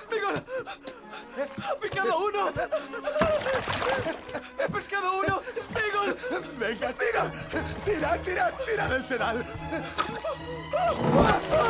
¡Smigol! ¡Ha picado uno! ¡He pescado uno! ¡Smigol! ¡Venga, tira! ¡Tira, tira, tira del sedal! ¡Igol!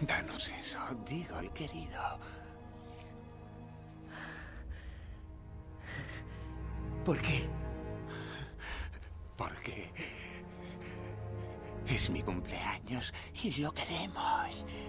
Danos eso, Diggle, querido. Y lo queremos.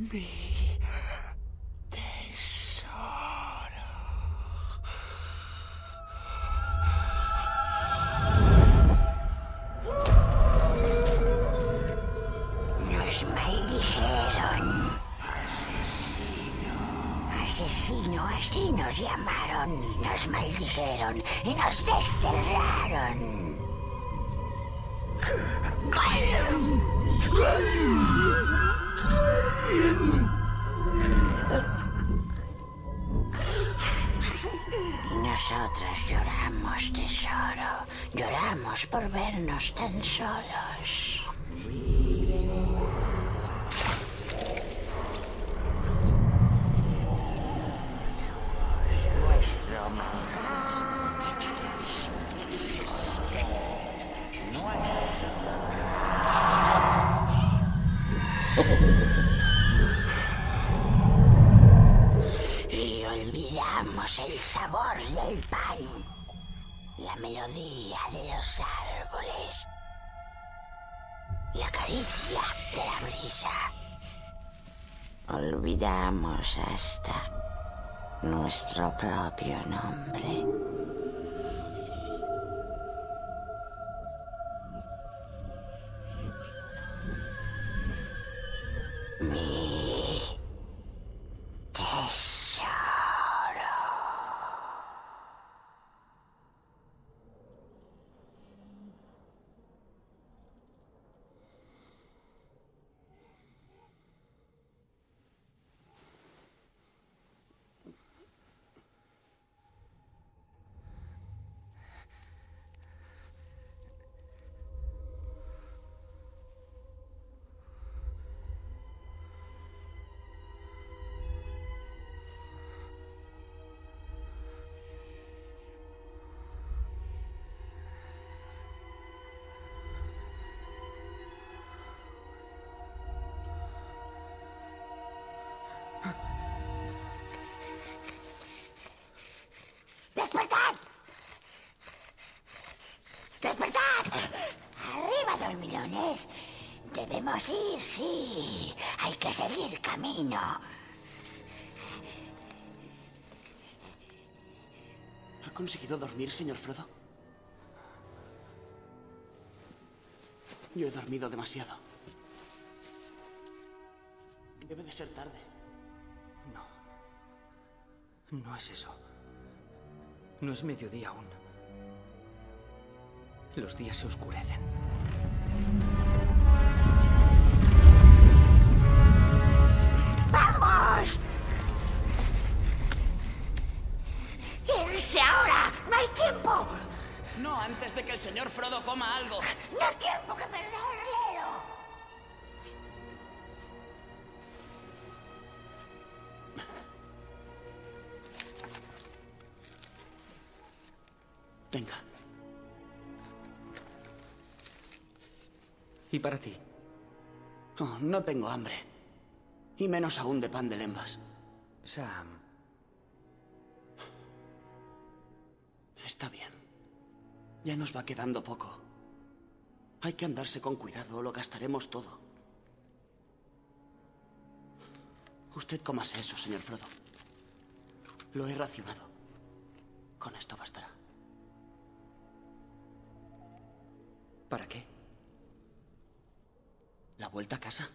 Mi tesoro. Nos maldijeron. Asesino, así nos llamaron. Nos maldijeron y nos desterraron. Tan solos. Y olvidamos el sabor del pan, la melodía de los Olvidamos hasta nuestro propio nombre. Seguir camino. ¿Ha conseguido dormir, señor Frodo? Yo he dormido demasiado. Debe de ser tarde. No. No es eso. No es mediodía aún. Los días se oscurecen. De que el señor Frodo coma algo. ¡No hay tiempo que perder, Lelo! Venga. ¿Y para ti? Oh, no tengo hambre. Y menos aún de pan de lembas. Sam, Está bien. Ya nos va quedando poco. Hay que andarse con cuidado o lo gastaremos todo. Usted cómase eso, señor Frodo. Lo he racionado. Con esto bastará. ¿para qué? ¿La vuelta a casa?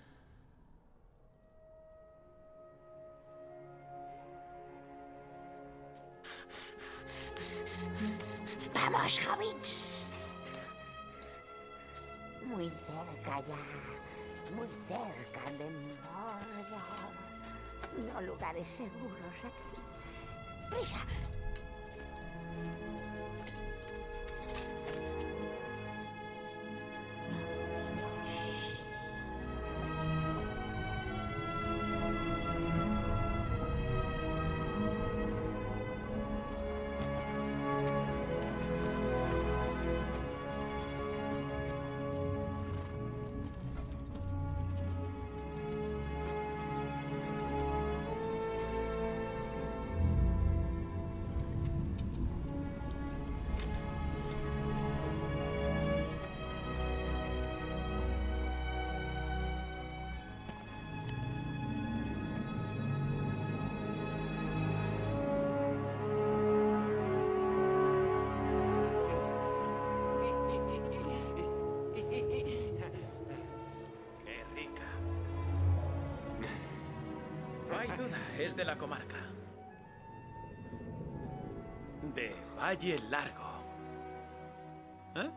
¡Vamos, hobbits! Muy cerca ya. Muy cerca de Mordor. No lugares seguros aquí. ¡Prisa! ¡Qué rica! No hay duda, es de la comarca. De Valle Largo. ¿Eh?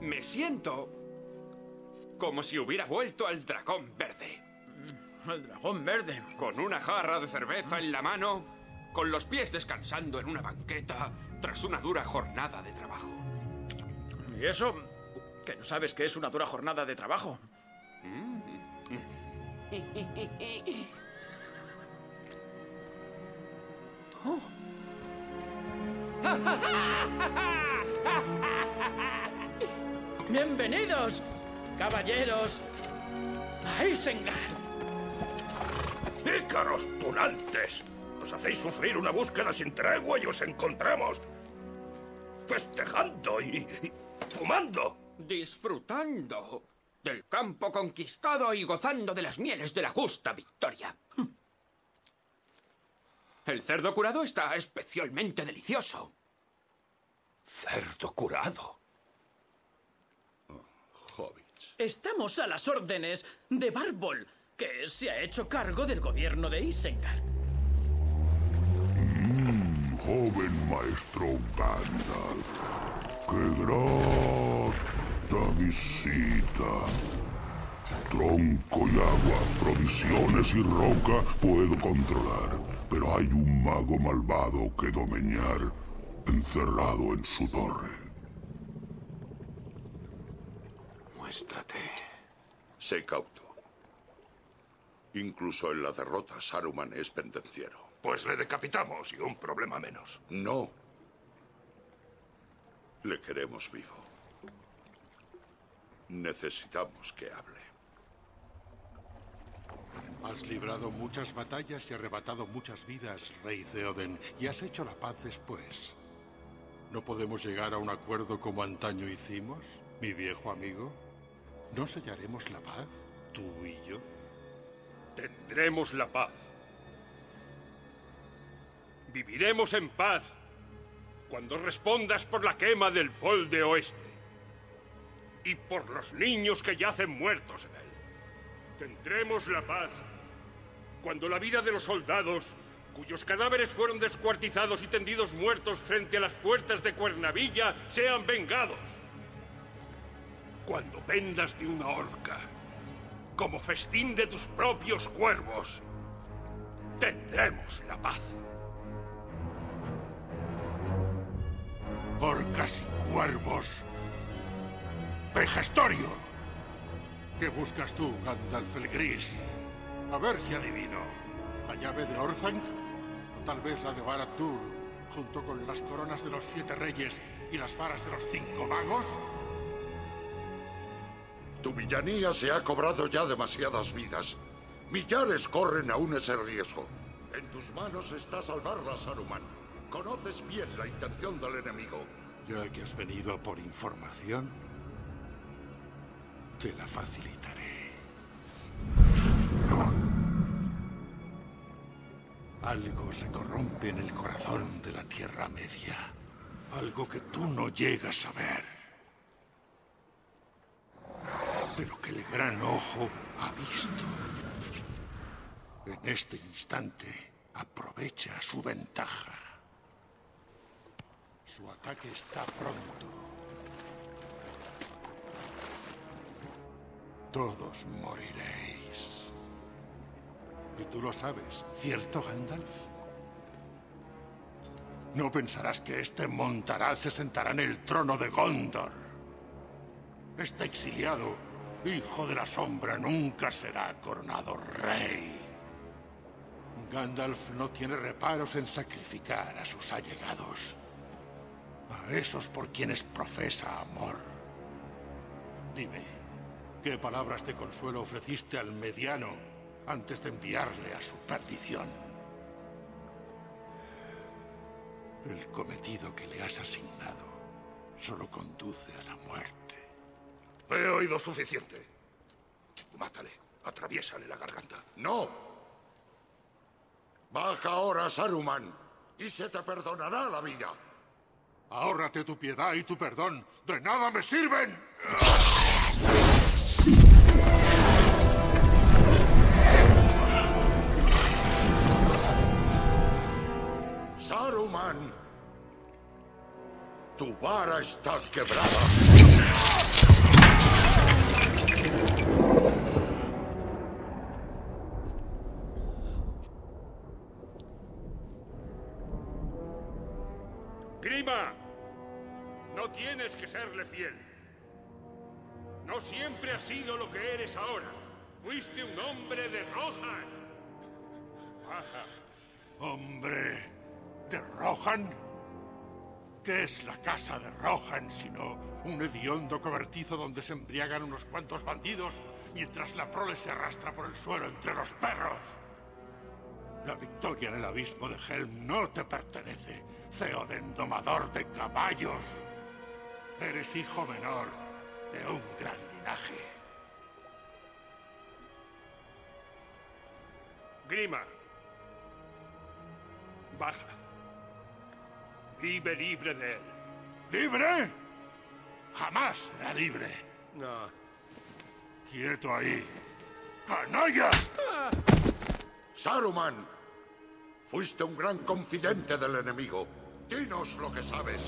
Me siento como si hubiera vuelto al dragón verde. El dragón verde. Con una jarra de cerveza en la mano, con los pies descansando en una banqueta tras una dura jornada de trabajo. ¿Y eso? ¿Que no sabes que es una dura jornada de trabajo? Oh. Bienvenidos, caballeros, a Isengard. ¡Pícaros tunantes! Nos hacéis sufrir una búsqueda sin tregua y os encontramos festejando y, y fumando. Disfrutando del campo conquistado y gozando de las mieles de la justa victoria. El cerdo curado está especialmente delicioso. Cerdo curado. Hobbits. Estamos a las órdenes de Barbol, que se ha hecho cargo del gobierno de Isengard. Joven maestro Gandalf, qué grata visita. Tronco y agua, provisiones y roca puedo controlar, pero hay un mago malvado que domeñar, encerrado en su torre. Muéstrate. Sé cauto. Incluso en la derrota, Saruman es pendenciero. Pues le decapitamos y un problema menos. No. Le queremos vivo. Necesitamos que hable. Has librado muchas batallas y arrebatado muchas vidas, rey Theoden, y has hecho la paz después. ¿No podemos llegar a un acuerdo como antaño hicimos, mi viejo amigo? ¿No sellaremos la paz, tú y yo? Tendremos la paz. Viviremos en paz cuando respondas por la quema del Folde Oeste y por los niños que yacen muertos en él. Tendremos la paz cuando la vida de los soldados cuyos cadáveres fueron descuartizados y tendidos muertos frente a las puertas de Cuernavilla sean vengados. Cuando pendas de una horca, como festín de tus propios cuervos, tendremos la paz. Orcas y cuervos. Vejestorio. ¿Qué buscas tú, Gandalf el Gris? A ver si adivino. ¿La llave de Orthanc? ¿O tal vez la de Barad-dûr, junto con las coronas de los siete reyes y las varas de los cinco magos? Tu villanía se ha cobrado ya demasiadas vidas. Millares corren aún ese riesgo. En tus manos está salvarla, Saruman. Conoces bien la intención del enemigo. Ya que has venido por información, te la facilitaré. Algo se corrompe en el corazón de la Tierra Media. Algo que tú no llegas a ver. Pero que el gran ojo ha visto. En este instante aprovecha su ventaja. Su ataque está pronto. Todos moriréis. Y tú lo sabes, ¿cierto, Gandalf? No pensarás que este Montaraz se sentará en el trono de Gondor. Este exiliado, hijo de la sombra, nunca será coronado rey. Gandalf no tiene reparos en sacrificar a sus allegados, a esos por quienes profesa amor. Dime, ¿qué palabras de consuelo ofreciste al mediano antes de enviarle a su perdición? El cometido que le has asignado solo conduce a la muerte. He oído suficiente. Mátale. Atraviésale la garganta. ¡No! Baja ahora, Saruman, y se te perdonará la vida. Ahórrate tu piedad y tu perdón. ¡De nada me sirven! Saruman, tu vara está quebrada. Grima, no tienes que serle fiel. No siempre has sido lo que eres ahora. Fuiste un hombre de Rohan. ¿Hombre de Rohan? ¿Qué es la casa de Rohan sino un hediondo cobertizo donde se embriagan unos cuantos bandidos mientras la prole se arrastra por el suelo entre los perros? La victoria en el abismo de Helm no te pertenece, Theoden, domador de caballos. Eres hijo menor de un gran linaje. Grima. Baja. Vive libre de él. ¿Libre? Jamás será libre. No. Quieto ahí. ¡Canalla! Saruman, fuiste un gran confidente del enemigo. Dinos lo que sabes.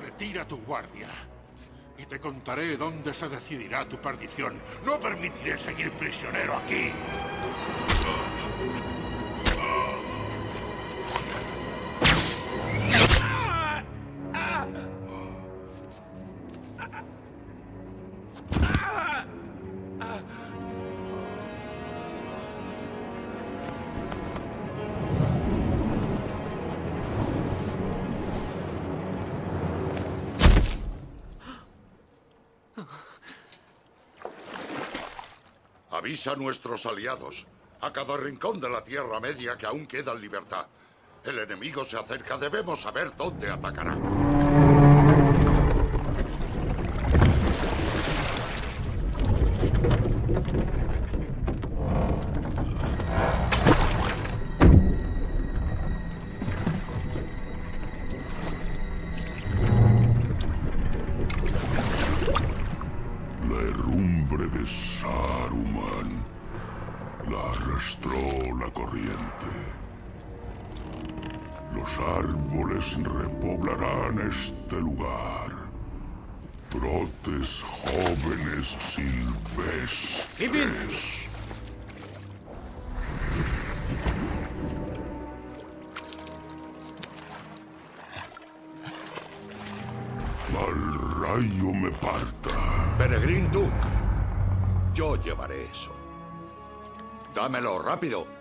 Retira tu guardia. Y te contaré dónde se decidirá tu perdición. No permitiré seguir prisionero aquí. A nuestros aliados, a cada rincón de la Tierra Media que aún queda en libertad. El enemigo se acerca. Debemos saber dónde atacará. Dámelo rápido.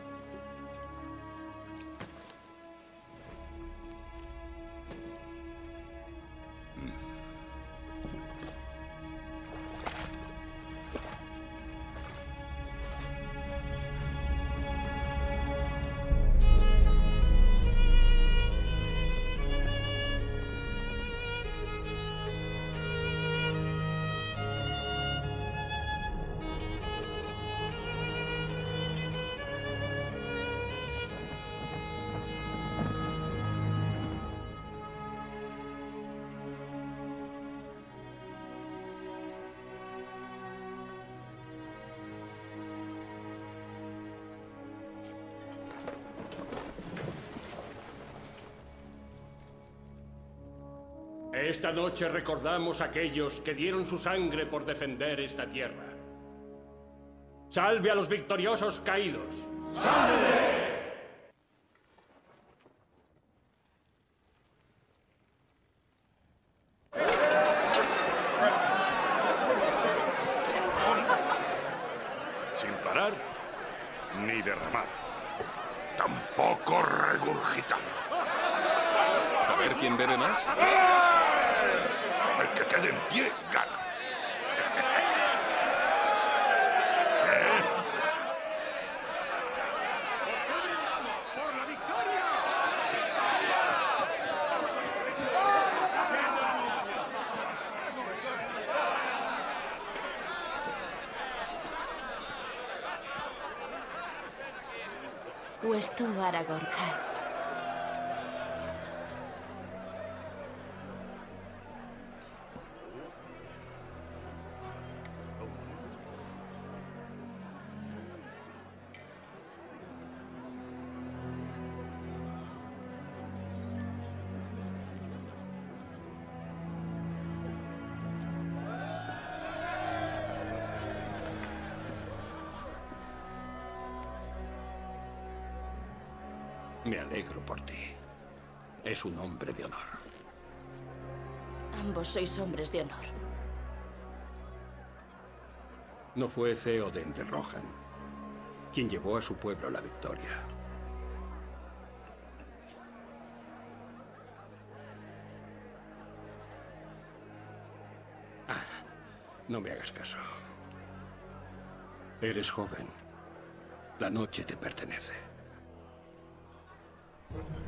Esta noche recordamos a aquellos que dieron su sangre por defender esta tierra. Salve a los victoriosos caídos. Sin parar ni derramar. Tampoco regurgitar. A ver quién bebe más. El que quede en pie gana. Puesto Aragorn Me alegro por ti. Es un hombre de honor. Ambos sois hombres de honor. No fue Theoden de Rohan quien llevó a su pueblo la victoria. Ah, no me hagas caso. Eres joven. La noche te pertenece.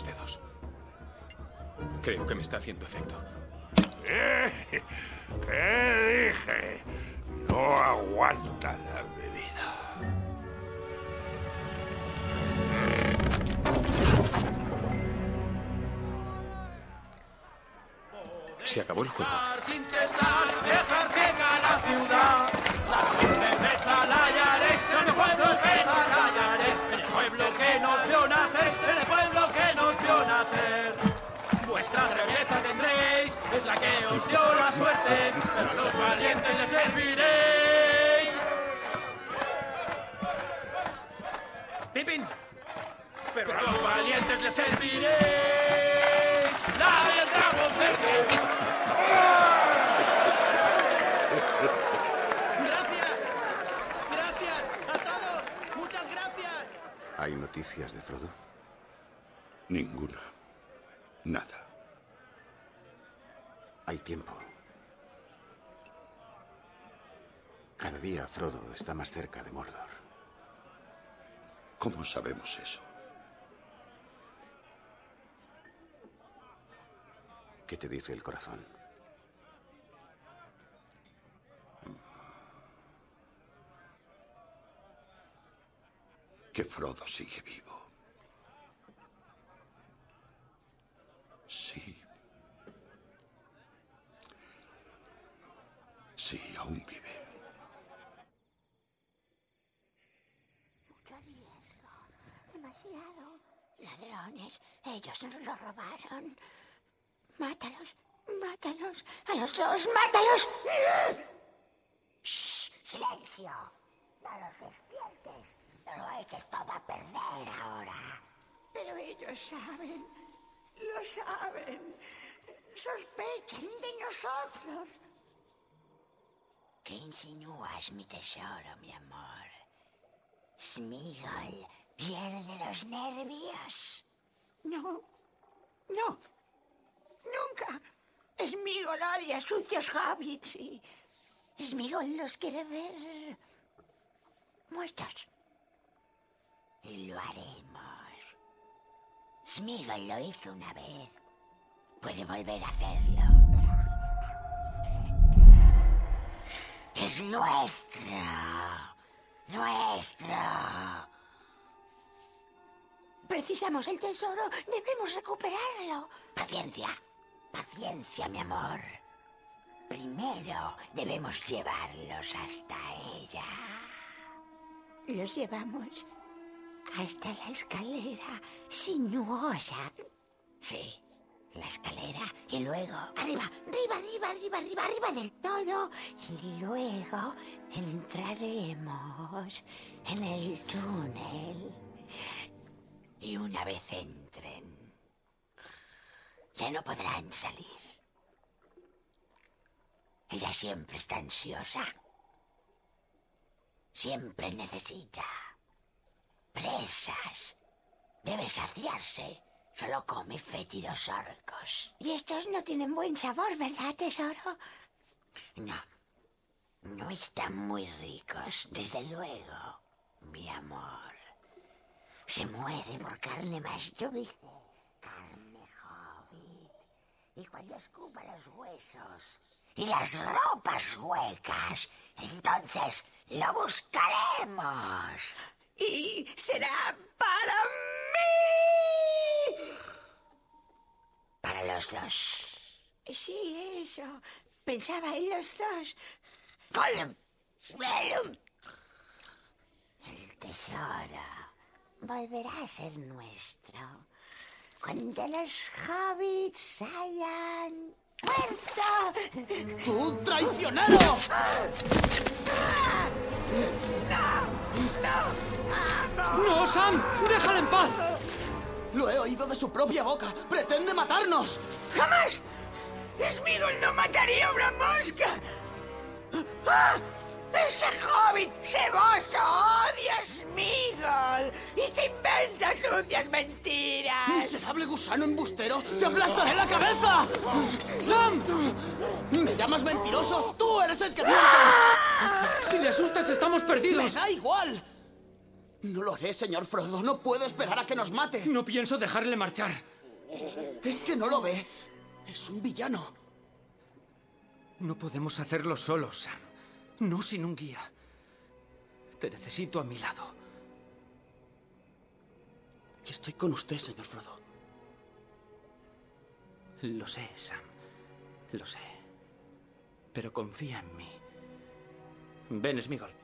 los dedos. Creo que me está haciendo efecto. ¿Eh? ¿Qué dije? No aguanta la bebida. Se acabó el juego. Está más cerca de Mordor. ¿Cómo sabemos eso? ¿Qué te dice el corazón? Que Frodo sigue vivo. Sí. Sí, aún vive. Mucho riesgo. Demasiado. Ladrones. Ellos nos lo robaron. Mátalos. Mátalos. A los dos. Mátalos. Shh, silencio. No los despiertes. No lo eches todo a perder ahora. Pero ellos saben. Lo saben. Sospechan de nosotros. ¿Qué insinúas, mi tesoro, mi amor? Smigol pierde los nervios. No, no, nunca. Smigol odia a sucios hobbits y Smigol los quiere ver muertos. Y lo haremos. Smigol lo hizo una vez. Puede volver a hacerlo. Es nuestro. Nuestro. Precisamos el tesoro. Debemos recuperarlo. Paciencia. Paciencia, mi amor. Primero debemos llevarlos hasta ella. Los llevamos hasta la escalera sinuosa. Sí, la escalera y luego arriba, arriba, arriba, arriba, arriba, arriba del todo. Y luego entraremos en el túnel. Y una vez entren, ya no podrán salir. Ella siempre está ansiosa. Siempre necesita presas. Debe saciarse. Solo come fétidos orcos. Y estos no tienen buen sabor, ¿verdad, tesoro? No. No están muy ricos, desde luego, mi amor. Se muere por carne más dulce. Carne hobbit. Y cuando escupa los huesos y las ropas huecas, entonces lo buscaremos. Y será para mí. Para los dos. Sí, eso. Pensaba en los dos. Gollum. Gollum. El tesoro volverá a ser nuestro cuando los hobbits hayan muerto. ¡Tú, traicionero! ¡No, Sam! ¡Déjala en paz! Lo he oído de su propia boca. ¡Pretende matarnos! ¡Jamás! ¡Smigol no mataría a una mosca! ¡Ah! ¡Ese hobbit ceboso odia a Smigol! ¡Y se inventa sucias mentiras! ¡Miserable gusano embustero! ¡Te aplastaré la cabeza! ¡Sam! ¿Me llamas mentiroso? ¡Tú eres el que miente! Si le asustas, estamos perdidos. ¡Me da igual! No lo haré, señor Frodo. No puedo esperar a que nos mate. No pienso dejarle marchar. Es que no lo ve. Es un villano. No podemos hacerlo solos, Sam. No sin un guía. Te necesito a mi lado. Estoy con usted, señor Frodo. Lo sé, Sam. Lo sé. Pero confía en mí. Ven, Smigol.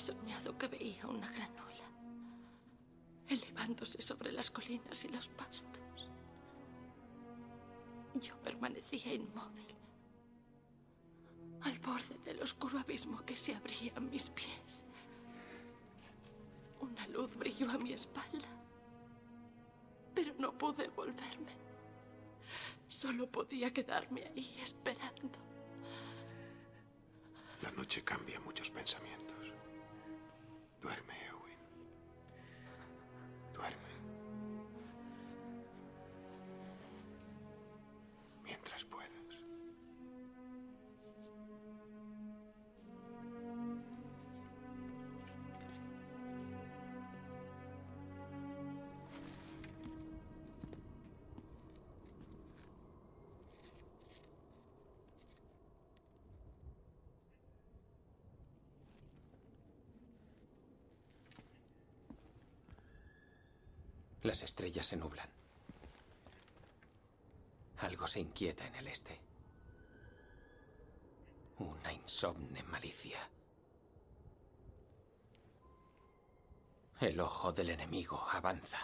Soñado que veía una gran ola elevándose sobre las colinas y los pastos. Yo permanecía inmóvil, al borde del oscuro abismo que se abría a mis pies. Una luz brilló a mi espalda, pero no pude volverme. Solo podía quedarme ahí esperando. La noche cambia muchos pensamientos. Las estrellas se nublan. Algo se inquieta en el este. Una insomne malicia. El ojo del enemigo avanza.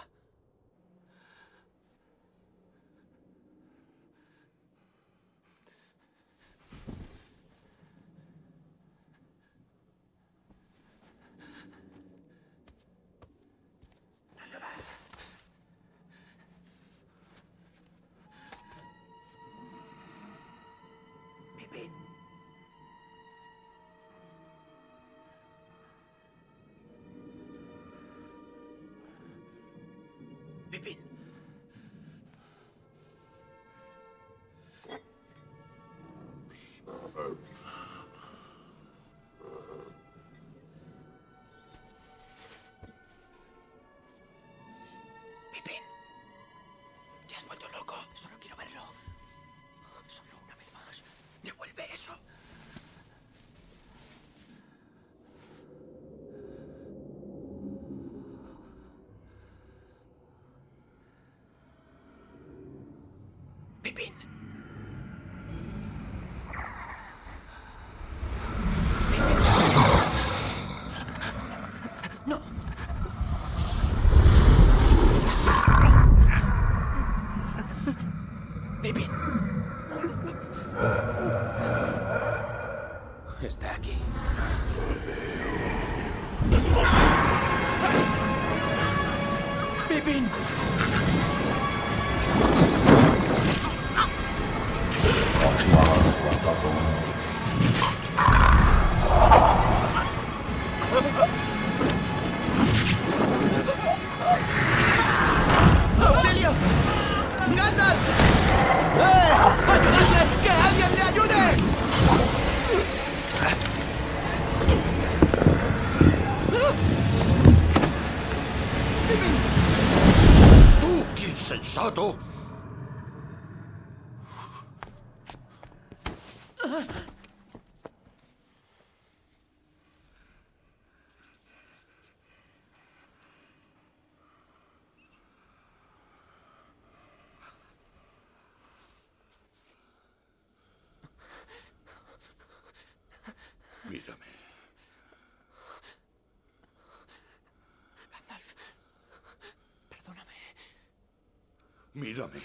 Mírame.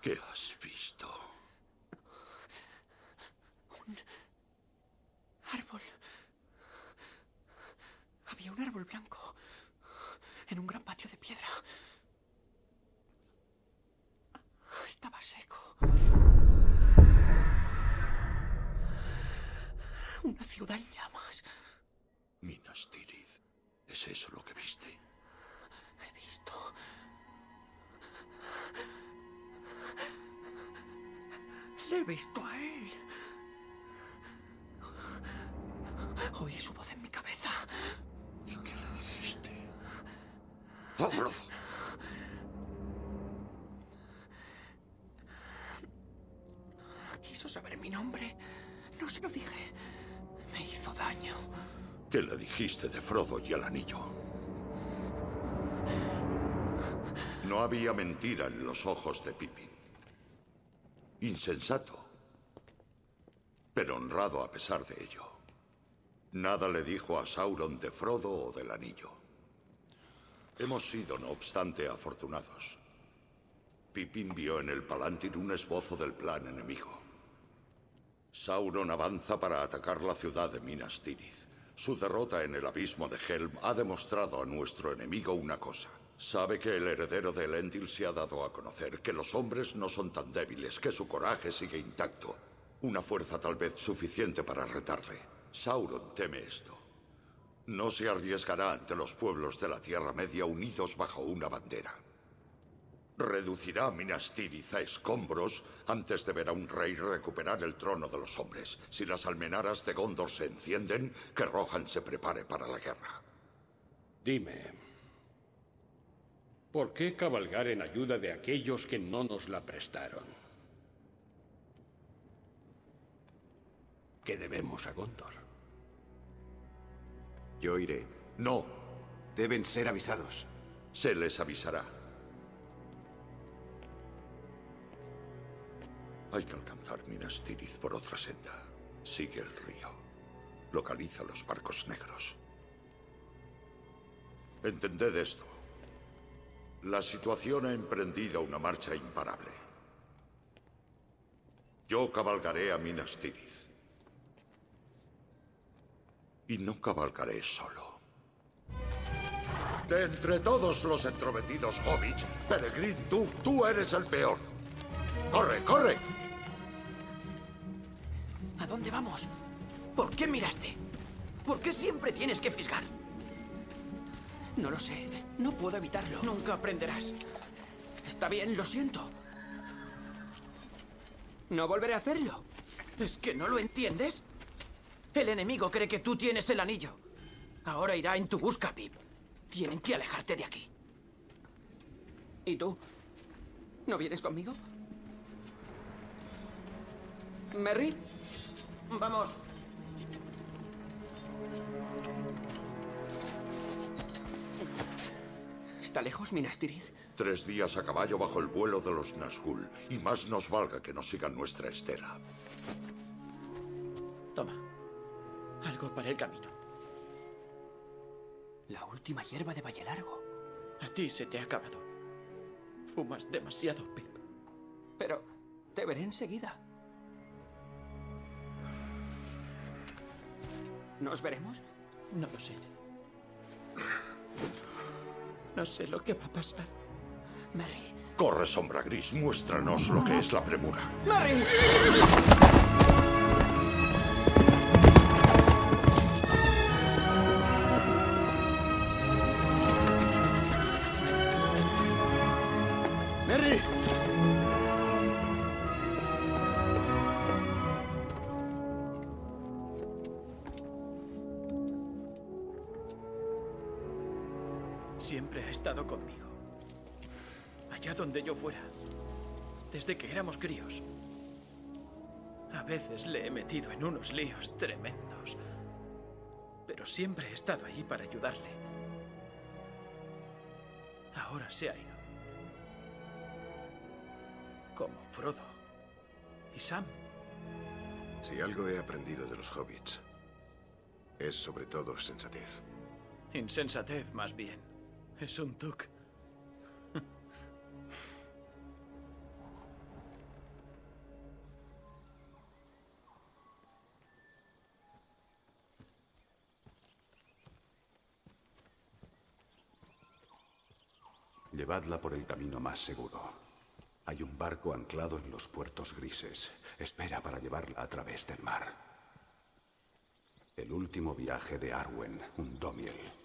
¿Qué has visto? Un árbol. Había un árbol blanco he visto a él. Oí su voz en mi cabeza. ¿Y qué le dijiste? ¡Habla! Quiso saber mi nombre. No se lo dije. Me hizo daño. ¿Qué le dijiste de Frodo y el anillo? No había mentira en los ojos de Pippin. Insensato, pero honrado a pesar de ello. Nada le dijo a Sauron de Frodo o del anillo. Hemos sido, no obstante, afortunados. Pippin vio en el Palantir un esbozo del plan enemigo. Sauron avanza para atacar la ciudad de Minas Tirith. Su derrota en el abismo de Helm ha demostrado a nuestro enemigo una cosa. Sabe que el heredero de Elendil se ha dado a conocer, que los hombres no son tan débiles, que su coraje sigue intacto. Una fuerza tal vez suficiente para retarle. Sauron teme esto. No se arriesgará ante los pueblos de la Tierra Media unidos bajo una bandera. Reducirá Minas Tirith a escombros antes de ver a un rey recuperar el trono de los hombres. Si las almenaras de Gondor se encienden, que Rohan se prepare para la guerra. Dime, ¿por qué cabalgar en ayuda de aquellos que no nos la prestaron? ¿Qué debemos a Gondor? Yo iré. No. Deben ser avisados. Se les avisará. Hay que alcanzar Minas Tirith por otra senda. Sigue el río. Localiza los barcos negros. Entended esto. La situación ha emprendido una marcha imparable. Yo cabalgaré a Minas Tirith. Y no cabalgaré solo. De entre todos los entrometidos hobbits, Peregrin, tú, tú eres el peor. ¡Corre, corre! ¿A dónde vamos? ¿Por qué miraste? ¿Por qué siempre tienes que fisgar? No lo sé. No puedo evitarlo. Nunca aprenderás. Está bien, lo siento. No volveré a hacerlo. ¿Es que no lo entiendes? El enemigo cree que tú tienes el anillo. Ahora irá en tu busca, Pip. Tienen que alejarte de aquí. ¿Y tú? ¿No vienes conmigo? ¿Merry? Vamos. ¿Está lejos Minas Tirith? Tres días a caballo bajo el vuelo de los Nazgûl. Y más nos valga que nos sigan nuestra estela. Toma. Algo para el camino. La última hierba de Valle Largo. A ti se te ha acabado. Fumas demasiado, Pip. Pero te veré enseguida. ¿Nos veremos? No lo sé. No sé lo que va a pasar. Mary. Corre, sombra gris, muéstranos lo que es la premura. ¡Mary! Críos. A veces le he metido en unos líos tremendos. Pero siempre he estado ahí para ayudarle. Ahora se ha ido. Como Frodo. Y Sam. Si algo he aprendido de los hobbits, es sobre todo sensatez. Insensatez, más bien. Es un tuk. Llevadla por el camino más seguro. Hay un barco anclado en los puertos grises. Espera para llevarla a través del mar. El último viaje de Arwen, un Domiel.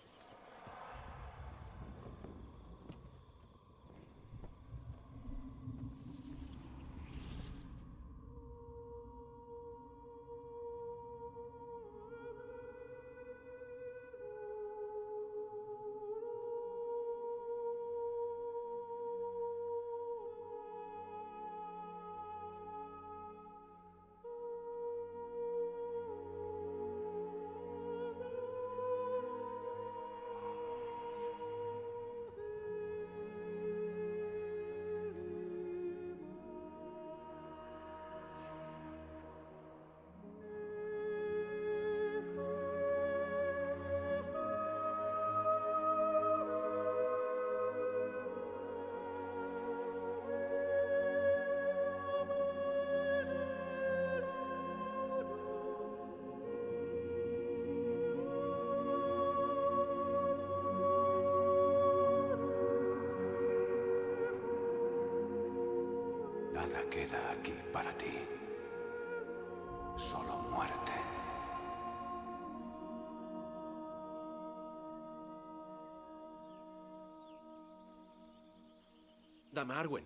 Dama Arwen.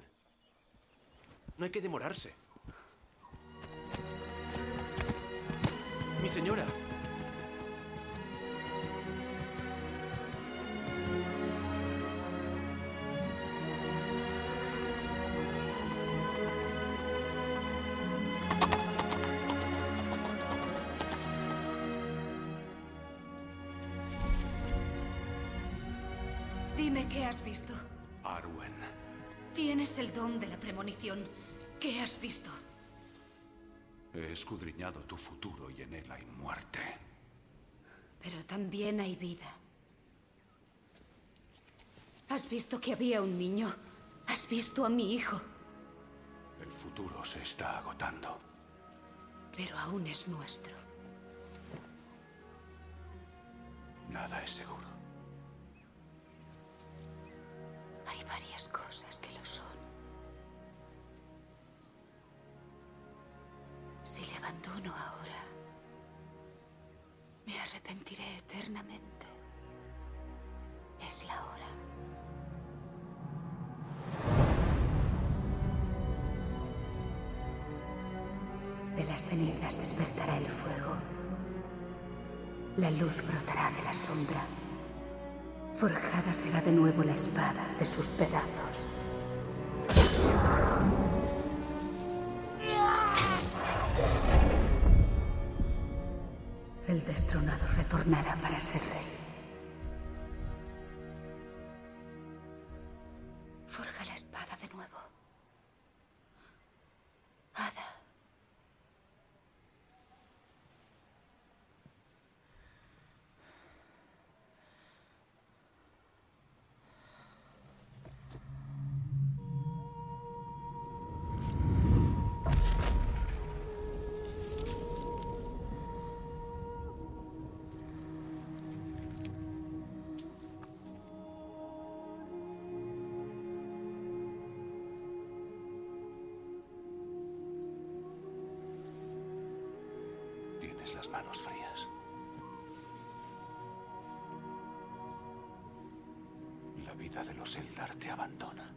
No hay que demorarse. Mi señora. De la premonición. ¿Qué has visto? He escudriñado tu futuro y en él hay muerte. Pero también hay vida. ¿Has visto que había un niño? ¿Has visto a mi hijo? El futuro se está agotando. Pero aún es nuestro. Nada es seguro. Cenizas despertará el fuego. La luz brotará de la sombra. Forjada será de nuevo la espada de sus pedazos. El destronado retornará para ser rey. Las manos frías. La vida de los Eldar te abandona.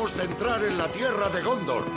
De entrar en la tierra de Gondor.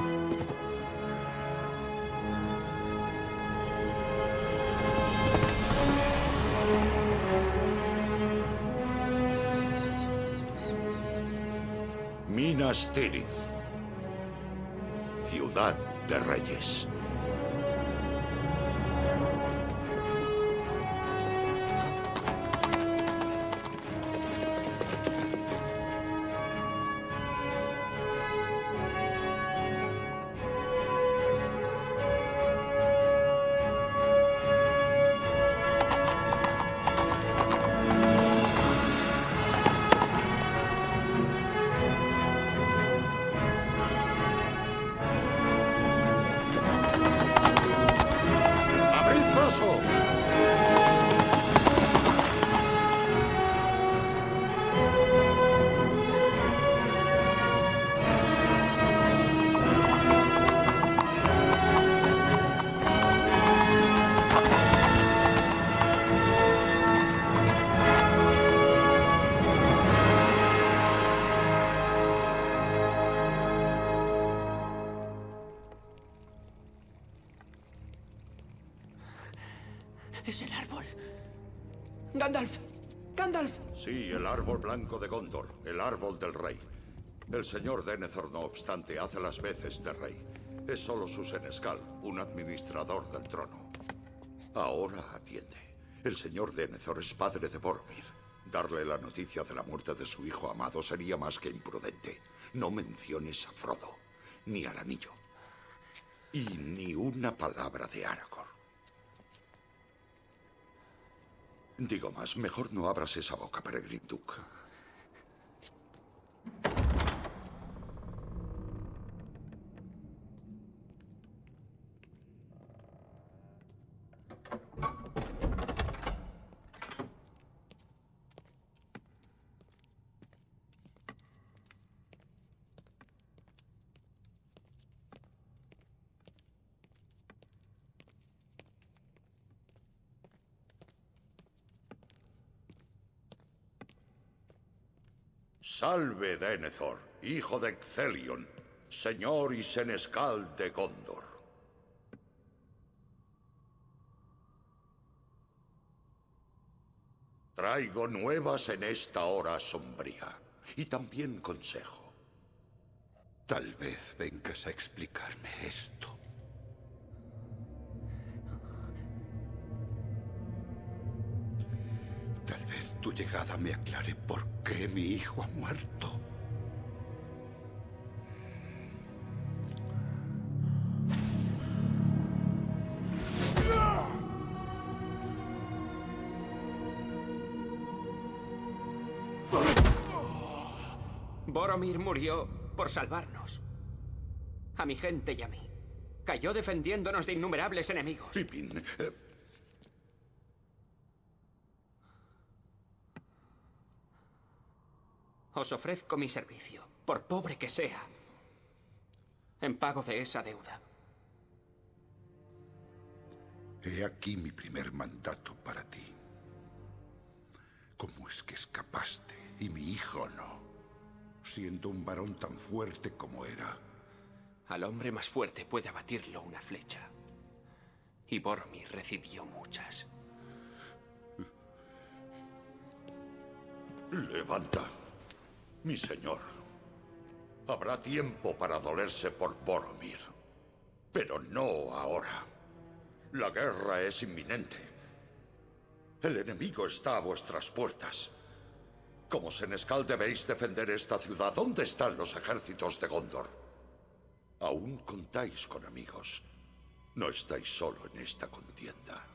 Árbol blanco de Gondor, el árbol del rey. El señor Denethor, no obstante, hace las veces de rey. Es solo su senescal, un administrador del trono. Ahora atiende. El señor Denethor es padre de Boromir. Darle la noticia de la muerte de su hijo amado sería más que imprudente. No menciones a Frodo, ni al anillo. Y ni una palabra de Aragorn. Digo más, mejor no abras esa boca, Peregrin Duke. Salve Denethor, hijo de Excelion, señor y senescal de Gondor. Traigo nuevas en esta hora sombría y también consejo. Tal vez vengas a explicarme esto. Tu llegada me aclare por qué mi hijo ha muerto. Boromir murió por salvarnos. A mi gente y a mí. Cayó defendiéndonos de innumerables enemigos. Pippin, eh, Os ofrezco mi servicio, por pobre que sea, en pago de esa deuda. He aquí mi primer mandato para ti. ¿Cómo es que escapaste y mi hijo no? Siendo un varón tan fuerte como era. Al hombre más fuerte puede abatirlo una flecha. Y Boromir recibió muchas. Levanta, mi señor. Habrá tiempo para dolerse por Boromir, pero no ahora. La guerra es inminente. El enemigo está a vuestras puertas. Como senescal debéis defender esta ciudad. ¿Dónde están los ejércitos de Gondor? Aún contáis con amigos. No estáis solo en esta contienda.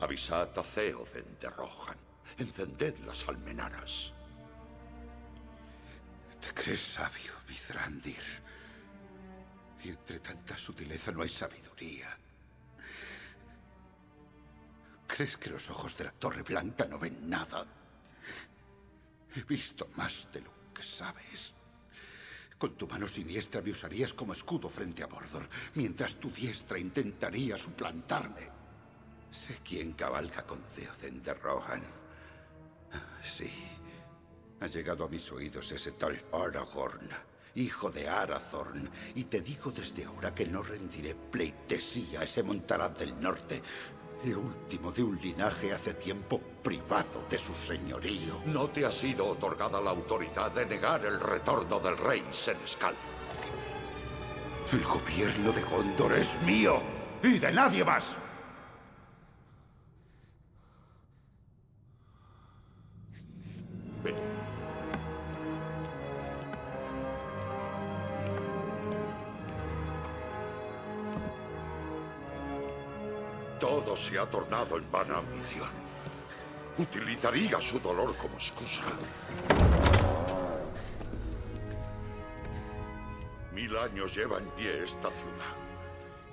Avisad a Theoden de Rohan. Encended las almenaras. ¿Te crees sabio, Mithrandir? Y entre tanta sutileza no hay sabiduría. ¿Crees que los ojos de la Torre Blanca no ven nada? He visto más de lo que sabes. Con tu mano siniestra me usarías como escudo frente a Mordor, mientras tu diestra intentaría suplantarme. Sé quién cabalga con Theoden de Rohan. Ah, Sí. Ha llegado a mis oídos ese tal Aragorn, hijo de Arathorn, y te digo desde ahora que no rendiré pleitesía a ese montaraz del norte, el último de un linaje hace tiempo privado de su señorío. No te ha sido otorgada la autoridad de negar el retorno del rey Senescal. El gobierno de Gondor es mío y de nadie más. Todo se ha tornado en vana ambición. Utilizaría su dolor como excusa. Mil años lleva en pie esta ciudad.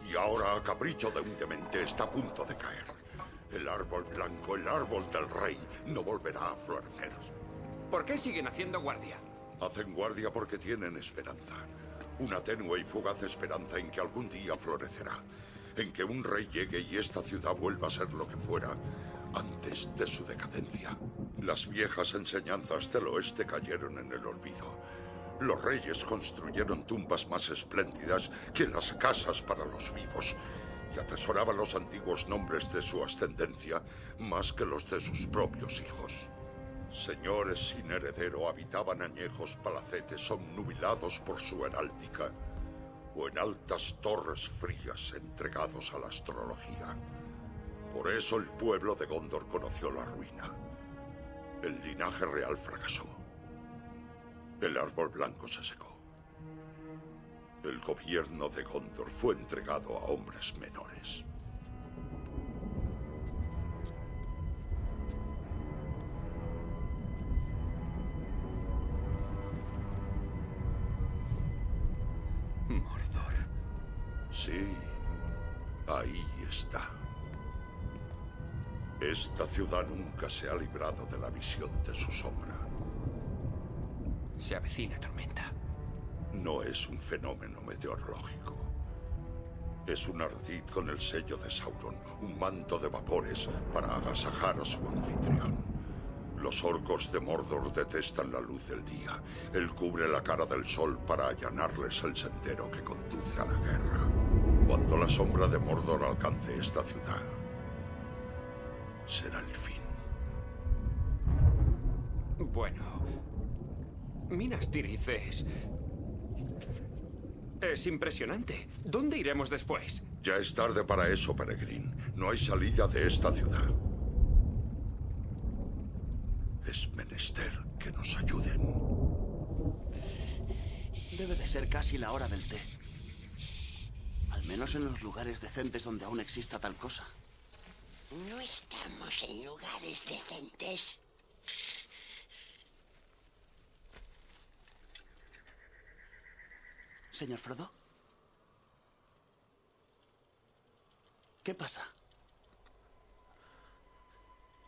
Y ahora, a capricho de un demente, está a punto de caer. El árbol blanco, el árbol del rey, no volverá a florecer. ¿Por qué siguen haciendo guardia? Hacen guardia porque tienen esperanza. Una tenue y fugaz esperanza en que algún día florecerá. En que un rey llegue y esta ciudad vuelva a ser lo que fuera antes de su decadencia. Las viejas enseñanzas del oeste cayeron en el olvido. Los reyes construyeron tumbas más espléndidas que las casas para los vivos. y atesoraba los antiguos nombres de su ascendencia más que los de sus propios hijos. Señores sin heredero habitaban añejos palacetes obnubilados por su heráldica en altas torres frías entregados a la astrología. Por eso el pueblo de Gondor conoció la ruina. El linaje real fracasó. El árbol blanco se secó. El gobierno de Gondor fue entregado a hombres menores. Mordor. Sí, ahí está. Esta ciudad nunca se ha librado de la visión de su sombra. Se avecina tormenta. No es un fenómeno meteorológico. Es un ardid con el sello de Sauron, un manto de vapores para agasajar a su anfitrión. Los orcos de Mordor detestan la luz del día. Él cubre la cara del sol para allanarles el sendero que conduce a la guerra. Cuando la sombra de Mordor alcance esta ciudad, será el fin. Bueno. Minas Tirith es... Es impresionante. ¿Dónde iremos después? Ya es tarde para eso, Peregrin. No hay salida de esta ciudad. Es menester que nos ayuden. Debe de ser casi la hora del té. Al menos en los lugares decentes donde aún exista tal cosa. No estamos en lugares decentes. Señor Frodo. ¿Qué pasa?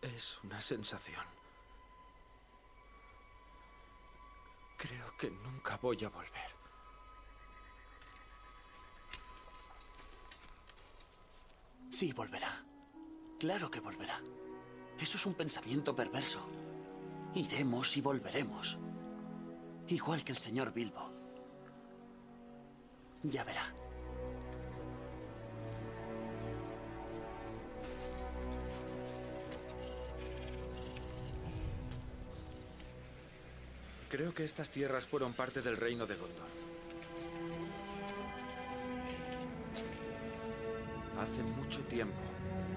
Es una sensación. Creo que nunca voy a volver. Sí, volverá. Claro que volverá. Eso es un pensamiento perverso. Iremos y volveremos. Igual que el señor Bilbo. Ya verá. Creo que estas tierras fueron parte del reino de Gondor. Hace mucho tiempo,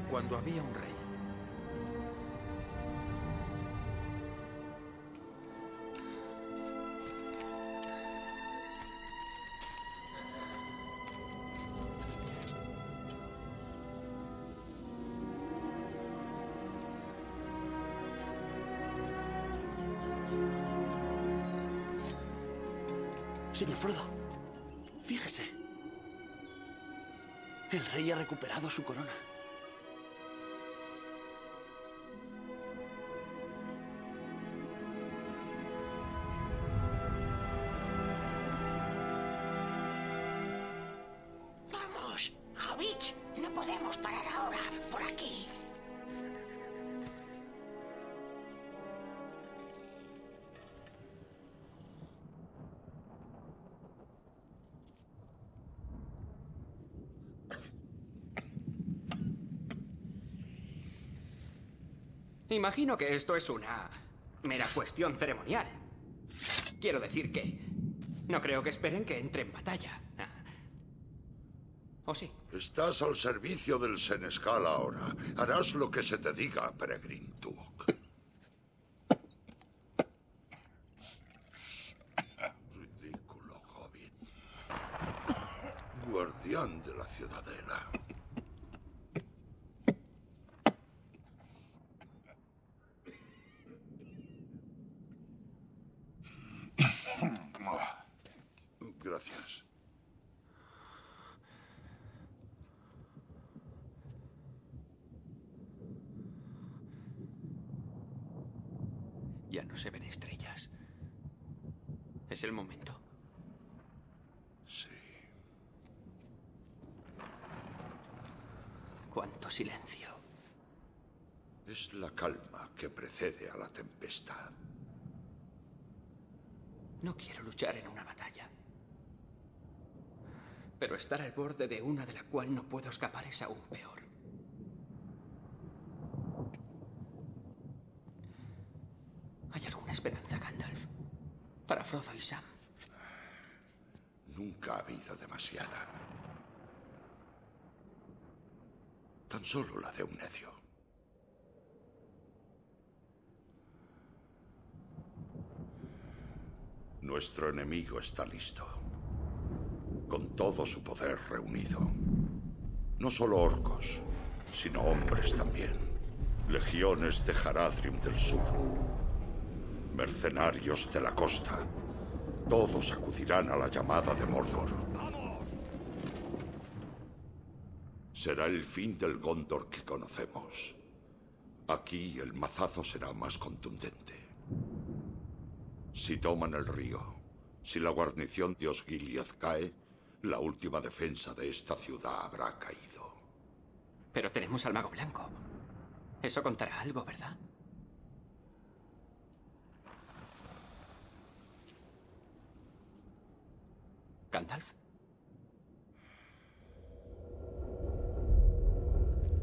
cuando había un rey. Recuperado su corona. Imagino que esto es una mera cuestión ceremonial. Quiero decir que no creo que esperen que entre en batalla. Ah. ¿O sí? Estás al servicio del Senescal ahora. Harás lo que se te diga, Peregrin Took. Ridículo hobbit. Guardián de la ciudadela. Gracias. Ya no se ven estrellas. Es el momento. Sí. Cuánto silencio. Es la calma que precede a la tempestad. No quiero luchar en una batalla. Pero estar al borde de una de la cual no puedo escapar es aún peor. ¿Hay alguna esperanza, Gandalf? Para Frodo y Sam. Nunca ha habido demasiada. Tan solo la de un necio. Nuestro enemigo está listo. Con todo su poder reunido. No solo orcos, sino hombres también. Legiones de Haradrim del sur. Mercenarios de la costa. Todos acudirán a la llamada de Mordor. Será el fin del Gondor que conocemos. Aquí el mazazo será más contundente. Si toman el río, si la guarnición de Osgiliath cae, la última defensa de esta ciudad habrá caído. Pero tenemos al mago blanco. Eso contará algo, ¿verdad? Gandalf.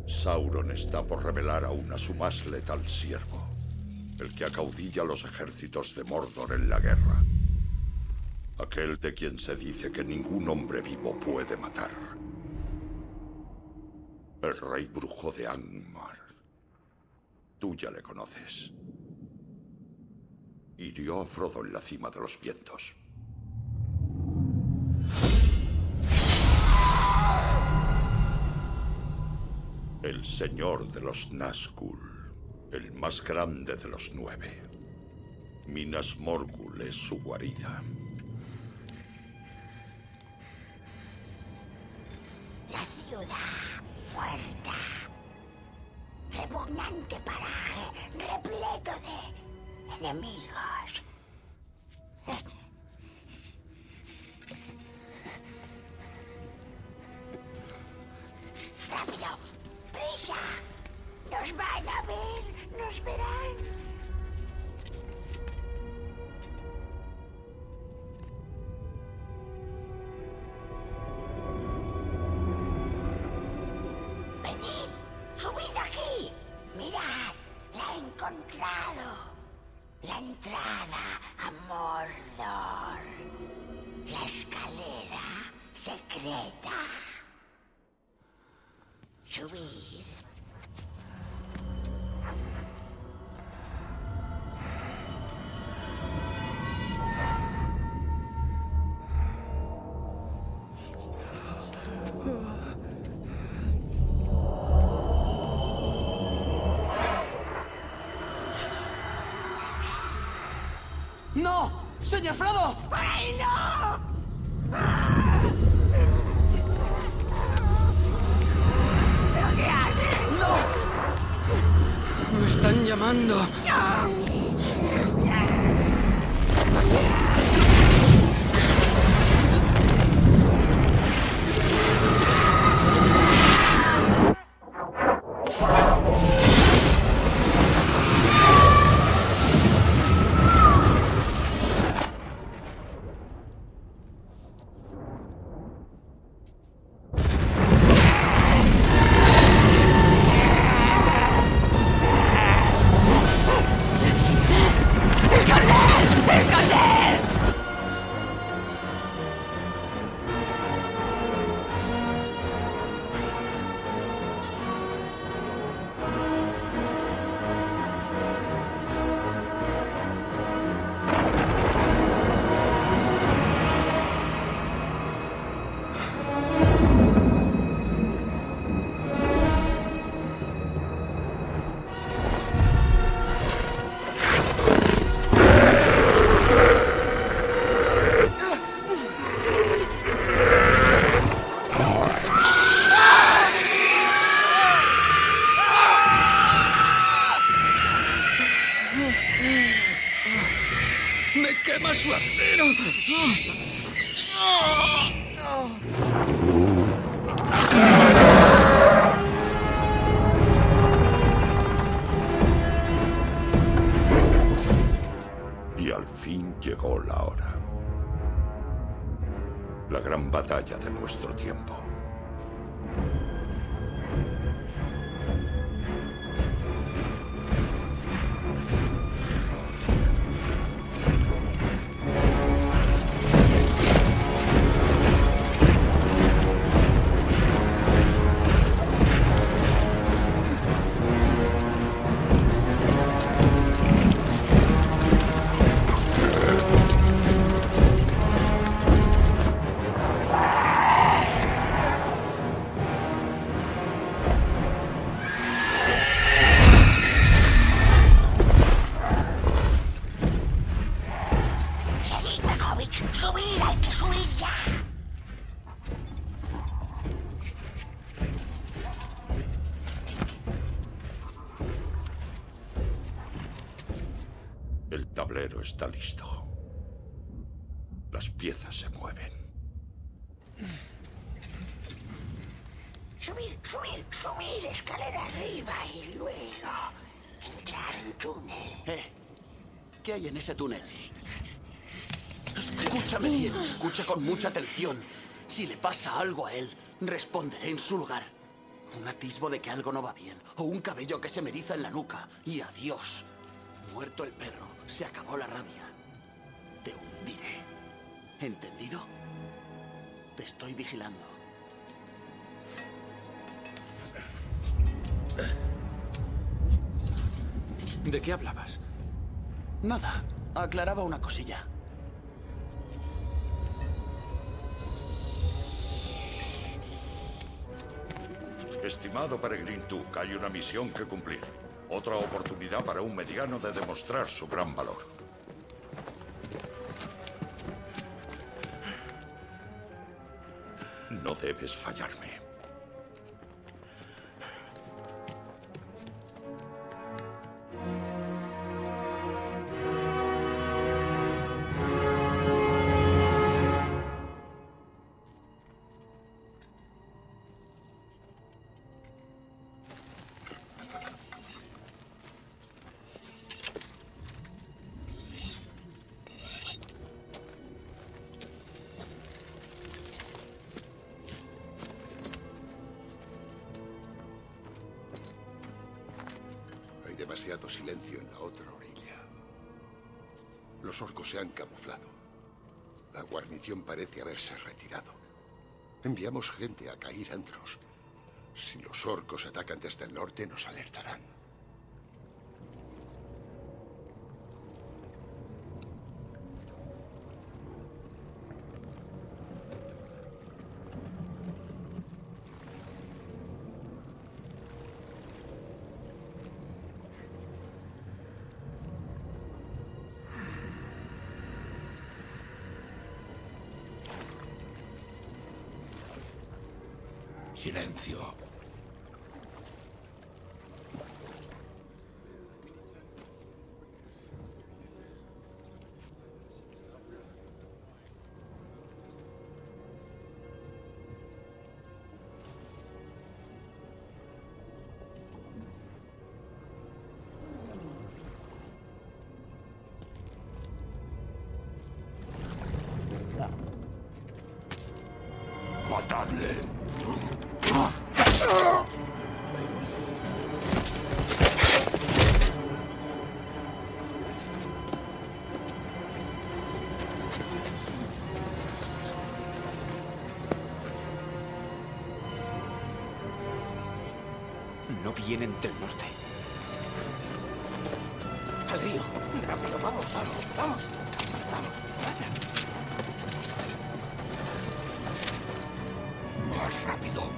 Sauron está por revelar aún a su más letal siervo, el que acaudilla los ejércitos de Mordor en la guerra. Aquel de quien se dice que ningún hombre vivo puede matar. El rey brujo de Angmar. Tú ya le conoces. Hirió a Frodo en la cima de los vientos. El señor de los Nazgûl, el más grande de los nueve. Minas Morgul es su guarida. La ciudad muerta. Repugnante paraje, repleto de enemigos. ¡Rápido! ¡Prisa! ¡Nos van a ver! ¡Nos verán! ¡Por ahí no! Nuestro tiempo. Está listo. Las piezas se mueven. Subir, subir, subir, escalera arriba y luego entrar en túnel. Eh, ¿qué hay en ese túnel? Escúchame bien, escucha con mucha atención. Si le pasa algo a él, responderé en su lugar. Un atisbo de que algo no va bien, o un cabello que se me eriza en la nuca, y adiós. Muerto el perro, se acabó la rabia. Te hundiré. ¿Entendido? Te estoy vigilando. ¿De qué hablabas? Nada, aclaraba una cosilla. Estimado Peregrin hay una misión que cumplir. Otra oportunidad para un mediano de demostrar su gran valor. No debes fallarme. Parece haberse retirado. Enviamos gente a caer Andros. Si los orcos atacan desde el norte, nos alertarán. Vienen del norte. Al río. Rápido, vamos, vamos, vamos. Vamos, vaya. Más rápido.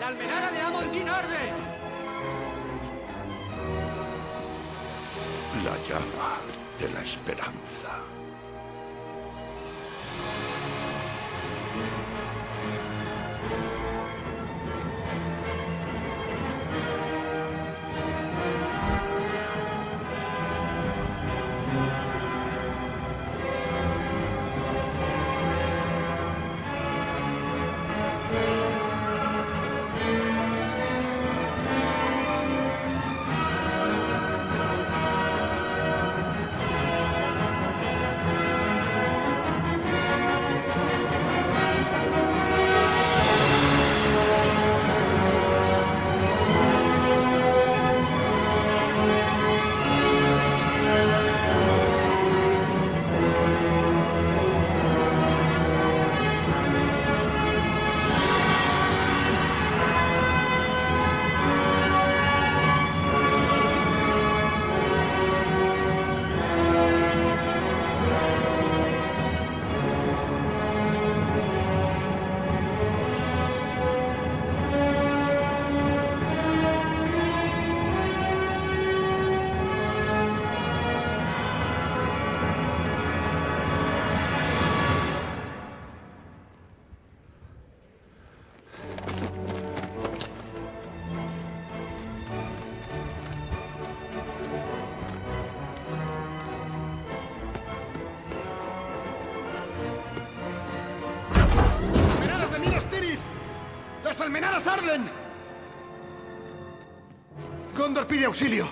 ¡La almenara de Amondín arde! La llama de la esperanza. ¡Las almenaras arden! Gondor pide auxilio.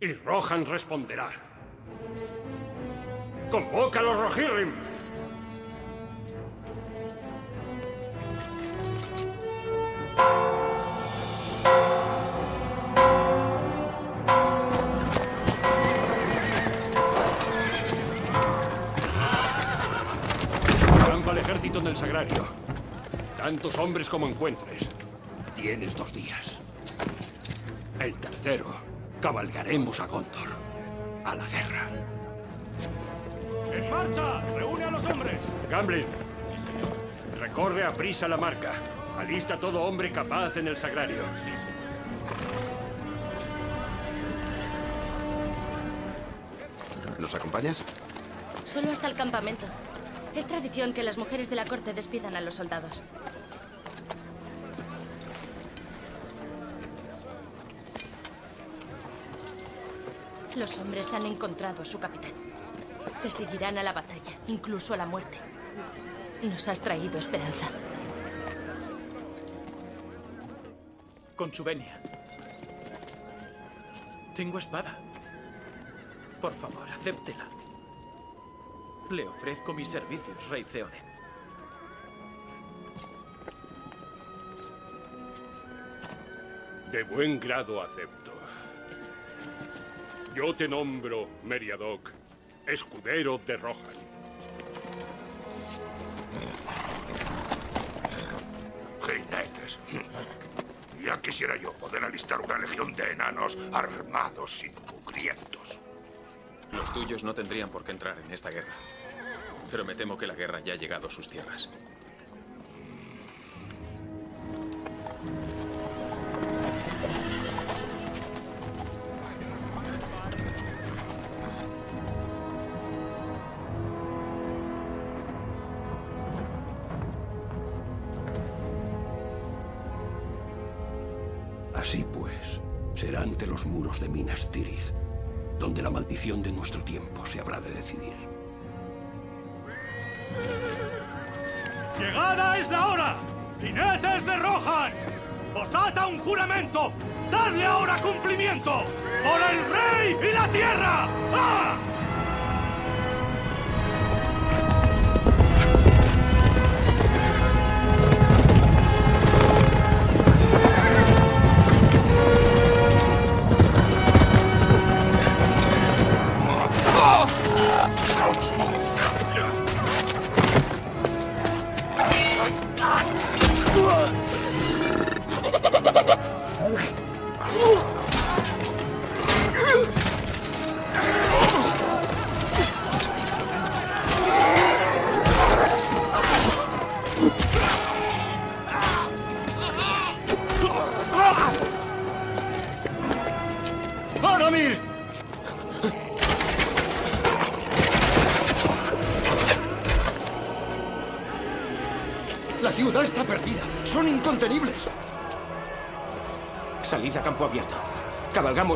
Y Rohan responderá. ¡Convoca a los Rohirrim! Hombres como encuentres. Tienes dos días. El tercero, cabalgaremos a Gondor. A la guerra. ¡En marcha! ¡Reúne a los hombres! Gamblin. Recorre a prisa la marca. Alista a todo hombre capaz en el sagrario. ¿Nos acompañas? Solo hasta el campamento. Es tradición que las mujeres de la corte despidan a los soldados. Los hombres han encontrado a su capitán. Te seguirán a la batalla, incluso a la muerte. Nos has traído esperanza. Con su venia. Tengo espada. Por favor, acéptela. Le ofrezco mis servicios, Rey Theoden. De buen grado acepto. Yo te nombro, Meriadoc, escudero de Rohan. Jinetes. Ya quisiera yo poder alistar una legión de enanos armados y mugrientos. Los tuyos no tendrían por qué entrar en esta guerra. Pero me temo que la guerra ya ha llegado a sus tierras. Muros de Minas Tirith, donde la maldición de nuestro tiempo se habrá de decidir. ¡Llegada es la hora! ¡Jinetes de Rohan! ¡Os ata un juramento! ¡Dadle ahora cumplimiento! ¡Por el rey y la tierra! ¡Ah!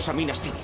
A Minas Tirith.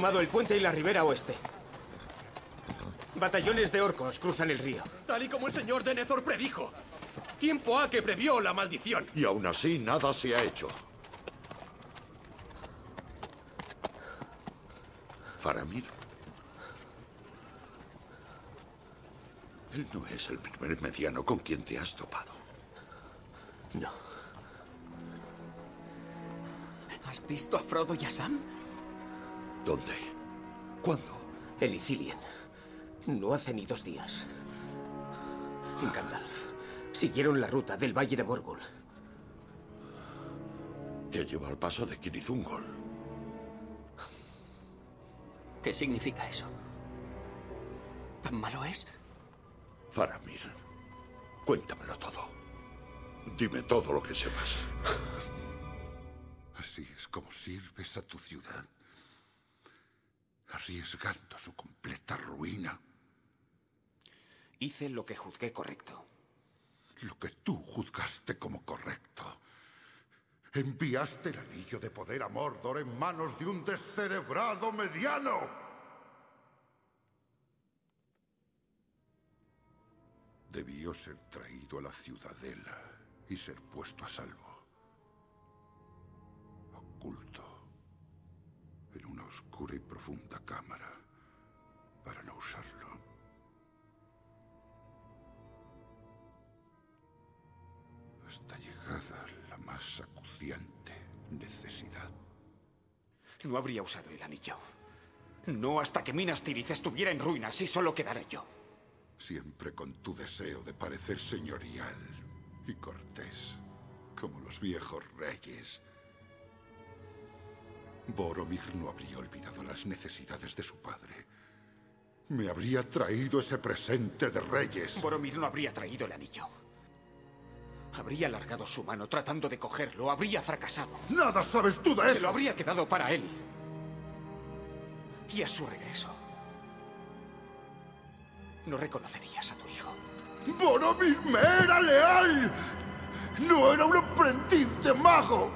Tomado el puente y la ribera oeste. Batallones de orcos cruzan el río. Tal y como el señor Denethor predijo. Tiempo ha que previó la maldición. Y aún así nada se ha hecho. Faramir. Él no es el primer mediano con quien te has topado. No. ¿Has visto a Frodo y a Sam? ¿Dónde? ¿Cuándo? En Ithilien. No hace ni dos días. En Gandalf. Siguieron la ruta del Valle de Morgul. Que lleva al paso de Kirizungol. ¿Qué significa eso? ¿Tan malo es? Faramir, cuéntamelo todo. Dime todo lo que sepas. Así es como sirves a tu ciudad, arriesgando su completa ruina. Hice lo que juzgué correcto. Lo que tú juzgaste como correcto. Enviaste el anillo de poder a Mordor en manos de un descerebrado mediano. Debió ser traído a la ciudadela y ser puesto a salvo. Oculto oscura y profunda cámara para no usarlo. Hasta llegada la más acuciante necesidad. No habría usado el anillo. No hasta que Minas Tirith estuviera en ruinas y solo quedara yo. Siempre con tu deseo de parecer señorial y cortés, como los viejos reyes. Boromir no habría olvidado las necesidades de su padre, me habría traído ese presente de reyes. Boromir no habría traído el anillo. Habría alargado su mano tratando de cogerlo. Habría fracasado. Nada sabes tú de Se eso. lo habría quedado para él. Y a su regreso. No reconocerías a tu hijo. Boromir me era leal. No era un aprendiz de mago.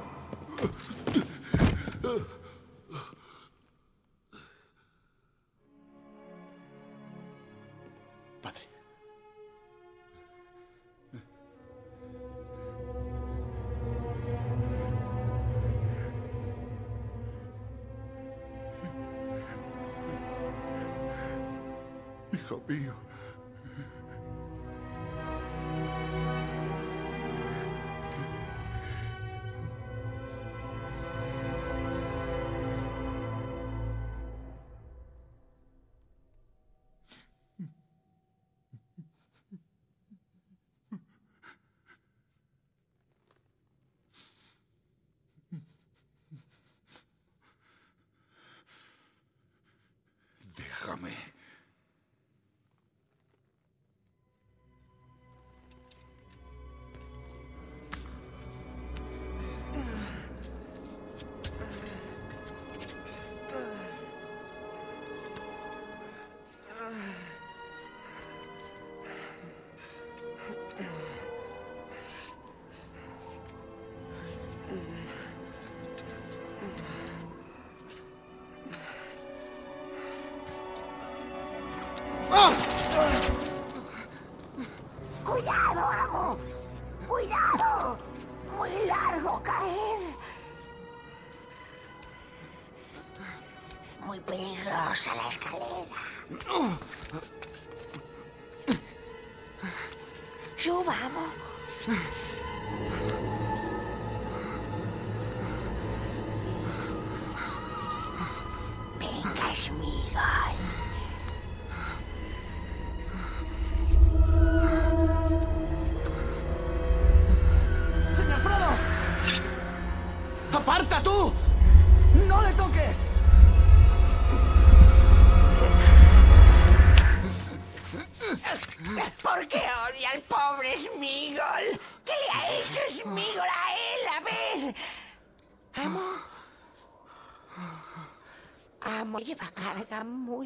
Peligrosa la escalera.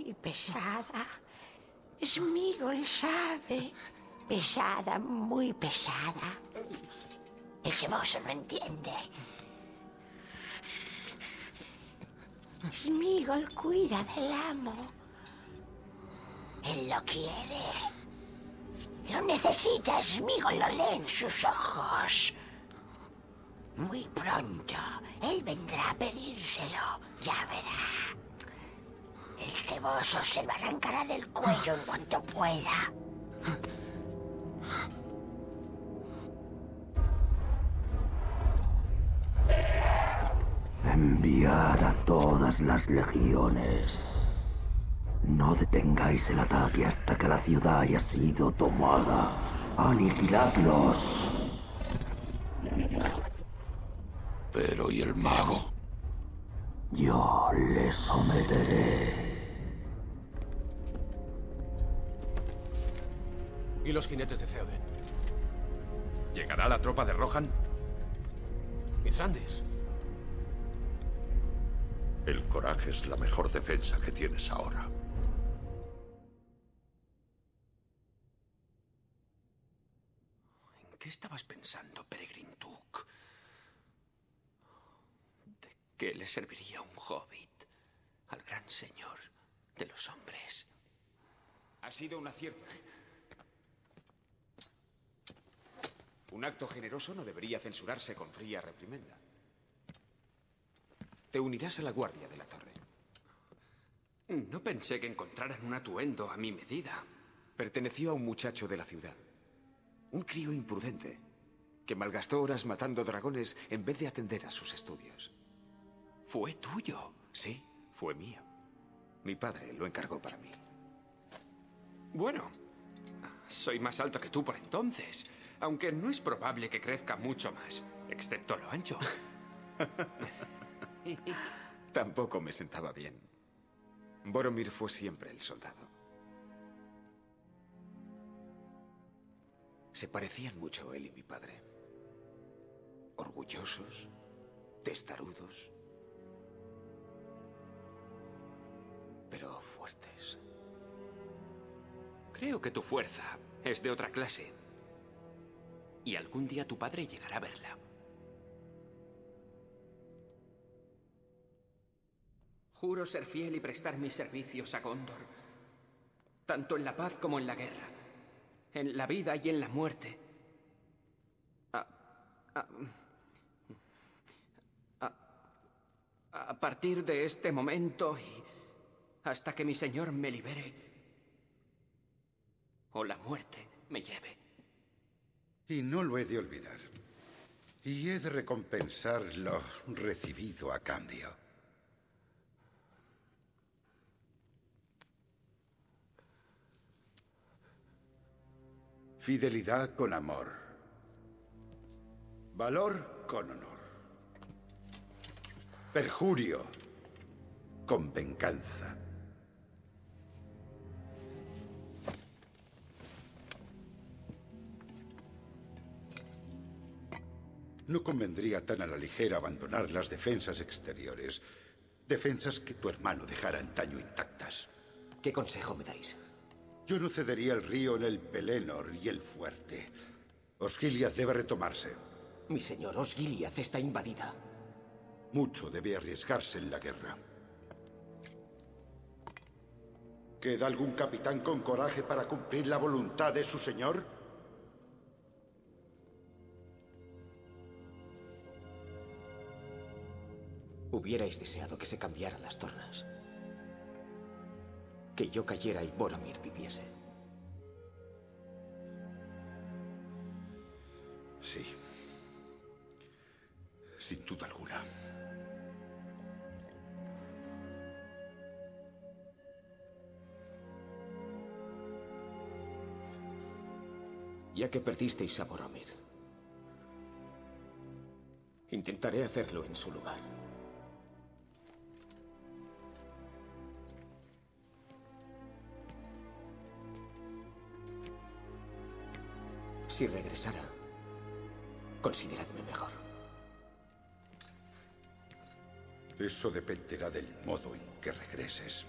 Muy pesada. Smigol sabe. Pesada, muy pesada. El chimoso no entiende. Smigol cuida del amo. Él lo quiere. Lo necesita, Smigol lo lee en sus ojos. Muy pronto, él vendrá a pedírselo. Ya verá. El ceboso se lo arrancará del cuello en cuanto pueda. Enviad a todas las legiones. No detengáis el ataque hasta que la ciudad haya sido tomada. Aniquiladlos. Pero ¿y el mago? Yo le someteré. ¿Y los jinetes de Theoden? ¿Llegará la tropa de Rohan? ¿Y Thrandir? El coraje es la mejor defensa que tienes ahora. ¿En qué estabas pensando, Peregrin ¿De qué le serviría un hobbit al gran señor de los hombres? Ha sido un acierto. Un acto generoso no debería censurarse con fría reprimenda. Te unirás a la guardia de la torre. No pensé que encontraran un atuendo a mi medida. Perteneció a un muchacho de la ciudad. Un crío imprudente que malgastó horas matando dragones en vez de atender a sus estudios. Fue tuyo. Sí, fue mío. Mi padre lo encargó para mí. Bueno, soy más alto que tú por entonces, aunque no es probable que crezca mucho más, excepto lo ancho. Tampoco me sentaba bien. Boromir fue siempre el soldado. Se parecían mucho él y mi padre. Orgullosos, testarudos, pero fuertes. Creo que tu fuerza es de otra clase. Y algún día tu padre llegará a verla. Juro ser fiel y prestar mis servicios a Gondor, tanto en la paz como en la guerra, en la vida y en la muerte. A, partir de este momento y hasta que mi señor me libere o la muerte me lleve. Y no lo he de olvidar. Y he de recompensar lo recibido a cambio. Fidelidad con amor. Valor con honor. Perjurio con venganza. No convendría tan a la ligera abandonar las defensas exteriores. Defensas que tu hermano dejara antaño intactas. ¿Qué consejo me dais? Yo no cedería el río en el Pelenor y el fuerte. Osgiliath debe retomarse. Mi señor, Osgiliath está invadida. Mucho debe arriesgarse en la guerra. ¿Queda algún capitán con coraje para cumplir la voluntad de su señor? Hubierais deseado que se cambiaran las tornas. Que yo cayera y Boromir viviese. Sí. Sin duda alguna. Ya que perdisteis a Boromir, intentaré hacerlo en su lugar. Si regresara, consideradme mejor. Eso dependerá del modo en que regreses.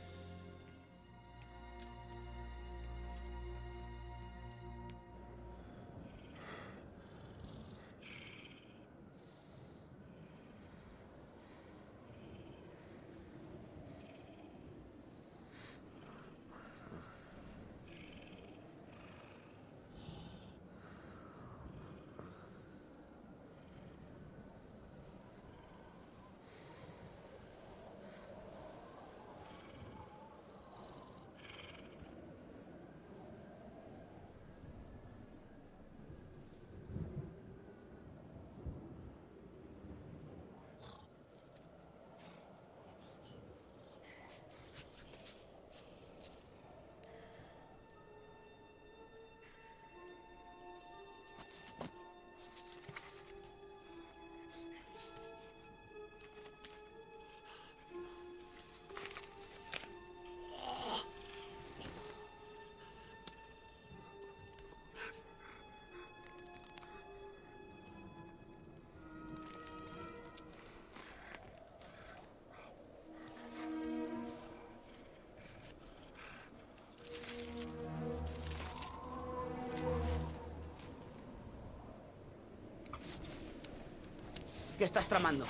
¿Qué estás tramando?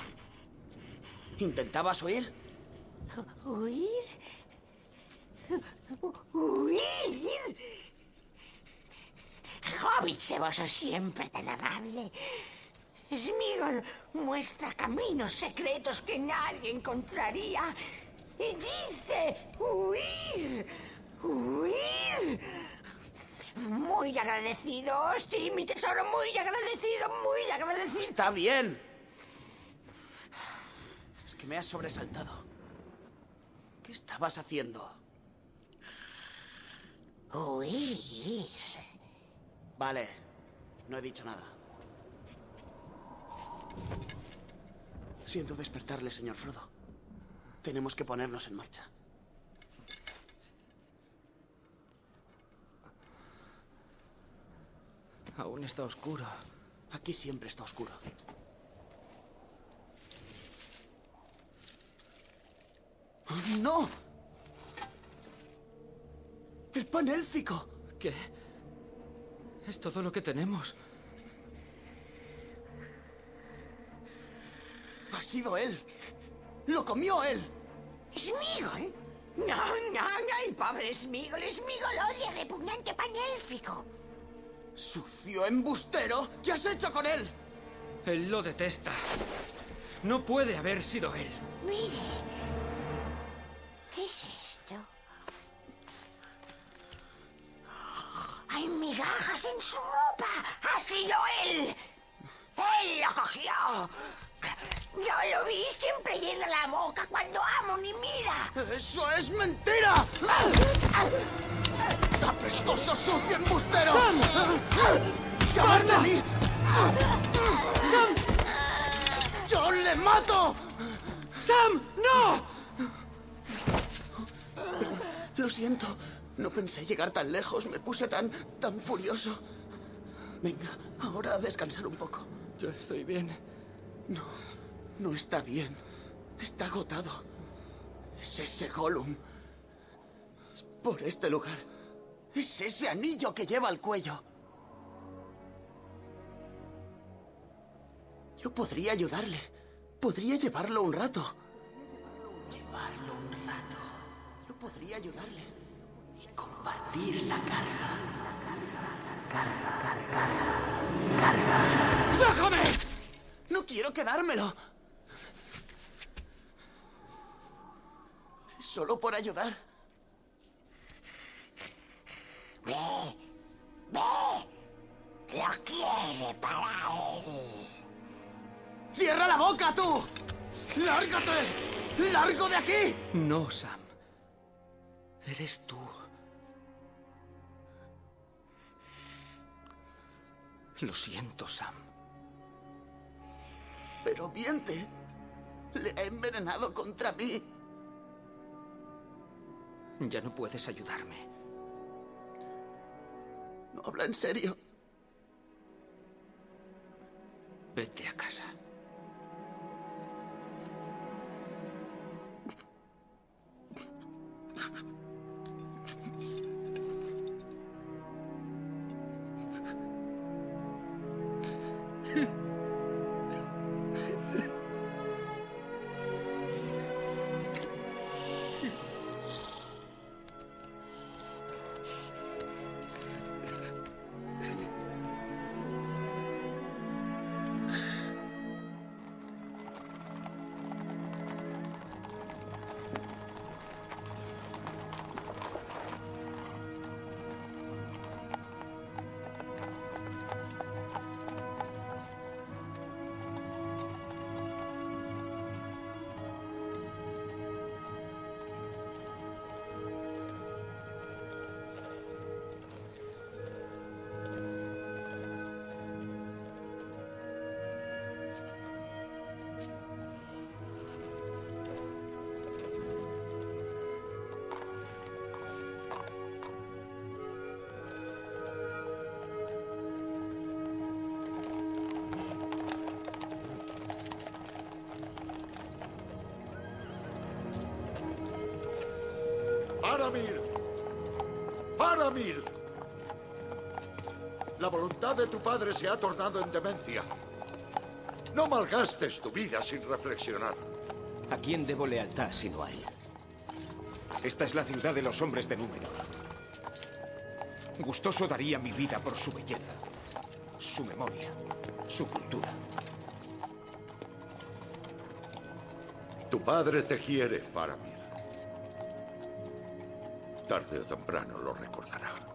¿Intentabas huir? ¿Huir? ¿Huir? Hobbit ceboso siempre tan amable. Smigol muestra caminos secretos que nadie encontraría. Y dice, huir, huir. Muy agradecido, sí, mi tesoro, muy agradecido, muy agradecido. Está bien. Es que me has sobresaltado. ¿Qué estabas haciendo? Huir. Vale, no he dicho nada. Siento despertarle, señor Frodo. Tenemos que ponernos en marcha. Aún está oscuro. Aquí siempre está oscuro. ¡Oh, ¡No! ¡El pan élfico! ¿Qué? Es todo lo que tenemos. Ha sido él. Lo comió él. ¿Smigol? No, no, no, el pobre Smigol. Smigol odia el repugnante pan élfico. Sucio embustero. ¿Qué has hecho con él? Él lo detesta. No puede haber sido él. Mire. ¿Qué es esto? Hay migajas en su ropa. ¡Ha sido él! ¡Él lo cogió! Yo lo vi, siempre llena la boca cuando amo ni mira. ¡Eso es mentira! ¡Apestoso sucio embustero! ¡Llamadme a mí! ¡Sam! ¡Yo le mato! ¡Sam! ¡No! Lo siento. No pensé llegar tan lejos. Me puse tan, tan furioso. Venga, ahora a descansar un poco. Yo estoy bien. No, no está bien. Está agotado. Es ese Gollum. Es por este lugar. Es ese anillo que lleva al cuello. Yo podría ayudarle. Podría llevarlo un rato. Llevarlo un rato. Yo podría ayudarle. Y compartir la carga. Carga, carga, carga. Carga. ¡Déjame! No quiero quedármelo. Solo por ayudar. Ve, ve. Lo quiere para él. ¡Cierra la boca, tú! ¡Lárgate! ¡Largo de aquí! No, Sam. Eres tú. Lo siento, Sam. Pero miente. Le ha envenenado contra mí. Ya no puedes ayudarme. No habla en serio. Vete a casa. De tu padre se ha tornado en demencia. No malgastes tu vida sin reflexionar. ¿A quién debo lealtad sino a él? Esta es la ciudad de los hombres de número. Gustoso daría mi vida por su belleza, su memoria, su cultura. Tu padre te quiere, Faramir. Tarde o temprano lo recordará.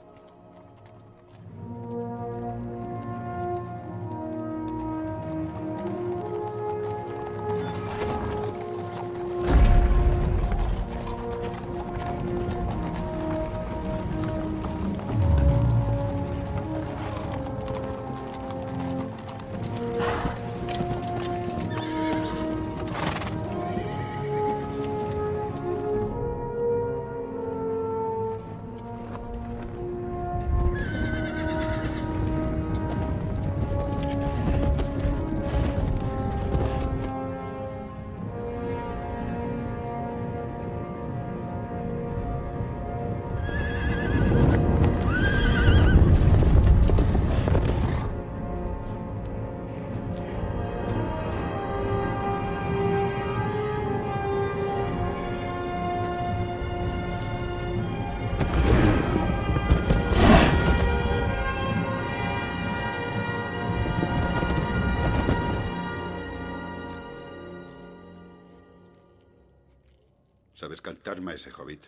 ¿Sabes cantar, ese hobbit?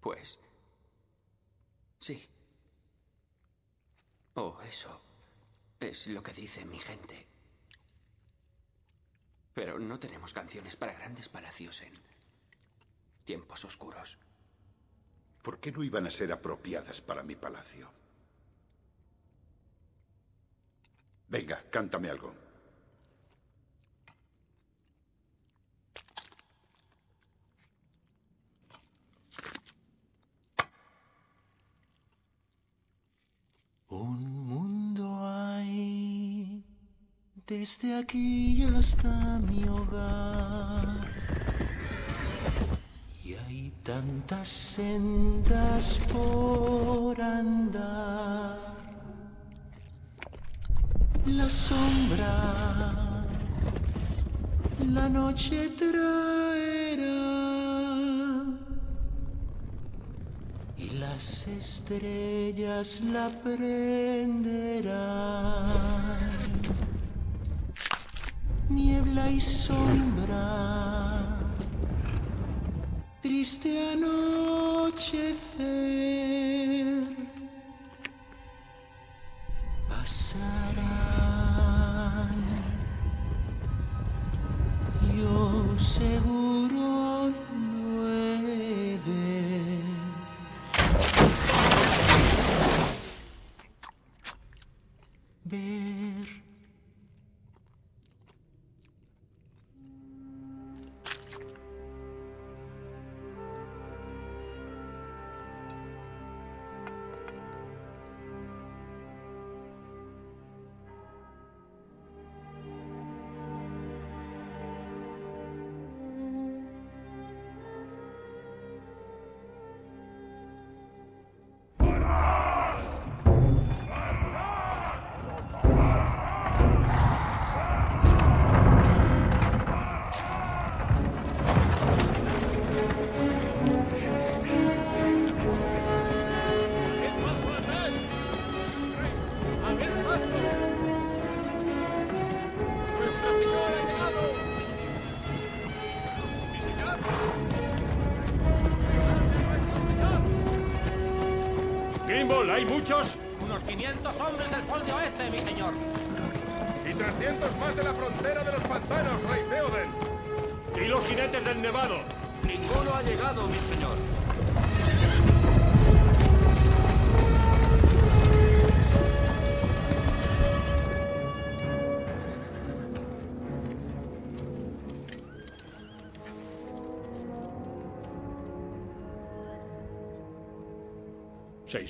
Pues... Sí. Oh, eso es lo que dice mi gente. Pero no tenemos canciones para grandes palacios en tiempos oscuros. ¿Por qué no iban a ser apropiadas para mi palacio? Venga, cántame algo. Un mundo hay desde aquí hasta mi hogar. Y hay tantas sendas por andar. La sombra, la noche traerá. Y las estrellas la prenderán. Niebla y sombra, triste anochecer. Pasarán. Yo seguro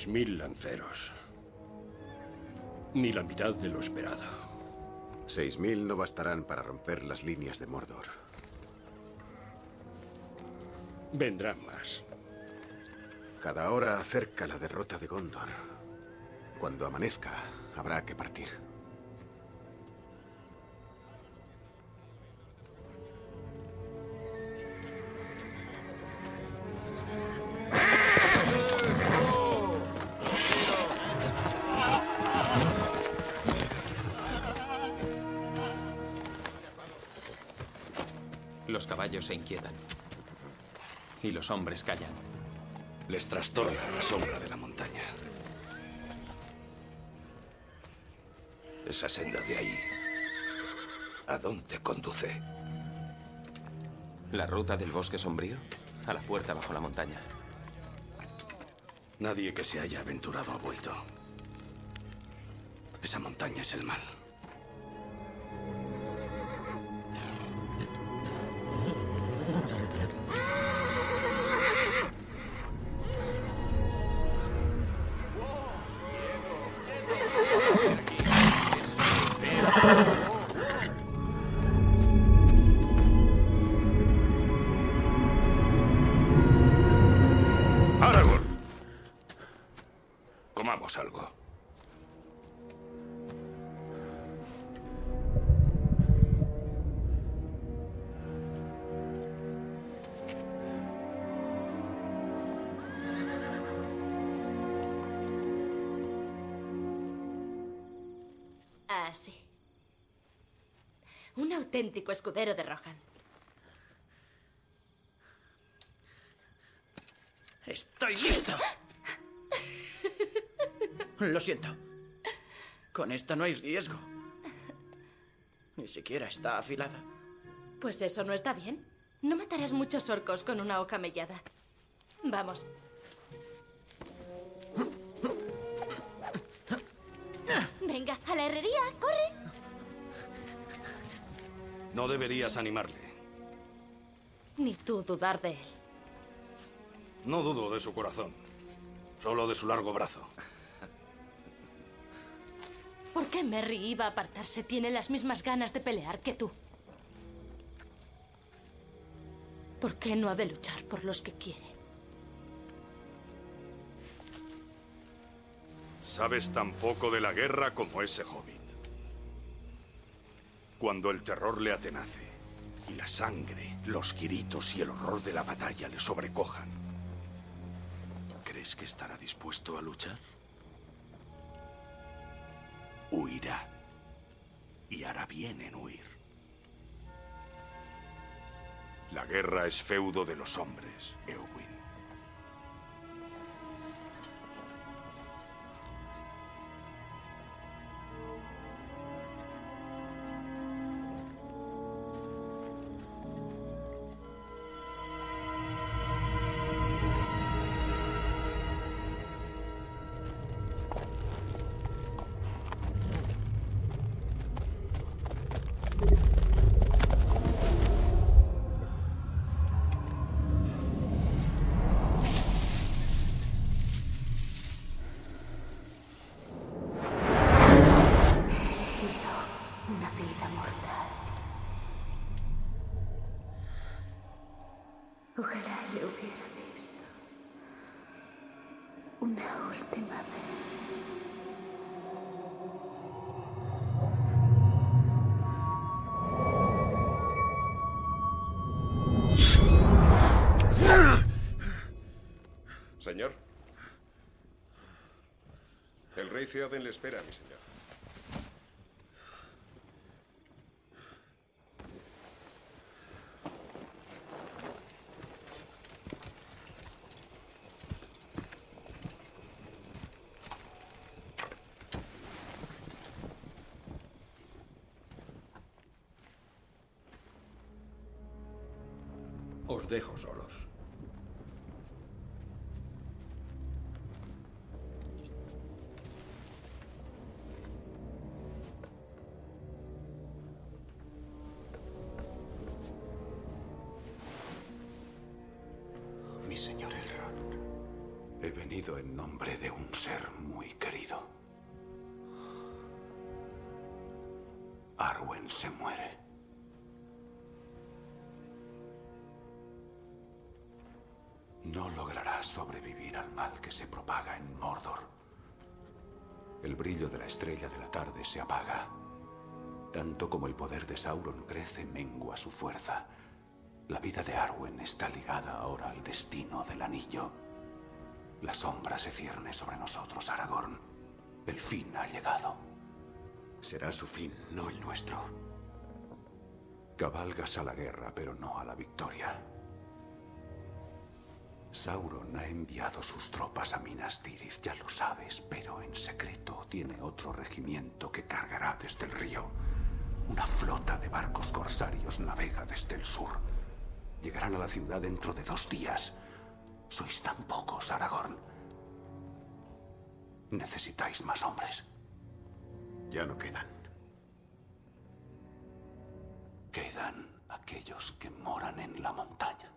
6.000 lanceros. Ni la mitad de lo esperado. 6.000 no bastarán para romper las líneas de Mordor. Vendrán más. Cada hora acerca la derrota de Gondor. Cuando amanezca, habrá que partir. Los caballos se inquietan. Y los hombres callan. Les trastorna la sombra de la montaña. Esa senda de ahí. ¿A dónde conduce? ¿La ruta del bosque sombrío? A la puerta bajo la montaña. Nadie que se haya aventurado ha vuelto. Esa montaña es el mal. auténtico escudero de Rohan. Estoy listo. Lo siento. Con esta no hay riesgo. Ni siquiera está afilada. Pues eso no está bien. No matarás muchos orcos con una hoja mellada. Vamos. Venga, a la herrería, corre. No deberías animarle. Ni tú dudar de él. No dudo de su corazón, solo de su largo brazo. ¿Por qué Merry iba a apartarse? Tiene las mismas ganas de pelear que tú. ¿Por qué no ha de luchar por los que quiere? Sabes tan poco de la guerra como ese hobbit. Cuando el terror le atenace y la sangre, los gritos y el horror de la batalla le sobrecojan, ¿crees que estará dispuesto a luchar? Huirá. Y hará bien en huir. La guerra es feudo de los hombres, Eowyn. Ojalá le hubiera visto. Una última vez. Señor. El rey Theoden le espera, mi señor. Dejo solos. Al mal que se propaga en Mordor. El brillo de la estrella de la tarde se apaga. Tanto como el poder de Sauron crece, mengua su fuerza. La vida de Arwen está ligada ahora al destino del anillo. La sombra se cierne sobre nosotros, Aragorn. El fin ha llegado. Será su fin, no el nuestro. Cabalgas a la guerra, pero no a la victoria. Sauron ha enviado sus tropas a Minas Tirith, ya lo sabes, pero en secreto tiene otro regimiento que cargará desde el río. Una flota de barcos corsarios navega desde el sur. Llegarán a la ciudad dentro de dos días. Sois tan pocos, Aragorn. Necesitáis más hombres. Ya no quedan. Quedan aquellos que moran en la montaña.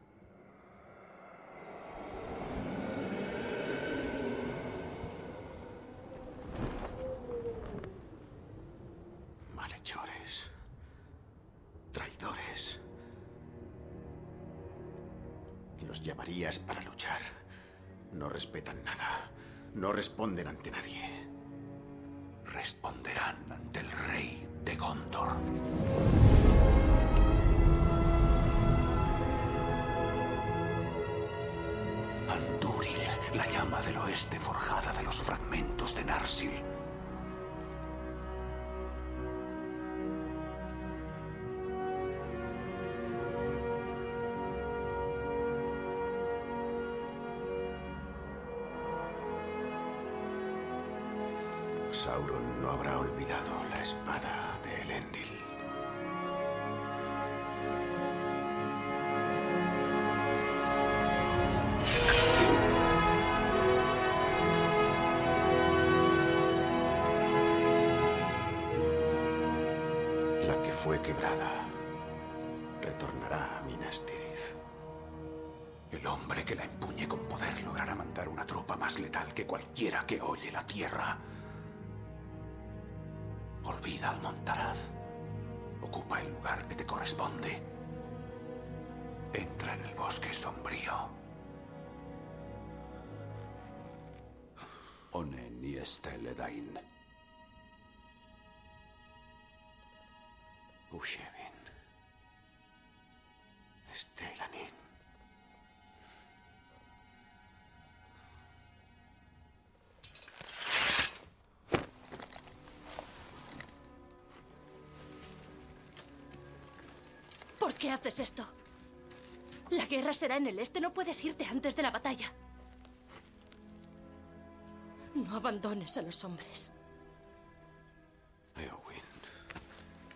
Para luchar. No respetan nada. No responden ante nadie. Responderán ante el rey de Gondor. Andúril, la llama del oeste forjada de los fragmentos de Narsil. ¿Por qué haces esto? La guerra será en el este. No puedes irte antes de la batalla. No abandones a los hombres. Eowyn,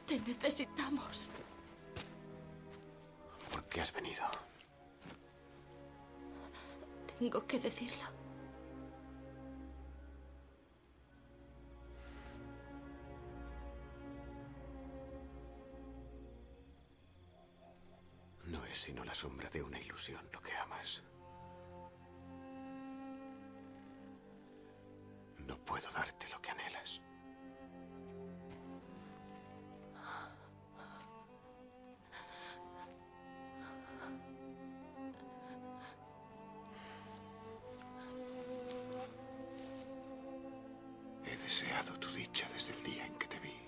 Te necesitamos. ¿por qué has venido? Tengo que decirlo. Sino la sombra de una ilusión lo que amas. No puedo darte lo que anhelas. He deseado tu dicha desde el día en que te vi.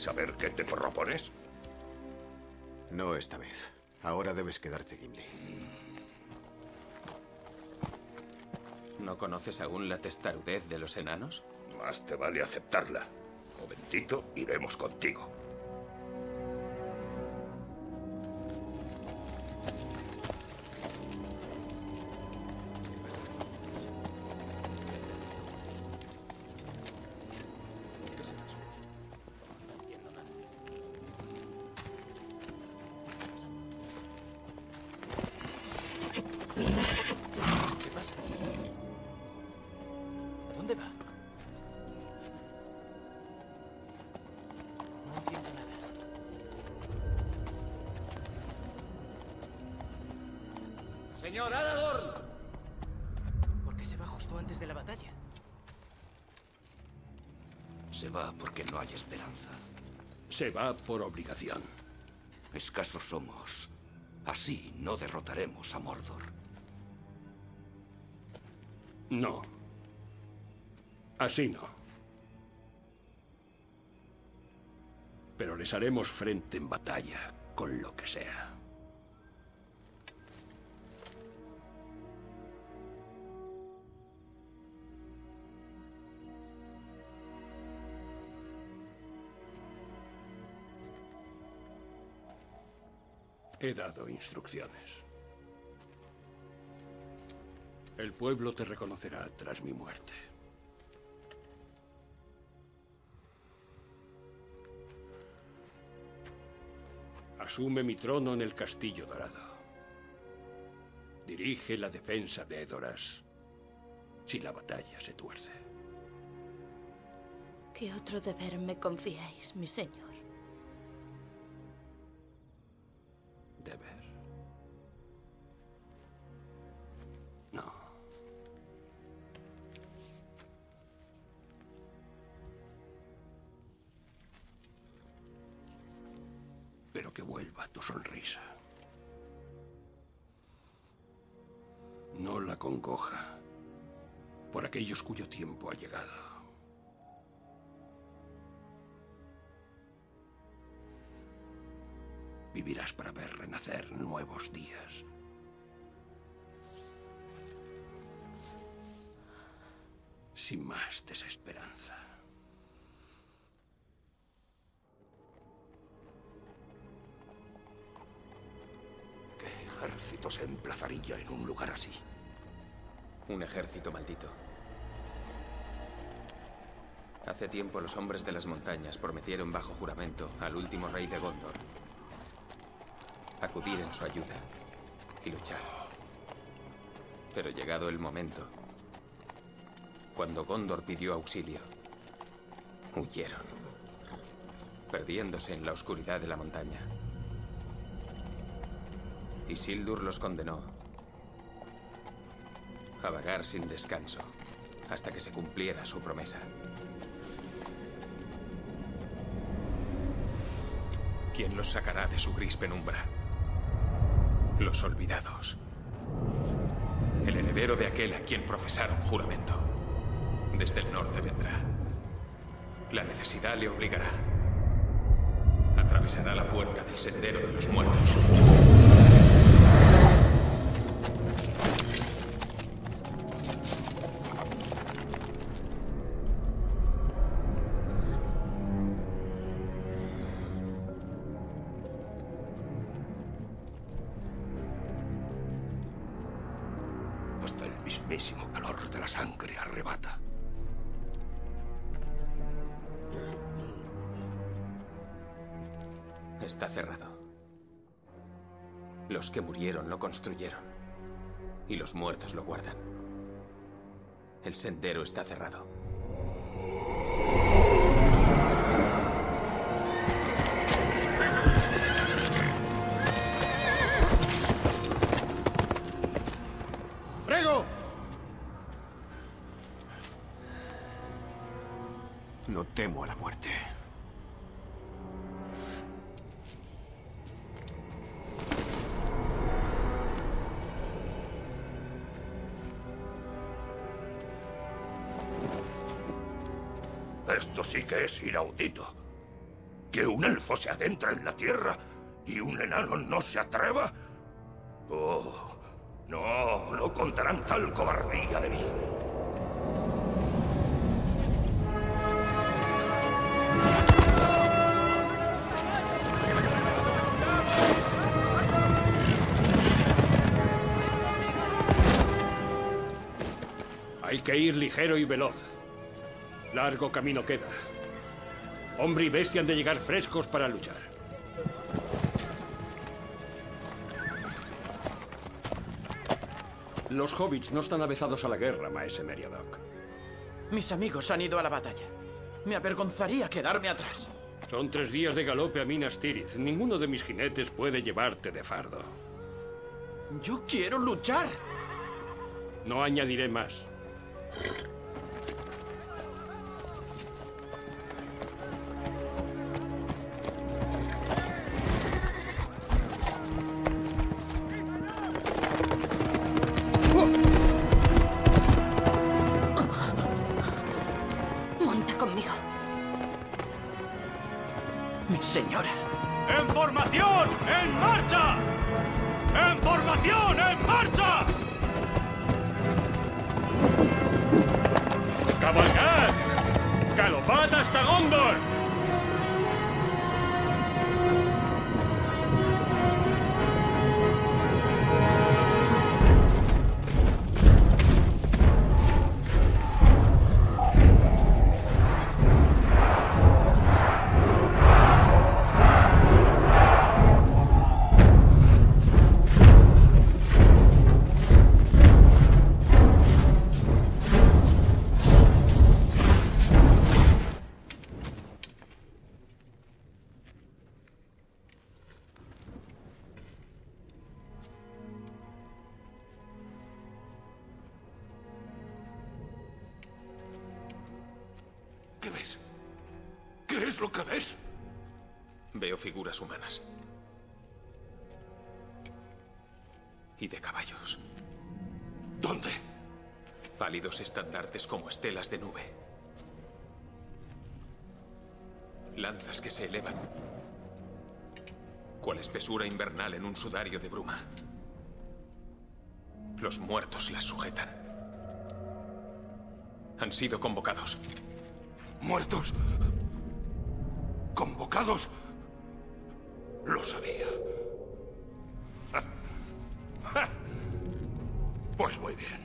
¿Se puede saber qué te propones? No esta vez. Ahora debes quedarte, Gimli. ¿No conoces aún la testarudez de los enanos? Más te vale aceptarla. Jovencito, iremos contigo. Se va por obligación. Escasos somos. Así no derrotaremos a Mordor. No. Así no. Pero les haremos frente en batalla, con lo que sea. He dado instrucciones. El pueblo te reconocerá tras mi muerte. Asume mi trono en el Castillo Dorado. Dirige la defensa de Edoras si la batalla se tuerce. ¿Qué otro deber me confiáis, mi señor? Tiempo ha llegado. Vivirás para ver renacer nuevos días. y más desesperanza. ¿Qué ejército se emplazaría en un lugar así? Un ejército maldito. Hace tiempo los hombres de las montañas prometieron bajo juramento al último rey de Gondor acudir en su ayuda y luchar. Pero llegado el momento, cuando Gondor pidió auxilio, huyeron, perdiéndose en la oscuridad de la montaña. Y Sildur los condenó a vagar sin descanso hasta que se cumpliera su promesa. ¿Quién los sacará de su gris penumbra? Los olvidados. El heredero de aquel a quien profesaron juramento. Desde el norte vendrá. La necesidad le obligará. Atravesará la puerta del sendero de los muertos. Muertos lo guardan. El sendero está cerrado. Es. Que un elfo se adentra en la tierra y un enano no se atreva. Oh, no, no contarán tal cobardía de mí. Hay que ir ligero y veloz. Largo camino queda. Hombre y bestia han de llegar frescos para luchar. Los hobbits no están avezados a la guerra, maese Meriadoc. Mis amigos han ido a la batalla. Me avergonzaría quedarme atrás. Son tres días de galope a Minas Tirith. Ninguno de mis jinetes puede llevarte de fardo. Yo quiero luchar. No añadiré más. Y de caballos. ¿Dónde? Pálidos estandartes como estelas de nube. Lanzas que se elevan. Cual espesura invernal en un sudario de bruma. Los muertos las sujetan. Han sido convocados. ¿Muertos? ¿Convocados? Lo sabía. Pues muy bien.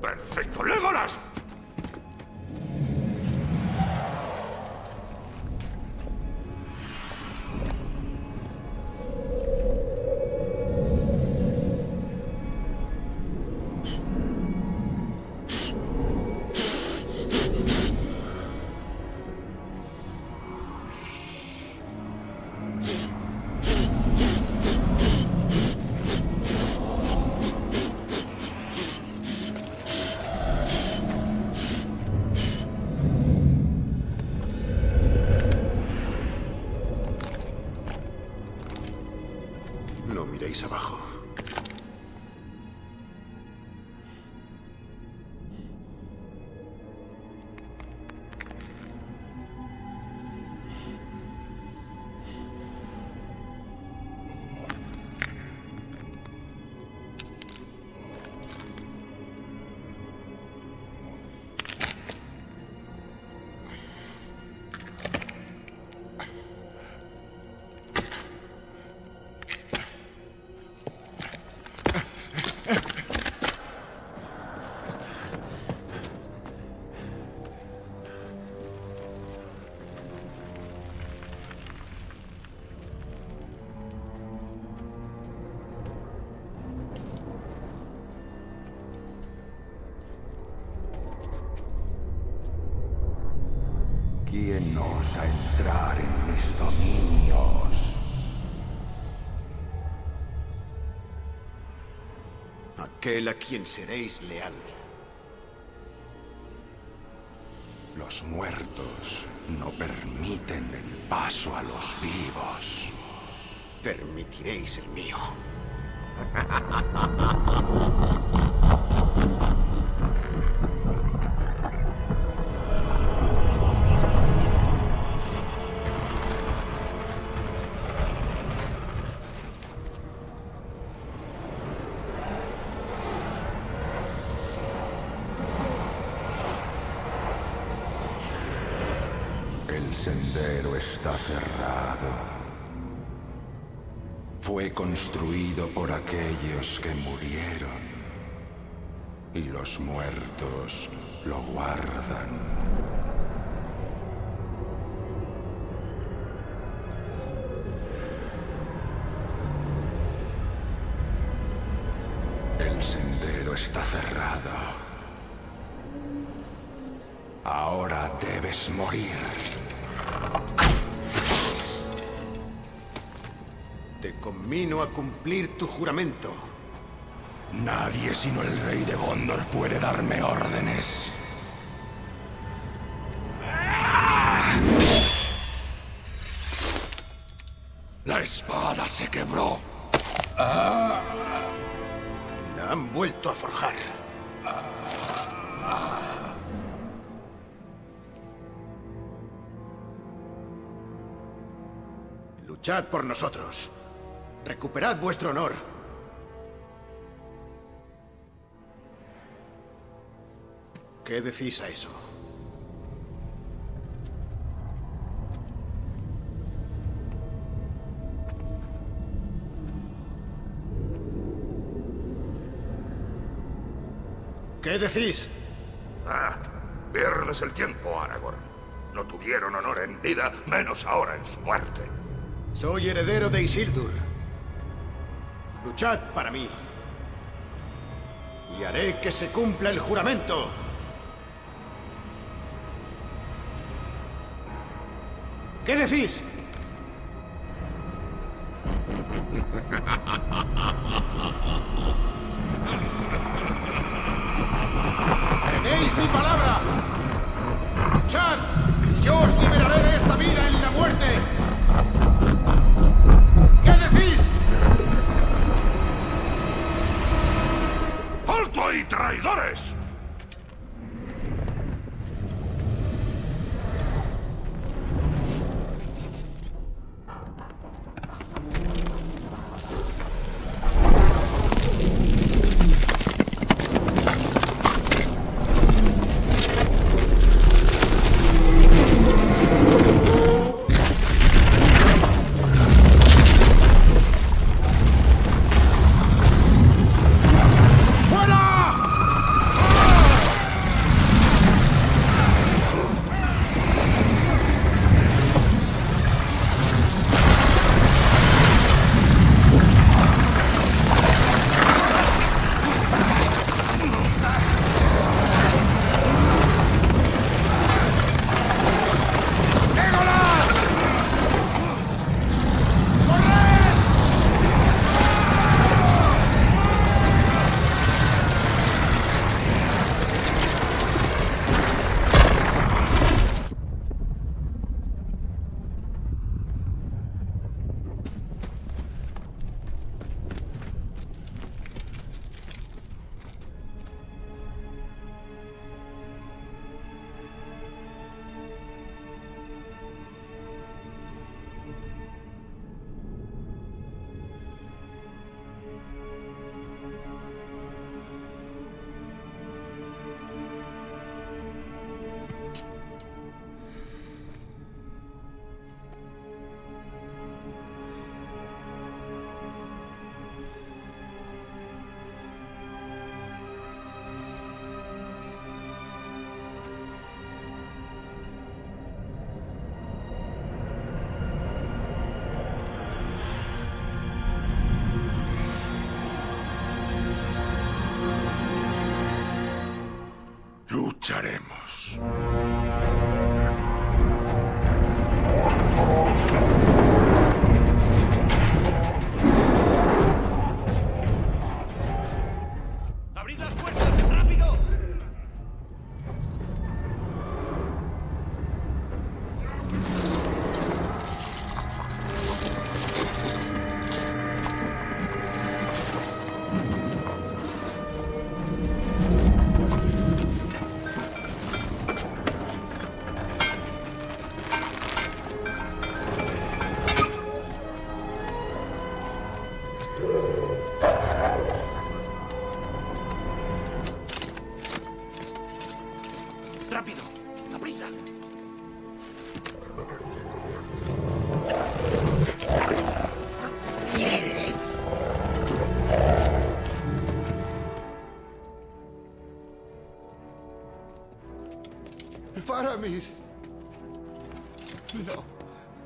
Perfecto. ¡Legolas! ¿Quién osa entrar en mis dominios? Aquel a quien seréis leal. Los muertos no permiten el paso a los vivos. Permitiréis el mío. está cerrado. Fue construido por aquellos que murieron. Y los muertos lo guardan. Cumplir tu juramento. Nadie sino el rey de Gondor puede darme órdenes. La espada se quebró. La han vuelto a forjar. Luchad por nosotros. Recuperad vuestro honor. ¿Qué decís a eso? ¿Qué decís? Ah, pierdes el tiempo, Aragorn. No tuvieron honor en vida, menos ahora en su muerte. Soy heredero de Isildur. Luchad para mí. Y haré que se cumpla el juramento. ¿Qué decís? ¡Tenéis mi palabra! ¡Luchad! Yo os liberaré de esta vida traidores! No,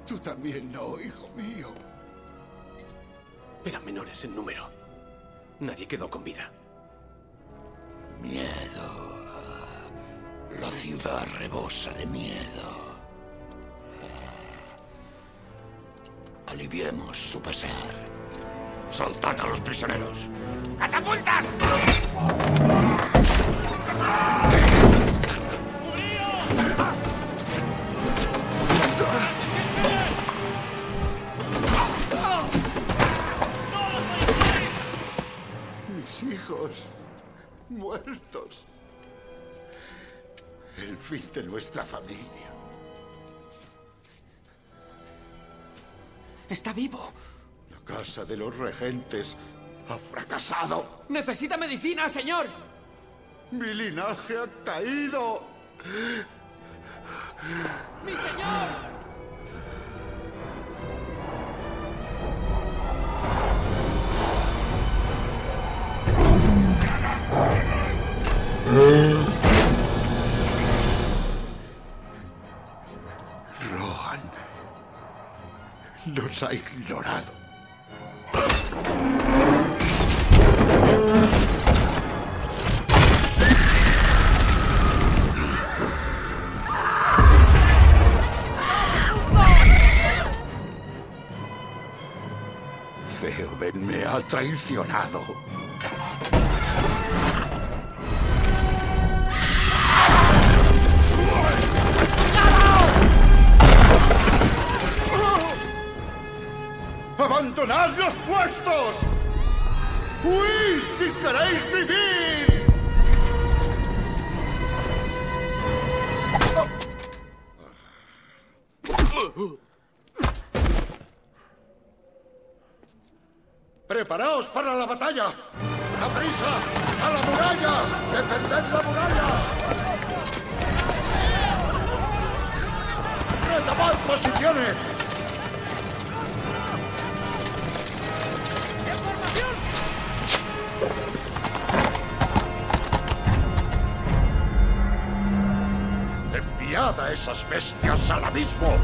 tú también no, hijo mío. Eran menores en número. Nadie quedó con vida. Miedo. La ciudad rebosa de miedo. Aliviemos su pesar. Soltad a los prisioneros. ¡Catapultas! De los regentes ha fracasado. Necesita medicina, señor. Mi linaje ha caído. ¡Mi señor! Rohan nos ha ignorado. Ha traicionado. ¡Abandonad los puestos! ¡Huid si queréis vivir! ¡Preparaos para la batalla! ¡A prisa! ¡A la muralla! ¡Defended la muralla! ¡Retomad posiciones! ¡Enviad a esas bestias al abismo!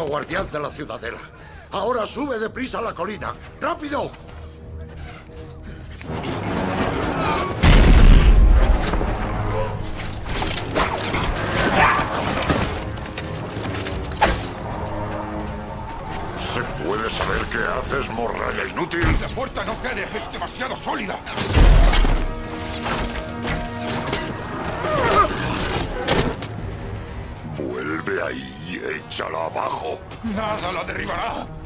Digno guardián de la ciudadela. Ahora sube deprisa a la colina. ¡Rápido! ¿Se puede saber qué haces, morralla inútil? La puerta no cede, es Nada la derribará.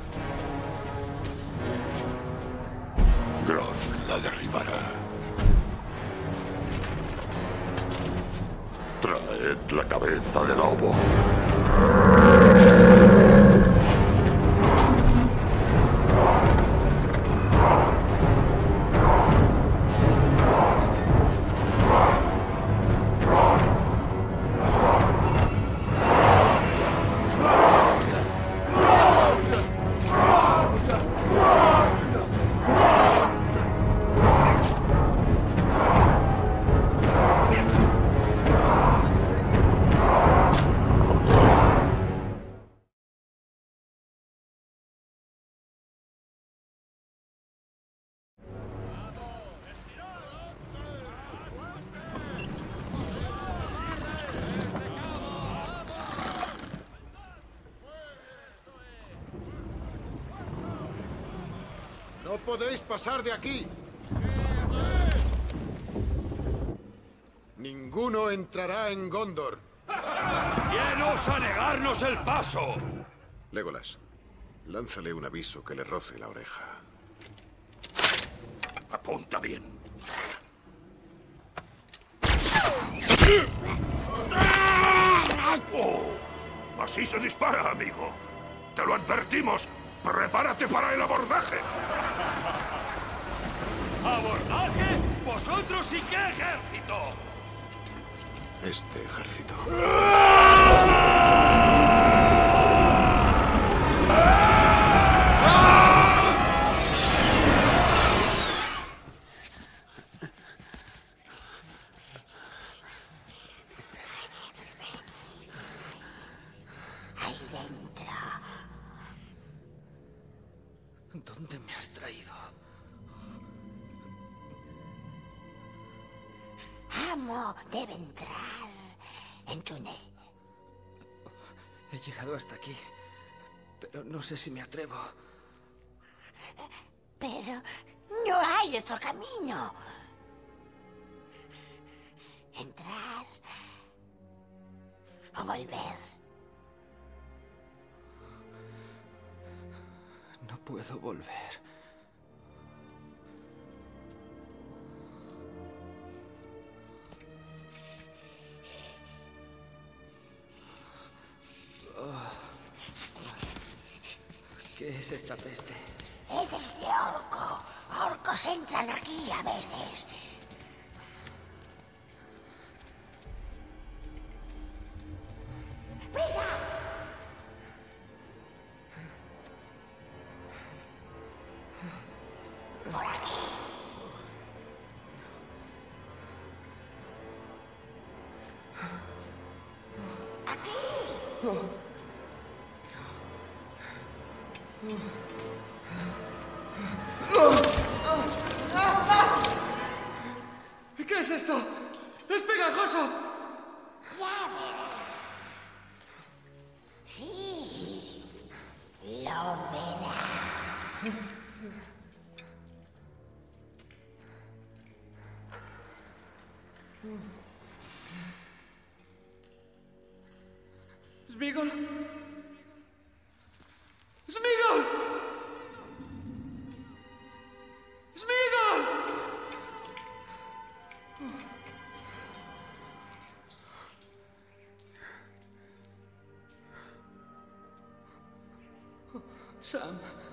Pasar de aquí. Ninguno entrará en Gondor. ¿Quién osa negarnos el paso? Legolas, lánzale un aviso que le roce la oreja. Apunta bien. Oh, así se dispara, amigo. Te lo advertimos. Atrevo. Pero no hay otro camino. Entrar o volver. No puedo volver. Es esta peste? Es de orco. Orcos entran aquí a veces. ¡Smigol! ¡Smigol! ¡Smigol! Sam.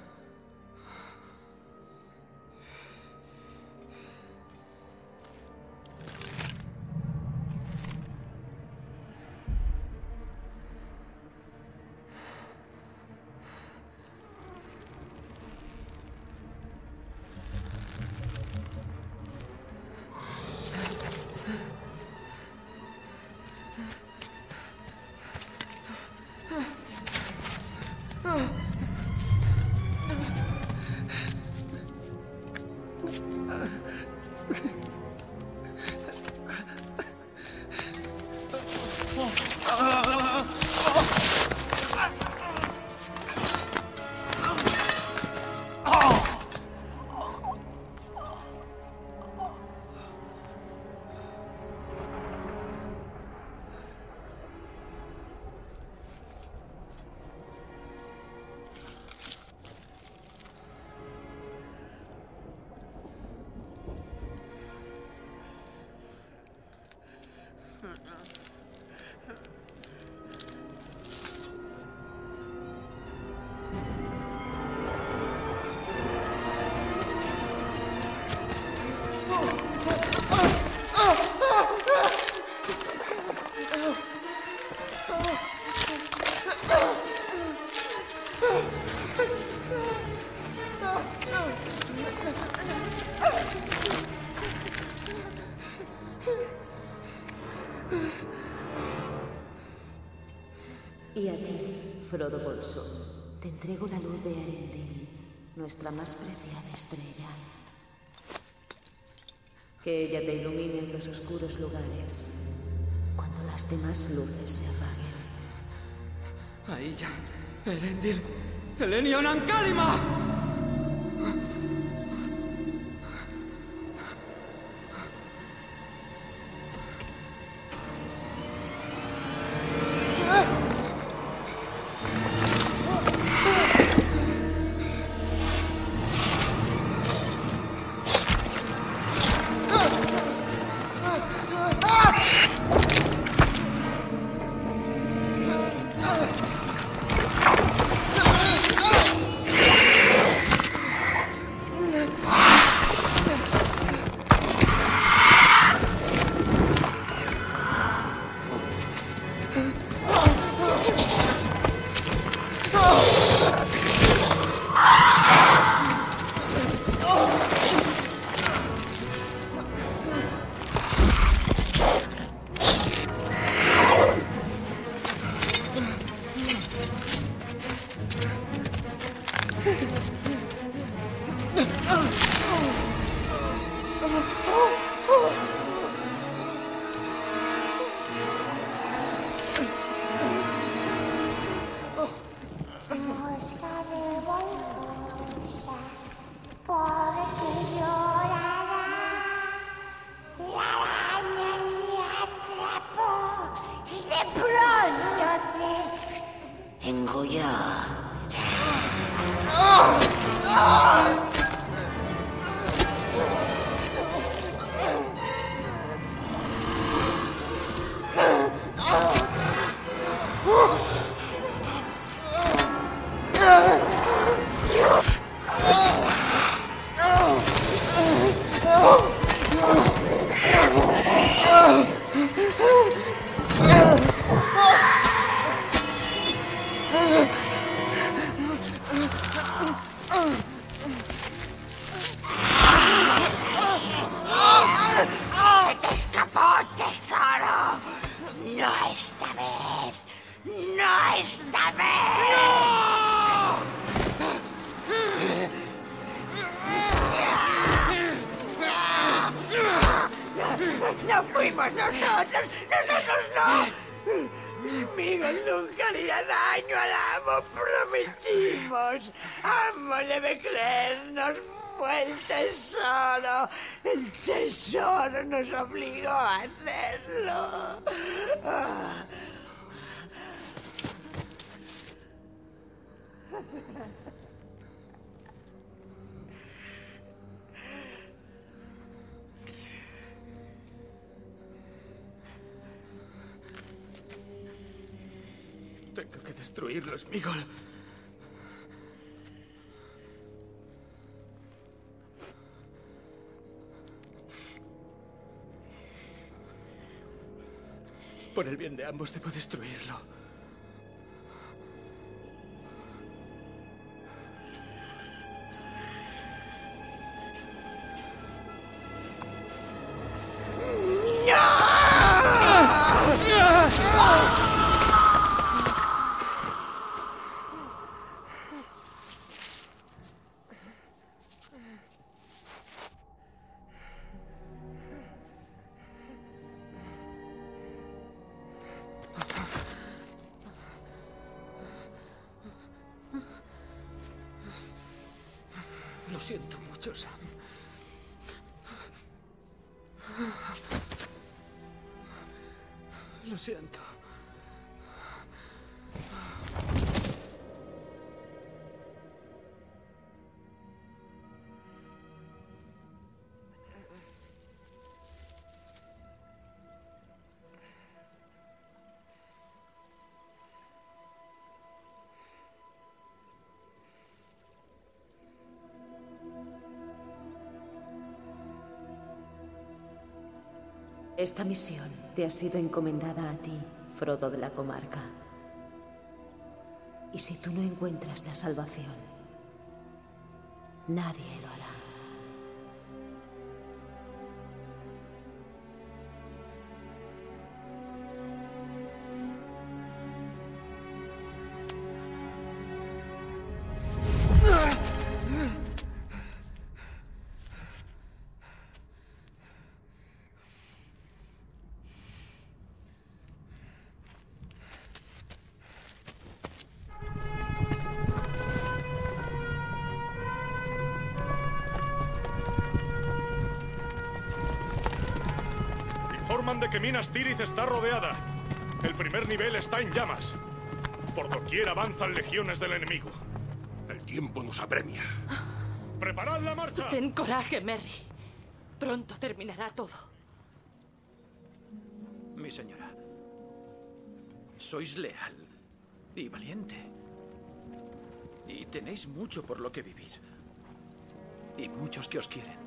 Frodo te entrego la luz de Erendil, nuestra más preciada estrella. Que ella te ilumine en los oscuros lugares cuando las demás luces se apaguen. Ahí ya. Elendil. Elenion. Por el bien de ambos debo destruirlo. Esta misión te ha sido encomendada a ti, Frodo de la comarca. Y si tú no encuentras la salvación, nadie lo hará. Minas Tirith está rodeada. El primer nivel está en llamas. Por doquier avanzan legiones del enemigo. El tiempo nos apremia. ¡Preparad la marcha! Ten coraje, Merry. Pronto terminará todo. Mi señora. Sois leal y valiente. Y tenéis mucho por lo que vivir. Y muchos que os quieren.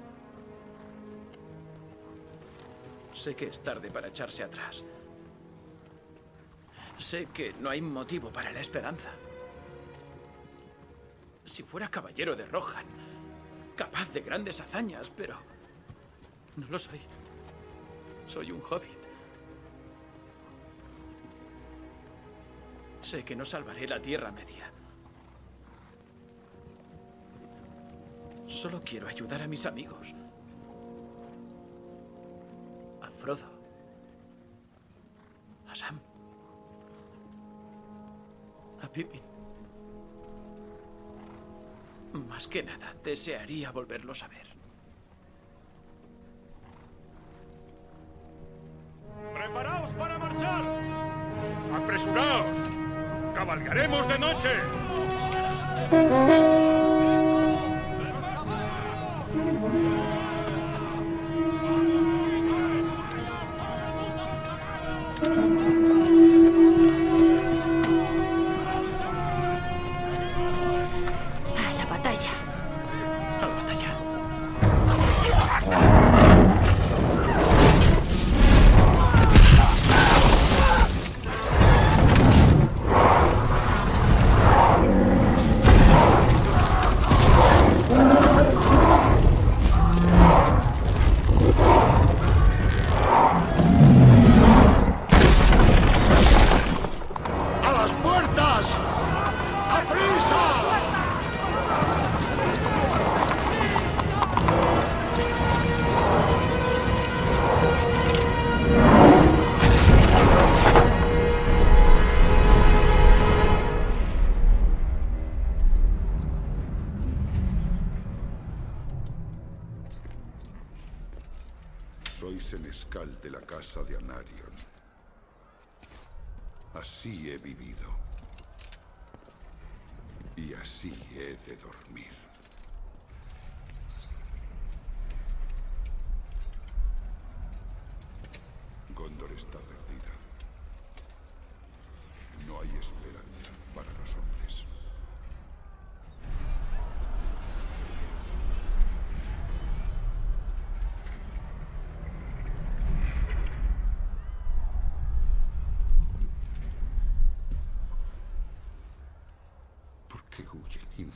Sé que es tarde para echarse atrás. Sé que no hay motivo para la esperanza. Si fuera caballero de Rohan, capaz de grandes hazañas, pero no lo soy. Soy un hobbit. Sé que no salvaré la Tierra Media. Solo quiero ayudar a mis amigos. Frodo. A Sam. A Pippin. Más que nada, desearía volverlos a ver. ¡Preparaos para marchar! ¡Apresuraos! cabalgaremos de noche.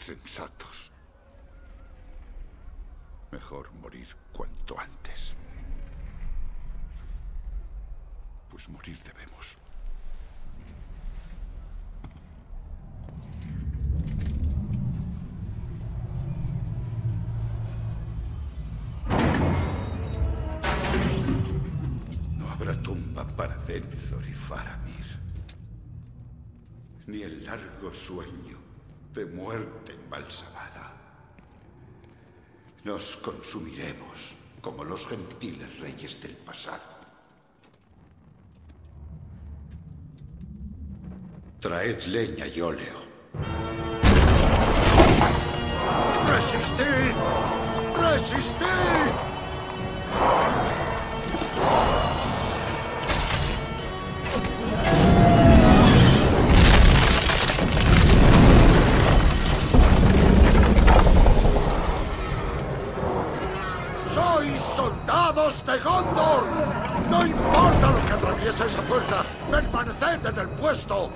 Huyen insensatos? Mejor morir cuanto antes. Pues morir debemos. No habrá tumba para Denethor y Faramir. Ni el largo sueño de muerte embalsamada. Nos consumiremos como los gentiles reyes del pasado. Traed leña y óleo. ¡Resistid! ¡Resistid! De Gondor! ¡No importa lo que atraviese esa puerta! ¡Permaneced en el puesto!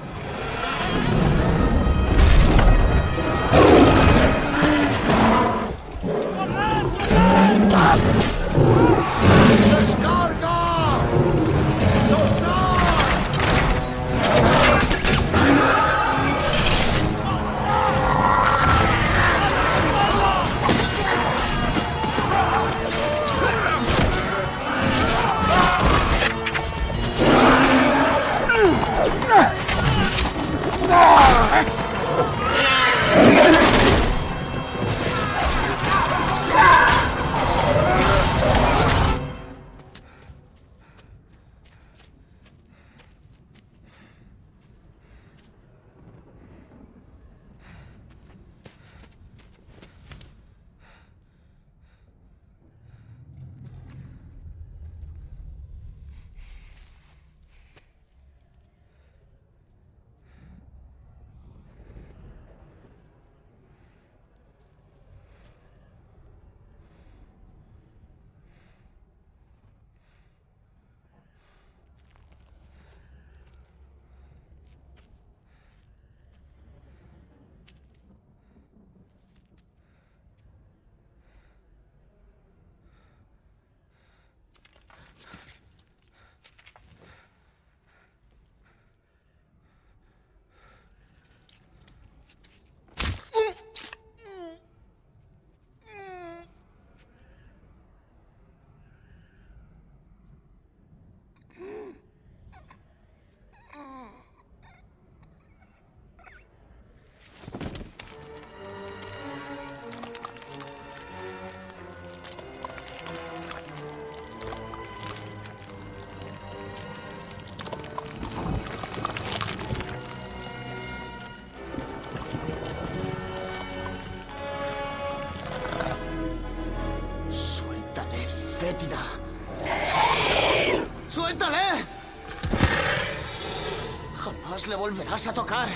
Le volverás a tocar.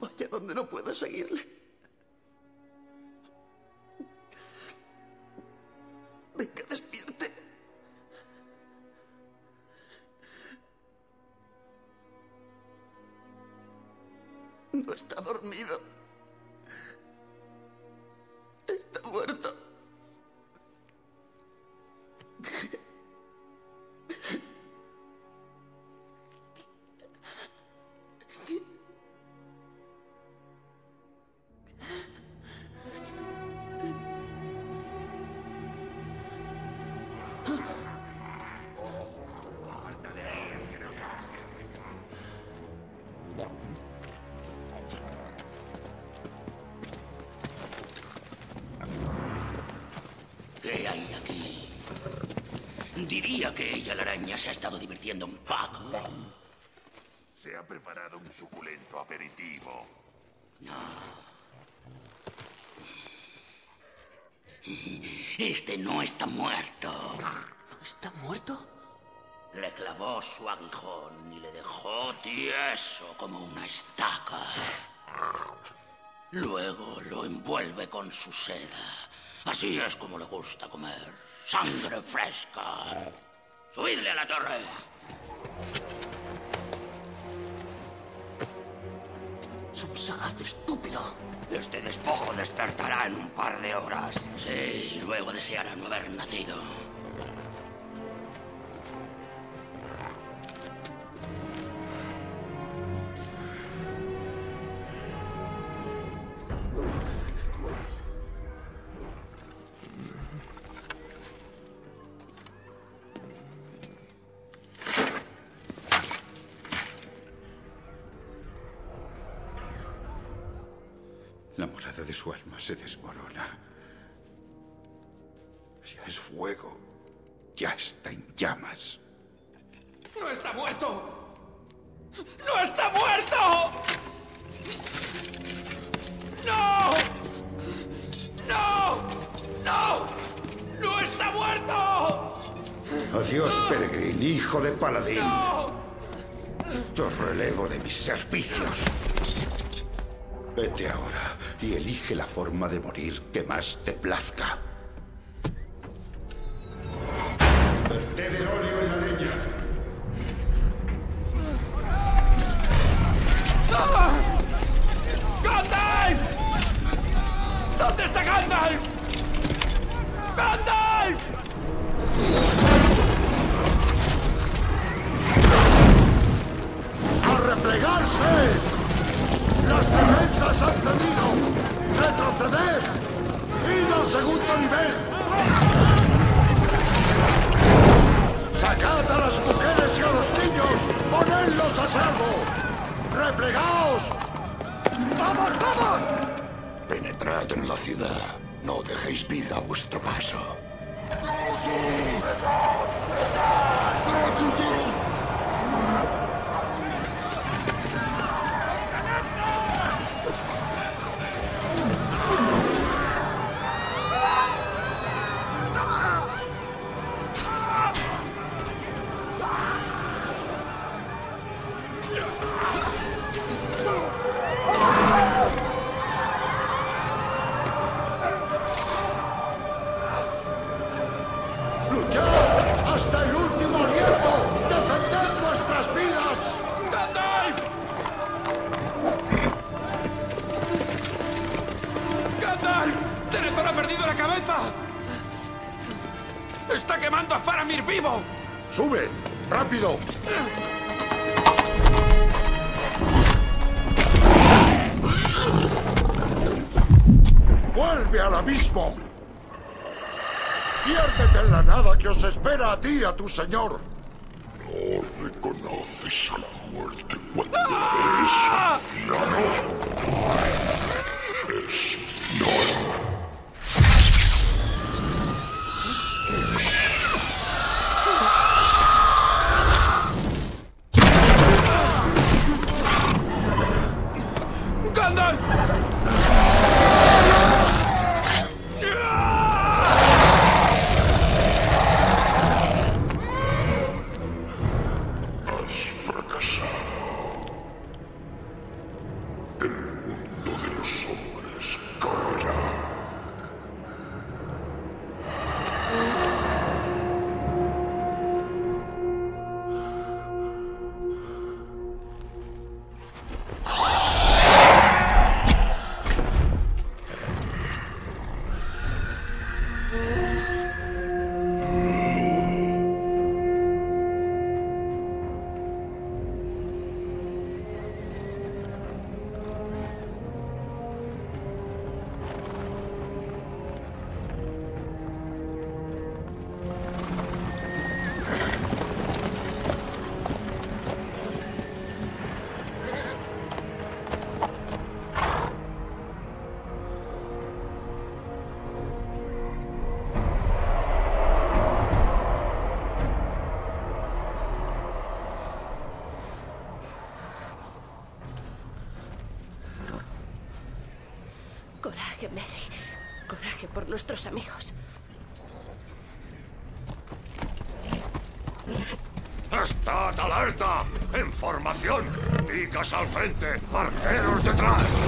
Vaya donde no pueda seguirle. Diría que ella, la araña, se ha estado divirtiendo un poco. Se ha preparado un suculento aperitivo. Este no está muerto. ¿Está muerto? Le clavó su aguijón y le dejó tieso como una estaca. Luego lo envuelve con su seda. Así es como le gusta comer. Sangre fresca. Subidle a la torre. Son sagas de estúpido. Este despojo despertará en un par de horas. Sí, luego deseará no haber nacido. más te. señor. nuestros amigos. ¡Estad alerta! ¡En formación! ¡Picas al frente! ¡Arqueros detrás!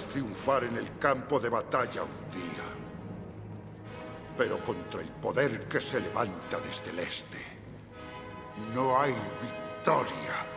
triunfar en el campo de batalla un día, pero contra el poder que se levanta desde el este, no hay victoria.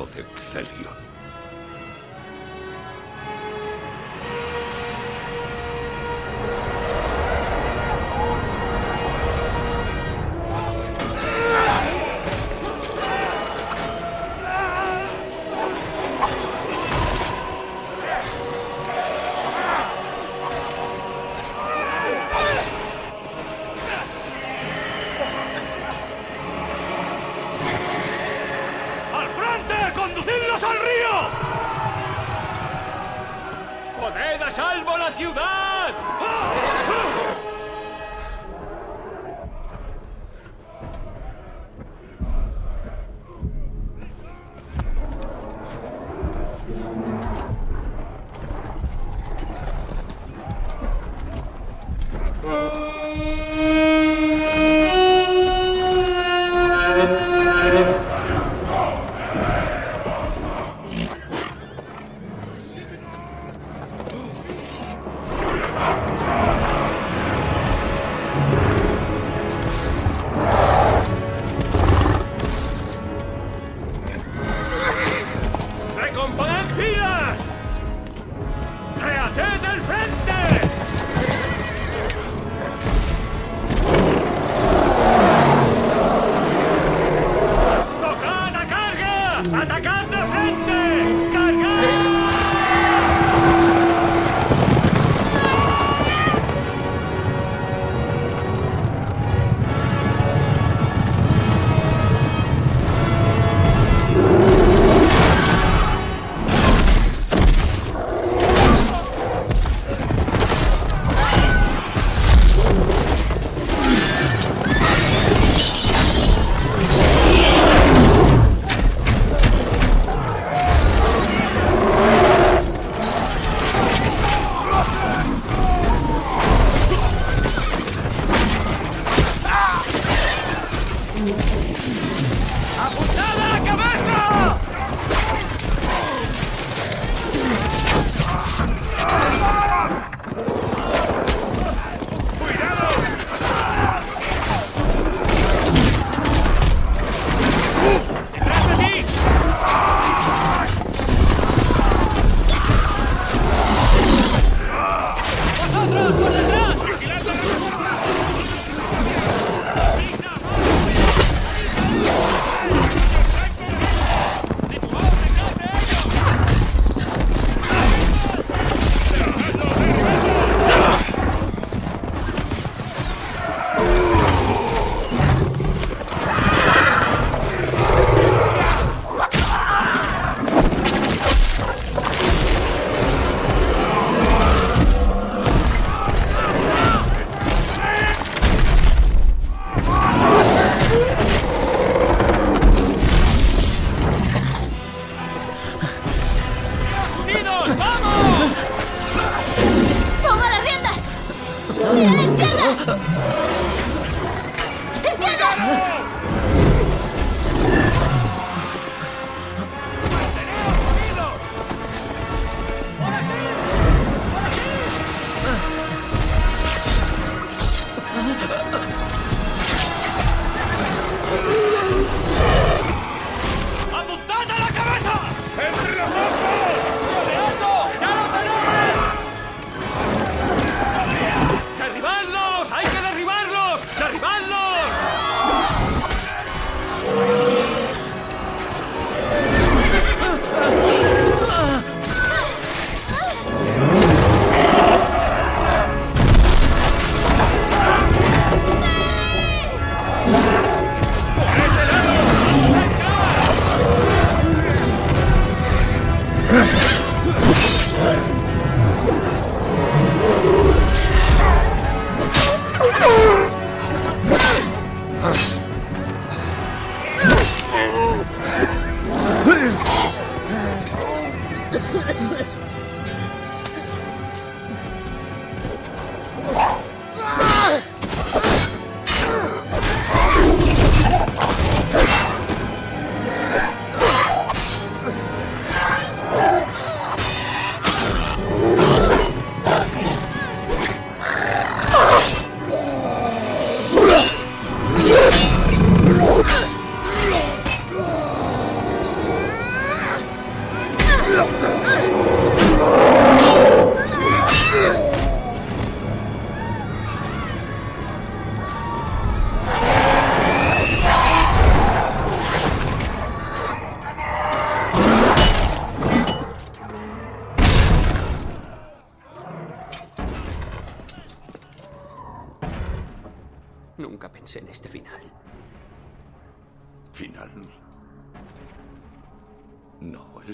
Joseph.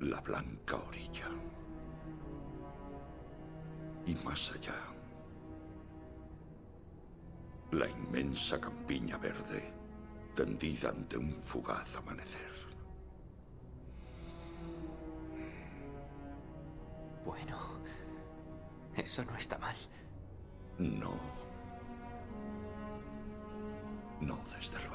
La blanca orilla. Y más allá. La inmensa campiña verde tendida ante un fugaz amanecer. Bueno, eso no está mal. No. No, desde luego.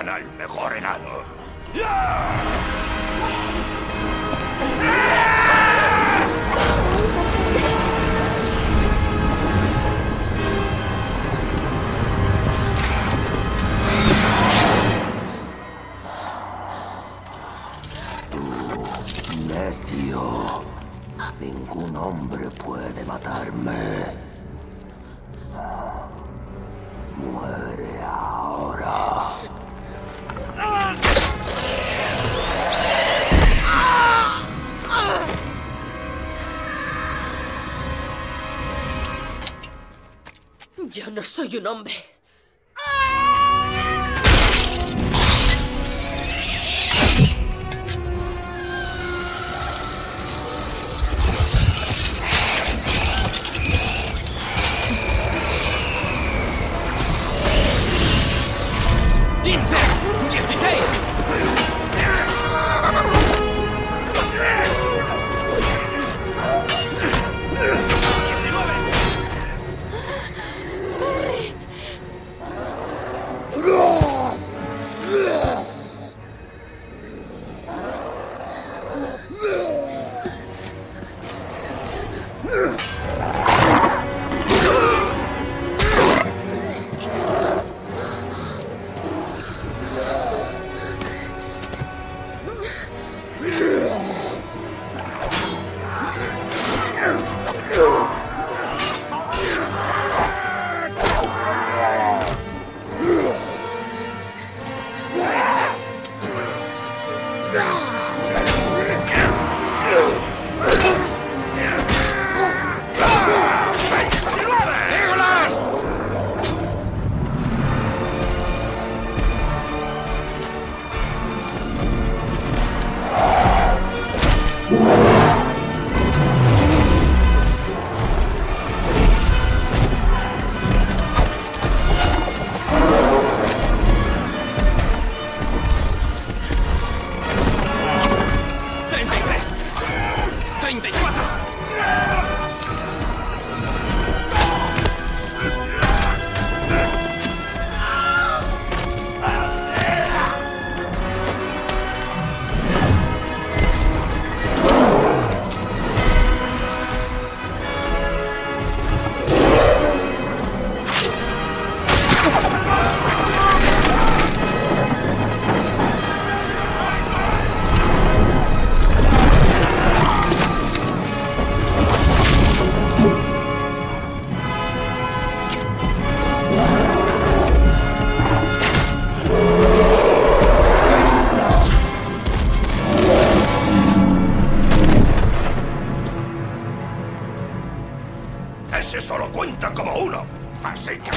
El mejor enano. Soy un hombre. Cuenta como uno. Así que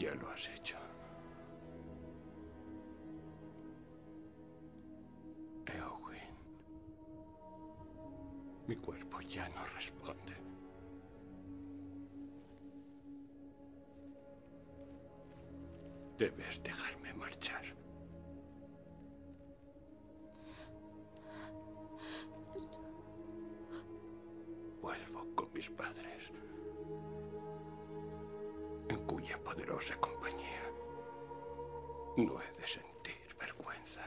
Ya lo has hecho. Eowyn. Mi cuerpo ya no responde. Debes dejarme marchar. Vuelvo con mis padres, en cuya poderosa compañía no he de sentir vergüenza.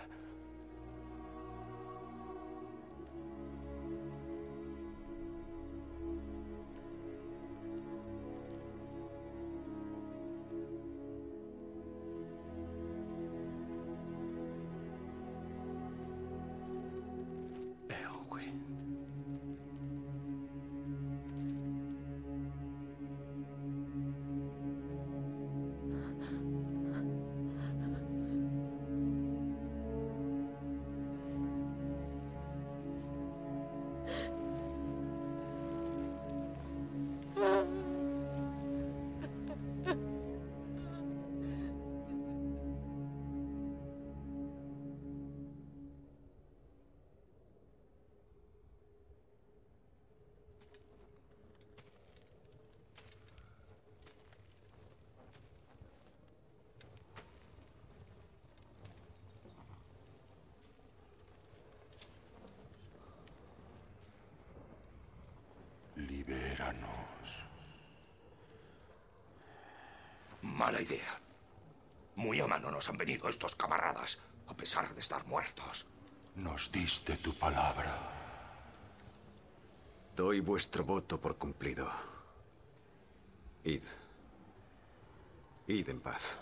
Mala idea. Muy a mano nos han venido estos camaradas, a pesar de estar muertos. Nos diste tu palabra. Doy vuestro voto por cumplido. Id. Id en paz.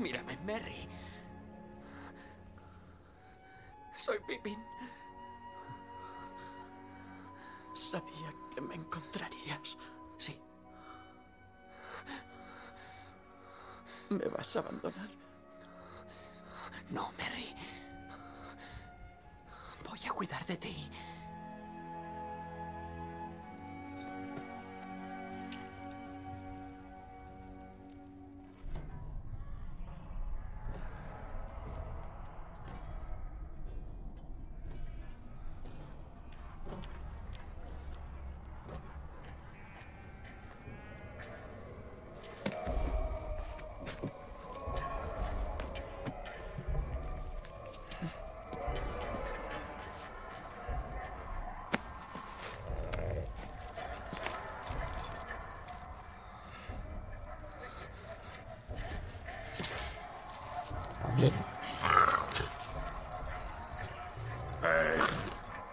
Mírame, Merry. Soy Pippin. Sabía que me encontrarías. Sí. ¿Me vas a abandonar?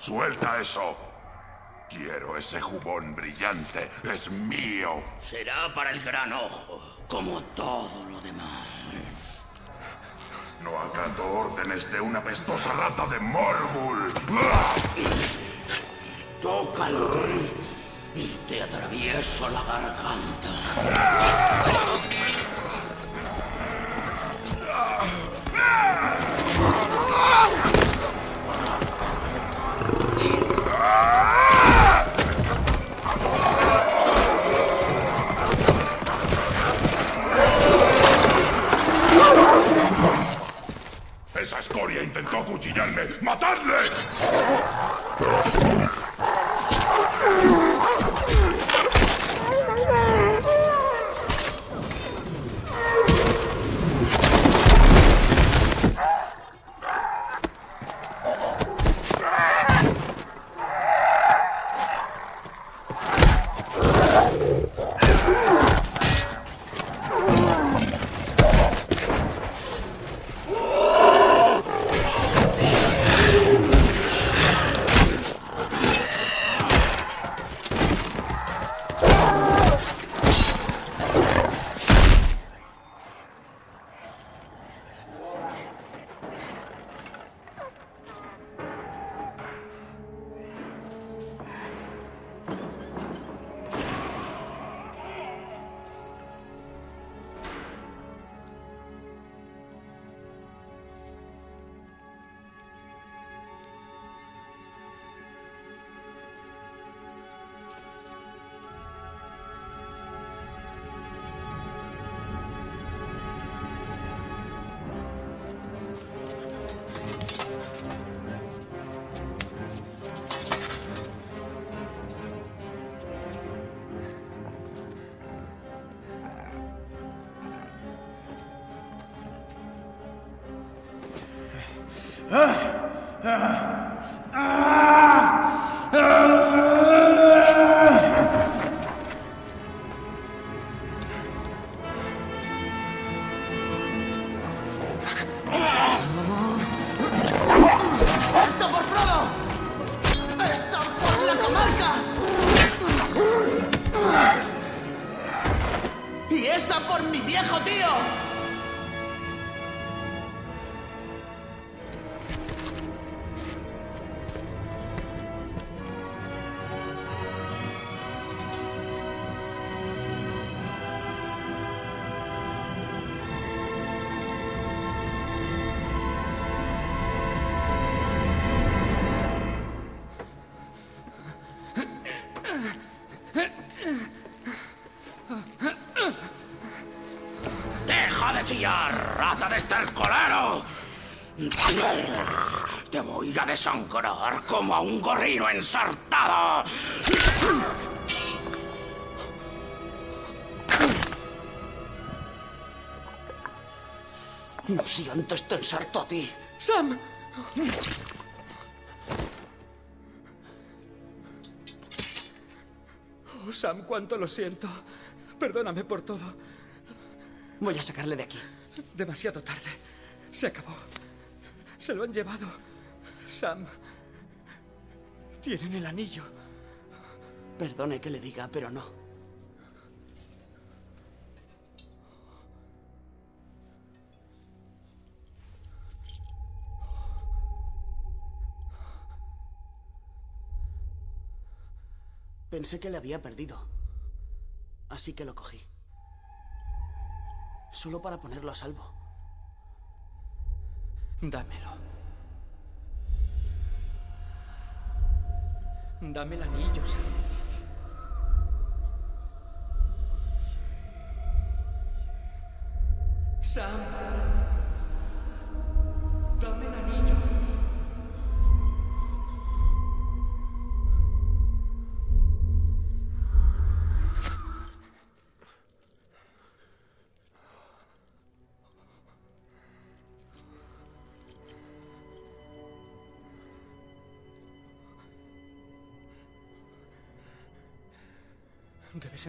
¡Suelta eso! Quiero ese jubón brillante. Es mío. Será para el gran ojo, como todo lo demás. No acato órdenes de una pestosa rata de Morgul. Tócalo y te atravieso la garganta. Acuchillarme. ¡Matadle! Te voy a desangrar como a un gorrino ensartado. Si antes te ensarto a ti. ¡Sam! Oh, Sam, cuánto lo siento. Perdóname por todo. Voy a sacarle de aquí. Demasiado tarde. Se acabó. Se lo han llevado. Sam. Tienen el anillo. Perdone que le diga, pero no. Pensé que le había perdido. Así que lo cogí. Solo para ponerlo a salvo. Dámelo. Dame el anillo, Sam. Sam. Dame el anillo.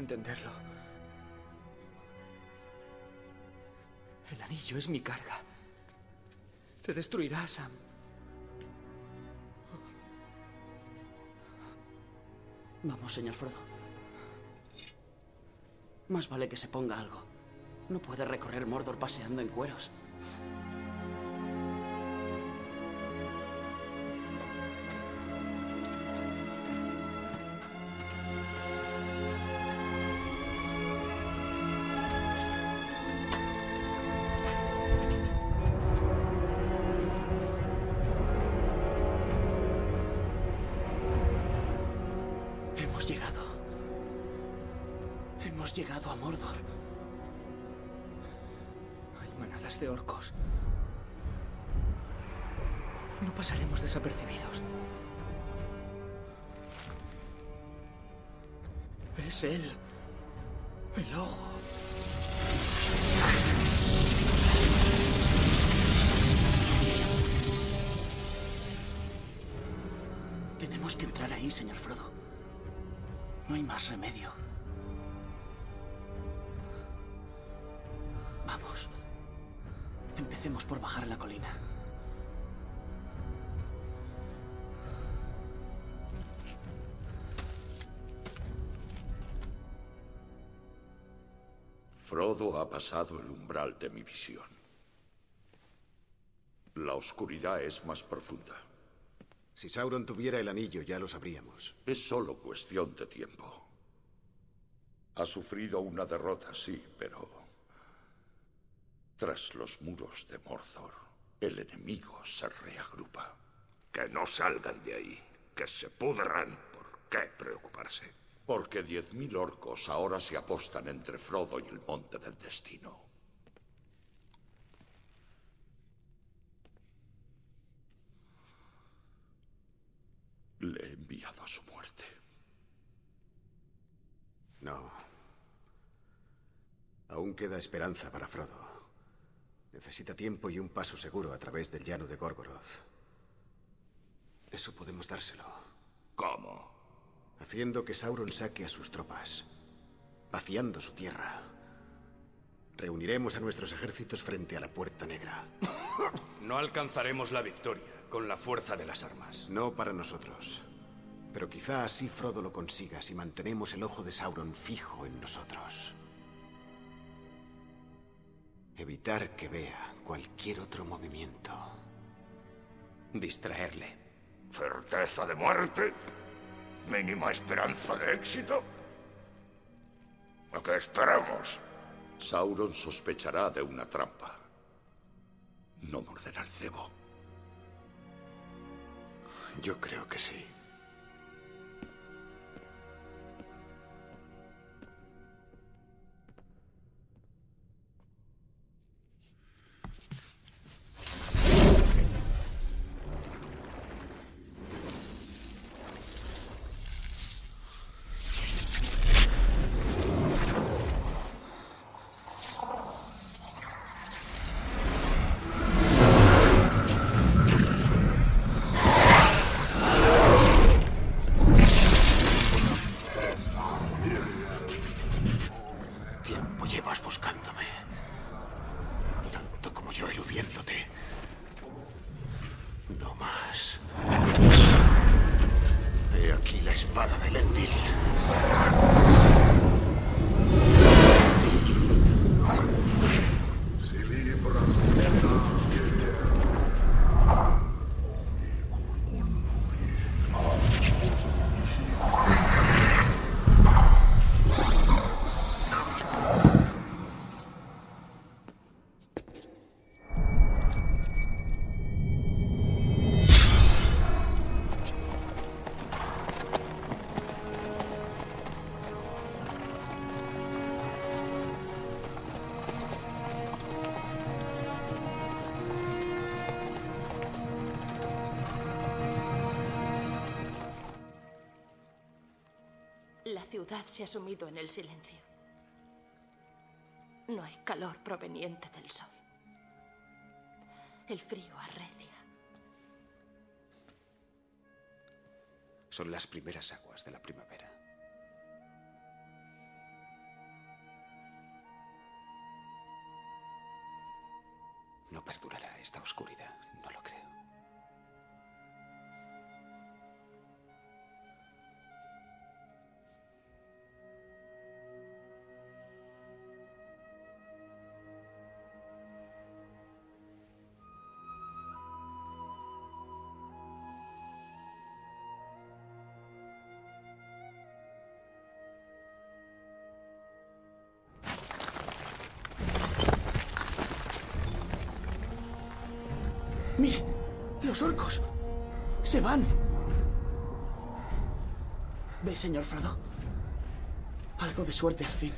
Entenderlo. El anillo es mi carga. Te destruirá, Sam. Vamos, señor Frodo. Más vale que se ponga algo. No puede recorrer Mordor paseando en cueros. Ha pasado el umbral de mi visión. La oscuridad es más profunda. Si Sauron tuviera el anillo, ya lo sabríamos. Es solo cuestión de tiempo. Ha sufrido una derrota, sí, pero... Tras los muros de Mordor, el enemigo se reagrupa. Que no salgan de ahí, que se pudran. ¿Por qué preocuparse? Porque diez mil orcos ahora se apostan entre Frodo y el Monte del Destino. Le he enviado a su muerte. No. Aún queda esperanza para Frodo. Necesita tiempo y un paso seguro a través del llano de Gorgoroth. Eso podemos dárselo. ¿Cómo? Haciendo que Sauron saque a sus tropas. Vaciando su tierra. Reuniremos a nuestros ejércitos frente a la Puerta Negra. No alcanzaremos la victoria con la fuerza de las armas. No para nosotros. Pero quizá así Frodo lo consiga si mantenemos el ojo de Sauron fijo en nosotros. Evitar que vea cualquier otro movimiento. Distraerle. ¿Certeza de muerte? ¿Mínima esperanza de éxito? ¿A qué esperamos? Sauron sospechará de una trampa. No morderá el cebo. Yo creo que sí. se ha sumido en el silencio. No hay calor proveniente del sol. El frío arrecia. Son las primeras aguas de la primavera. No perdurará esta oscuridad, no lo creo. los orcos. Se van. ¿Ve, señor Frodo? Algo de suerte al fin.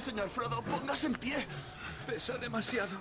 señor Frodo. Póngase en pie. Pesa demasiado.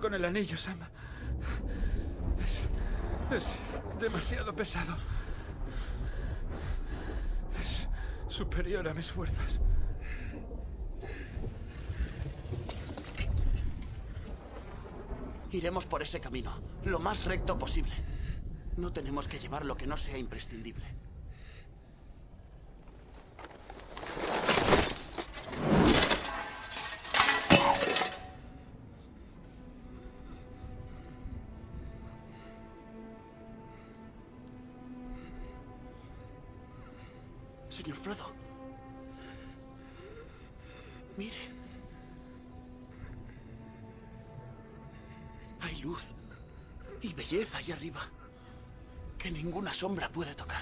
Con el anillo, Sam. Es, es demasiado pesado. Es superior a mis fuerzas. Iremos por ese camino, lo más recto posible. No tenemos que llevar lo que no sea imprescindible. Puede tocar.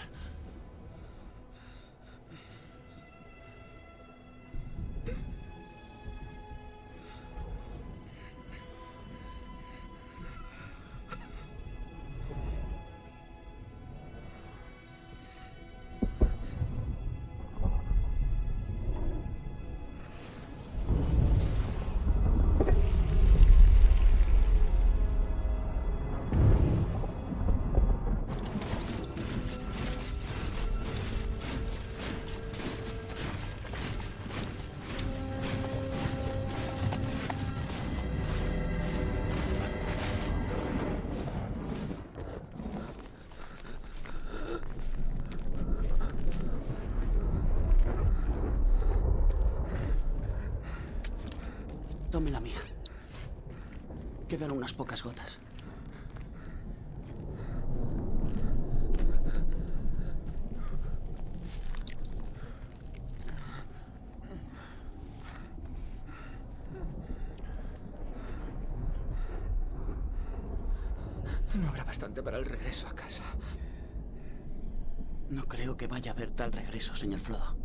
Quedan unas pocas gotas. No habrá bastante para el regreso a casa. No creo que vaya a haber tal regreso, señor Frodo.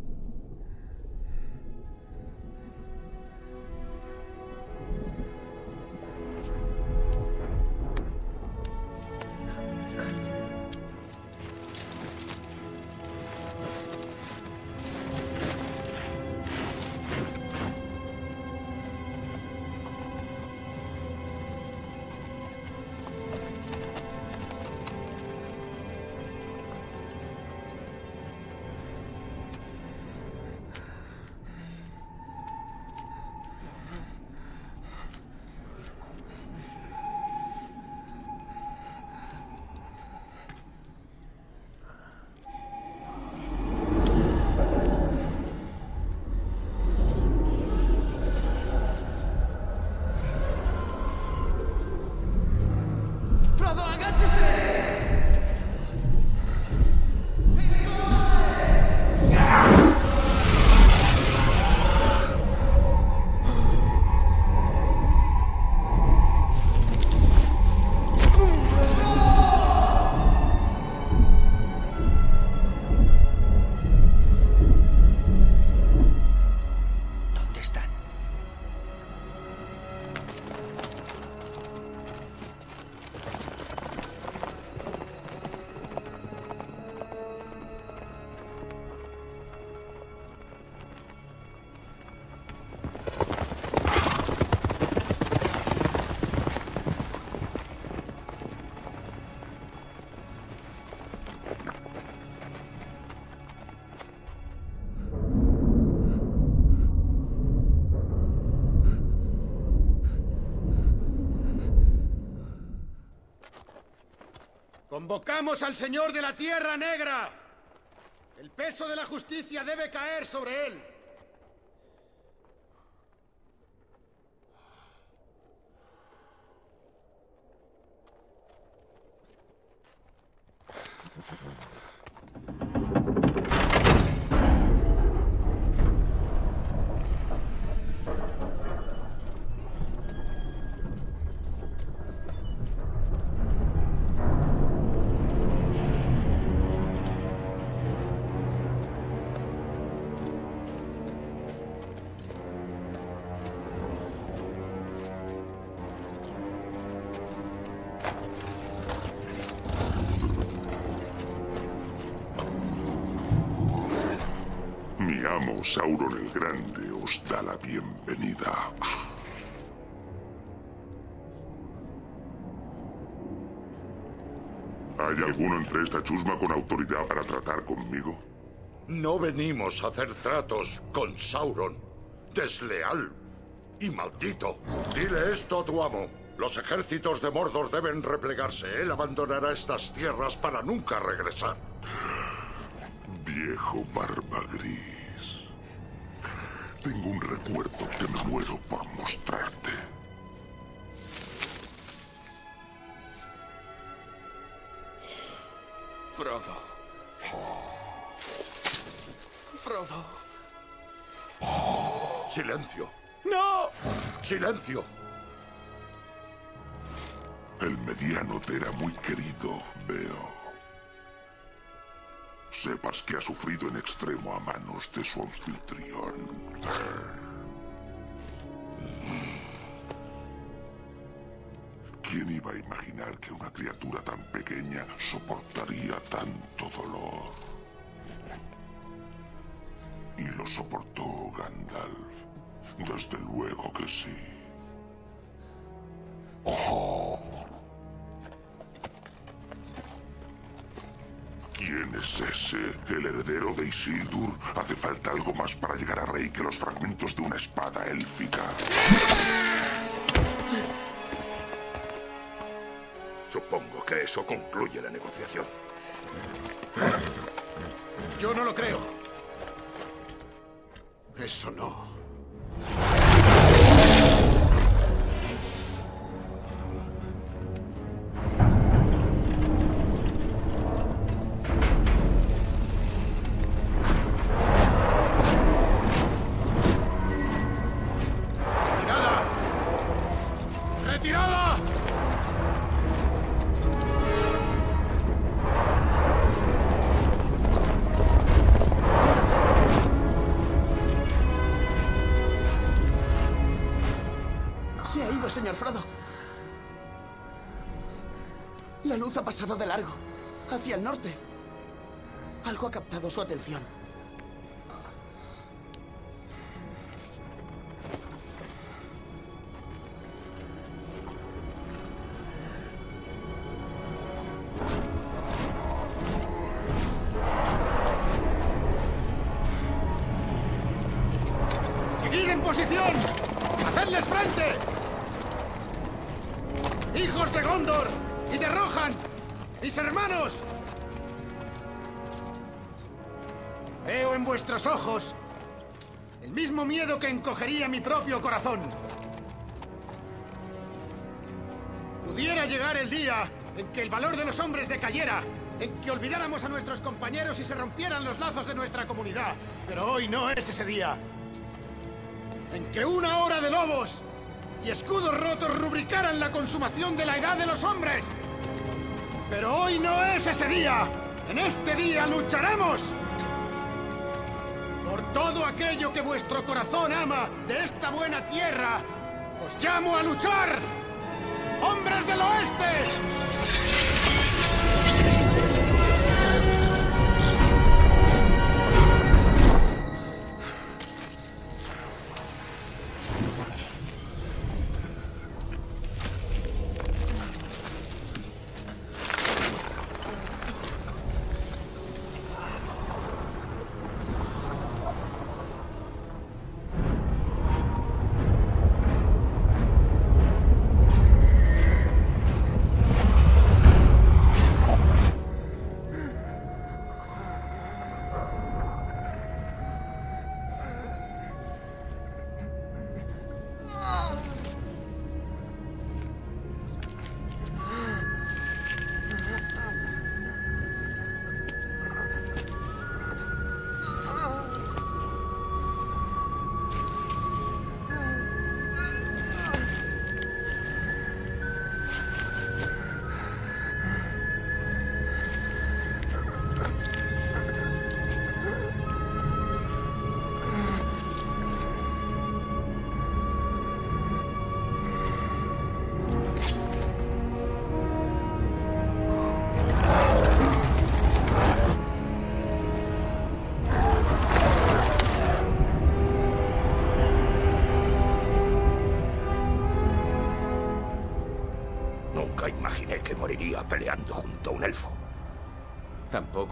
Convocamos al Señor de la Tierra Negra. El peso de la justicia debe caer sobre él. Sauron el Grande os da la bienvenida. ¿Hay alguno entre esta chusma con autoridad para tratar conmigo? No venimos a hacer tratos con Sauron. Desleal y maldito. Dile esto a tu amo. Los ejércitos de Mordor deben replegarse. Él abandonará estas tierras para nunca regresar. Viejo barba gris. Tengo un recuerdo que me muero por mostrarte. Frodo. Frodo. Silencio. ¡No! Silencio. El mediano te era muy querido, veo. Sepas que ha sufrido en extremo a manos de su anfitrión. ¿Quién iba a imaginar que una criatura tan pequeña soportaría tanto dolor? Y lo soportó Gandalf. Desde luego que sí. Oh. ¿Quién es ese? ¿El heredero de Isildur? Hace falta algo más para llegar a rey que los fragmentos de una espada élfica. Supongo que eso concluye la negociación. Yo no lo creo. Eso no. Pasado de largo, hacia el norte. Algo ha captado su atención. Encogería mi propio corazón. Pudiera llegar el día en que el valor de los hombres decayera, en que olvidáramos a nuestros compañeros y se rompieran los lazos de nuestra comunidad. Pero hoy no es ese día. En que una hora de lobos y escudos rotos rubricaran la consumación de la edad de los hombres. Pero hoy no es ese día. En este día lucharemos. Todo aquello que vuestro corazón ama de esta buena tierra, os llamo a luchar. ¡Hombres del oeste!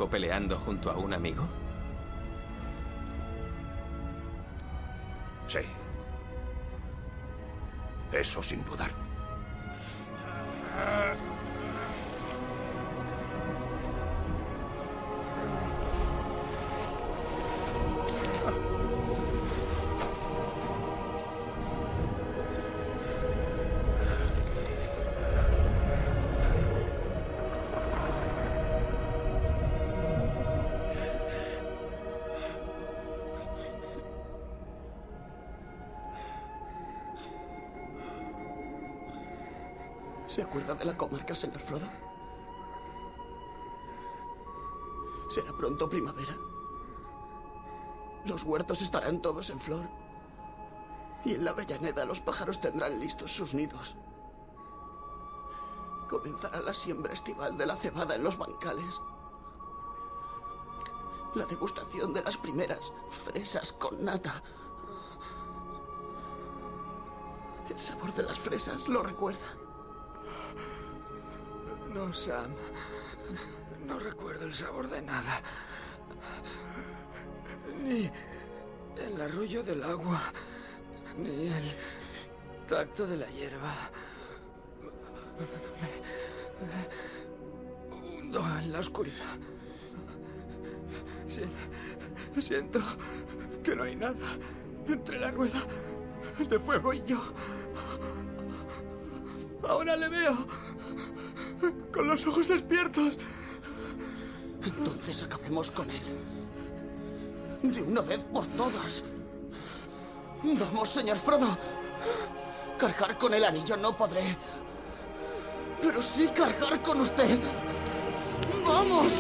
¿Tampoco peleando junto a un amigo? Sí. Eso sin dudar. ¿Se acuerda de la comarca, señor Frodo? Será pronto primavera. Los huertos estarán todos en flor. Y en la Avellaneda los pájaros tendrán listos sus nidos. Comenzará la siembra estival de la cebada en los bancales. La degustación de las primeras fresas con nata. El sabor de las fresas lo recuerda. No, Sam. No recuerdo el sabor de nada. Ni el arrullo del agua, ni el tacto de la hierba. Me hundo en la oscuridad. Si- Siento que no hay nada entre la rueda de fuego y yo. Ahora le veo con los ojos despiertos. Entonces acabemos con él. De una vez por todas. Vamos, señor Frodo. Cargar con el anillo no podré. Pero sí cargar con usted. ¡Vamos!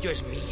El anillo es mío.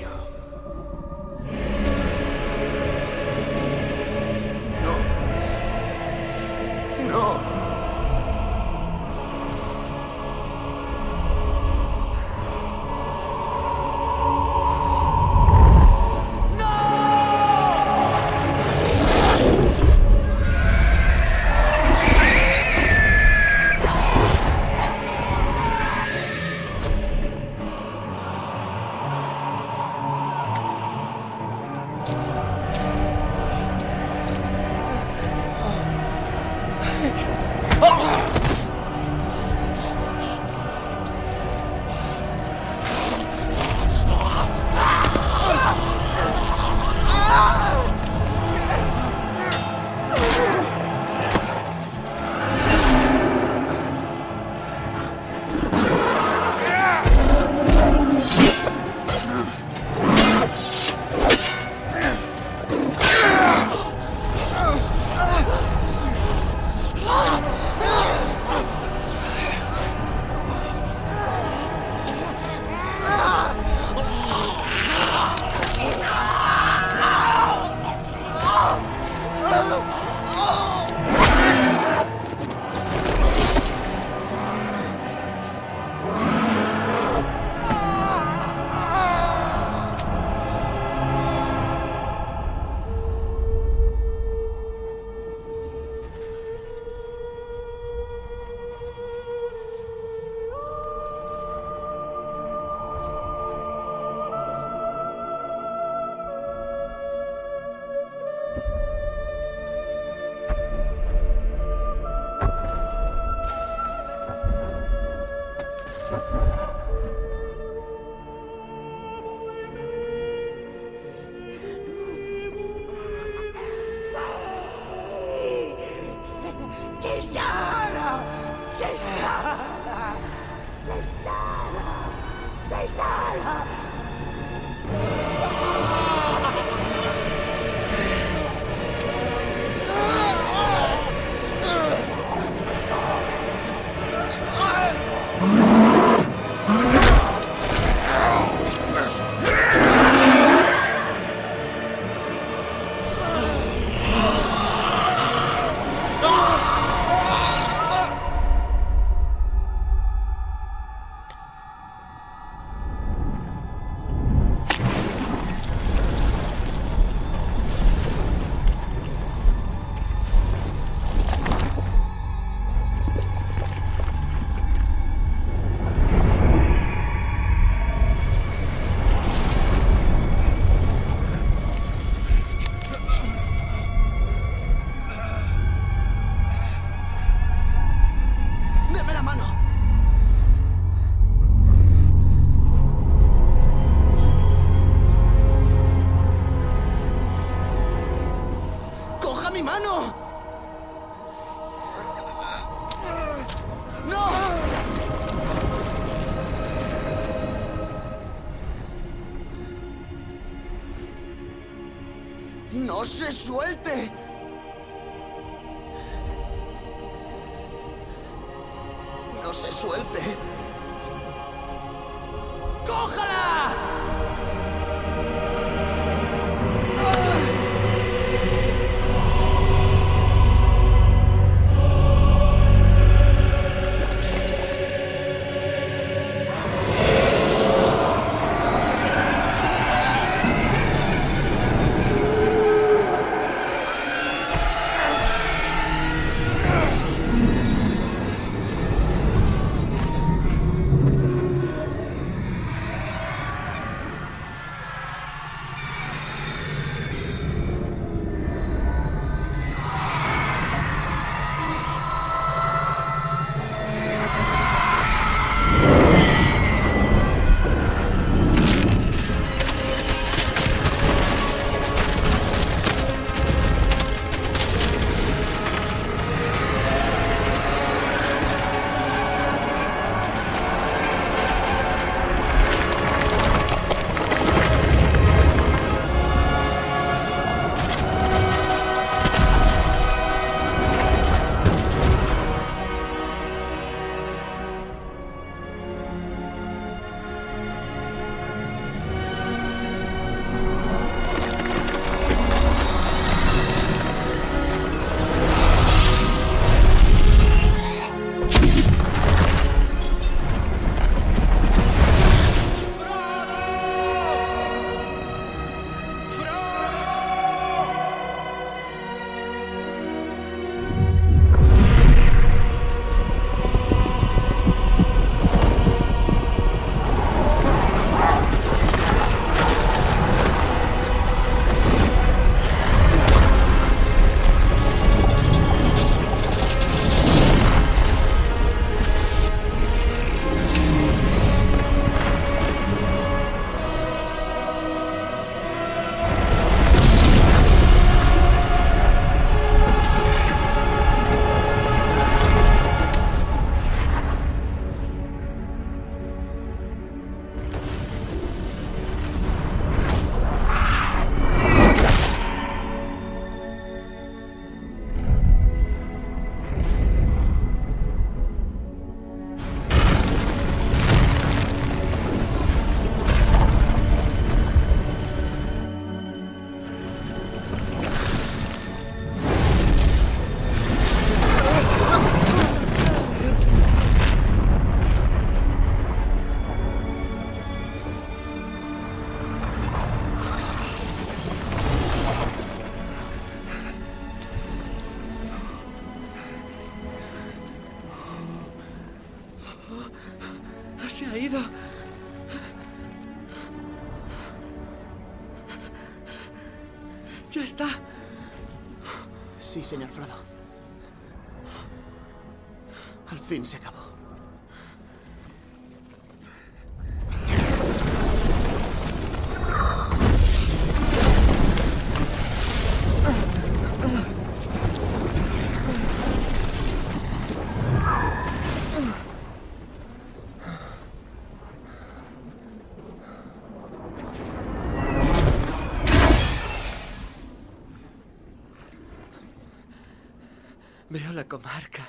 Comarca.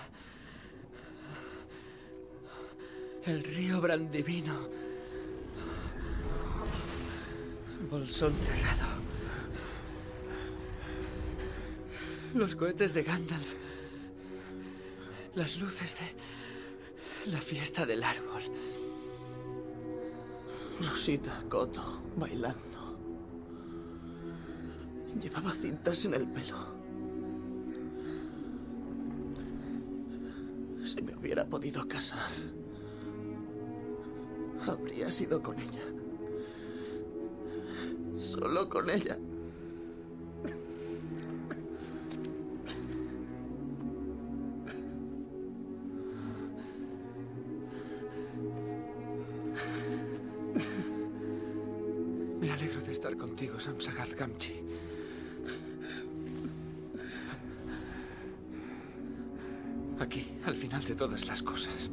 El río Brandivino. Bolsón cerrado. Los cohetes de Gandalf. Las luces de la fiesta del árbol. Rosita Coto bailando. Llevaba cintas en el pelo. Hubiera podido casar, habría sido con ella. Solo con ella. Me alegro de estar contigo, Samsagat Gamchi. Aquí, al final de todas las cosas.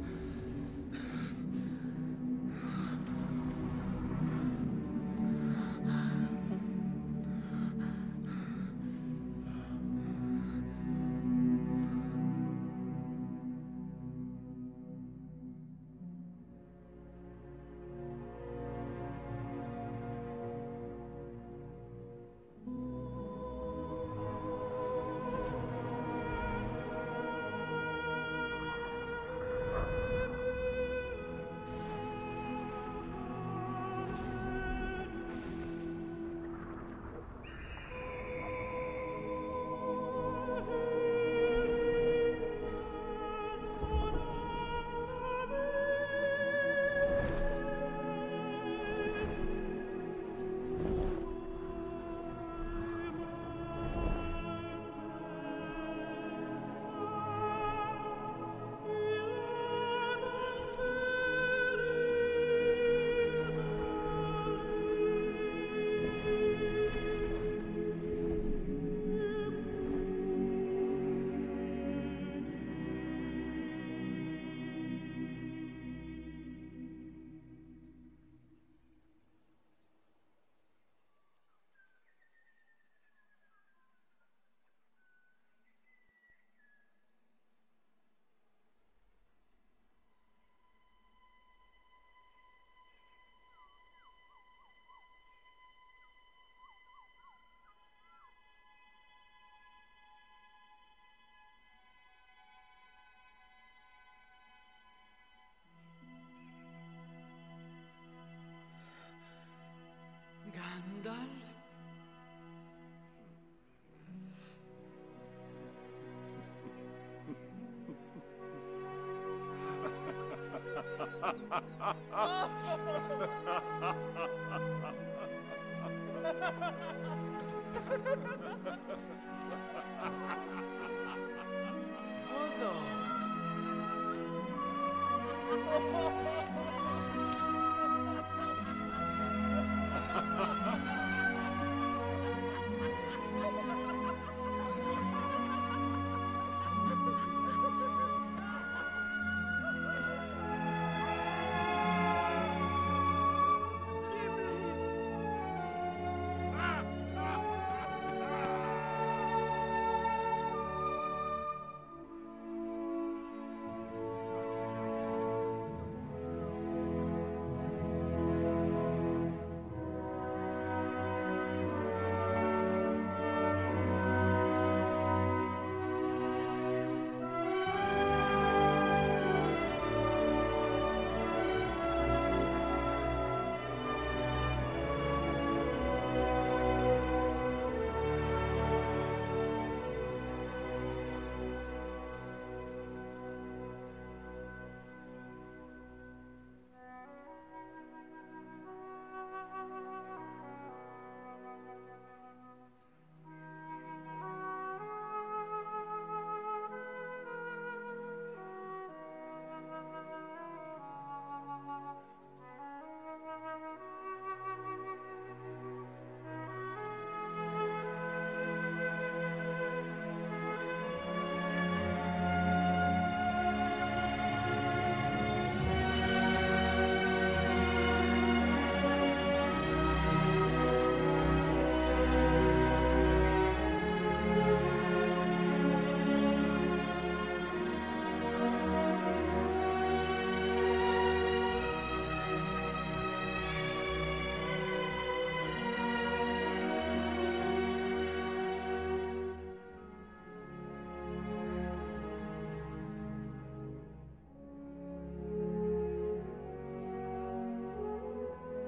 Mother!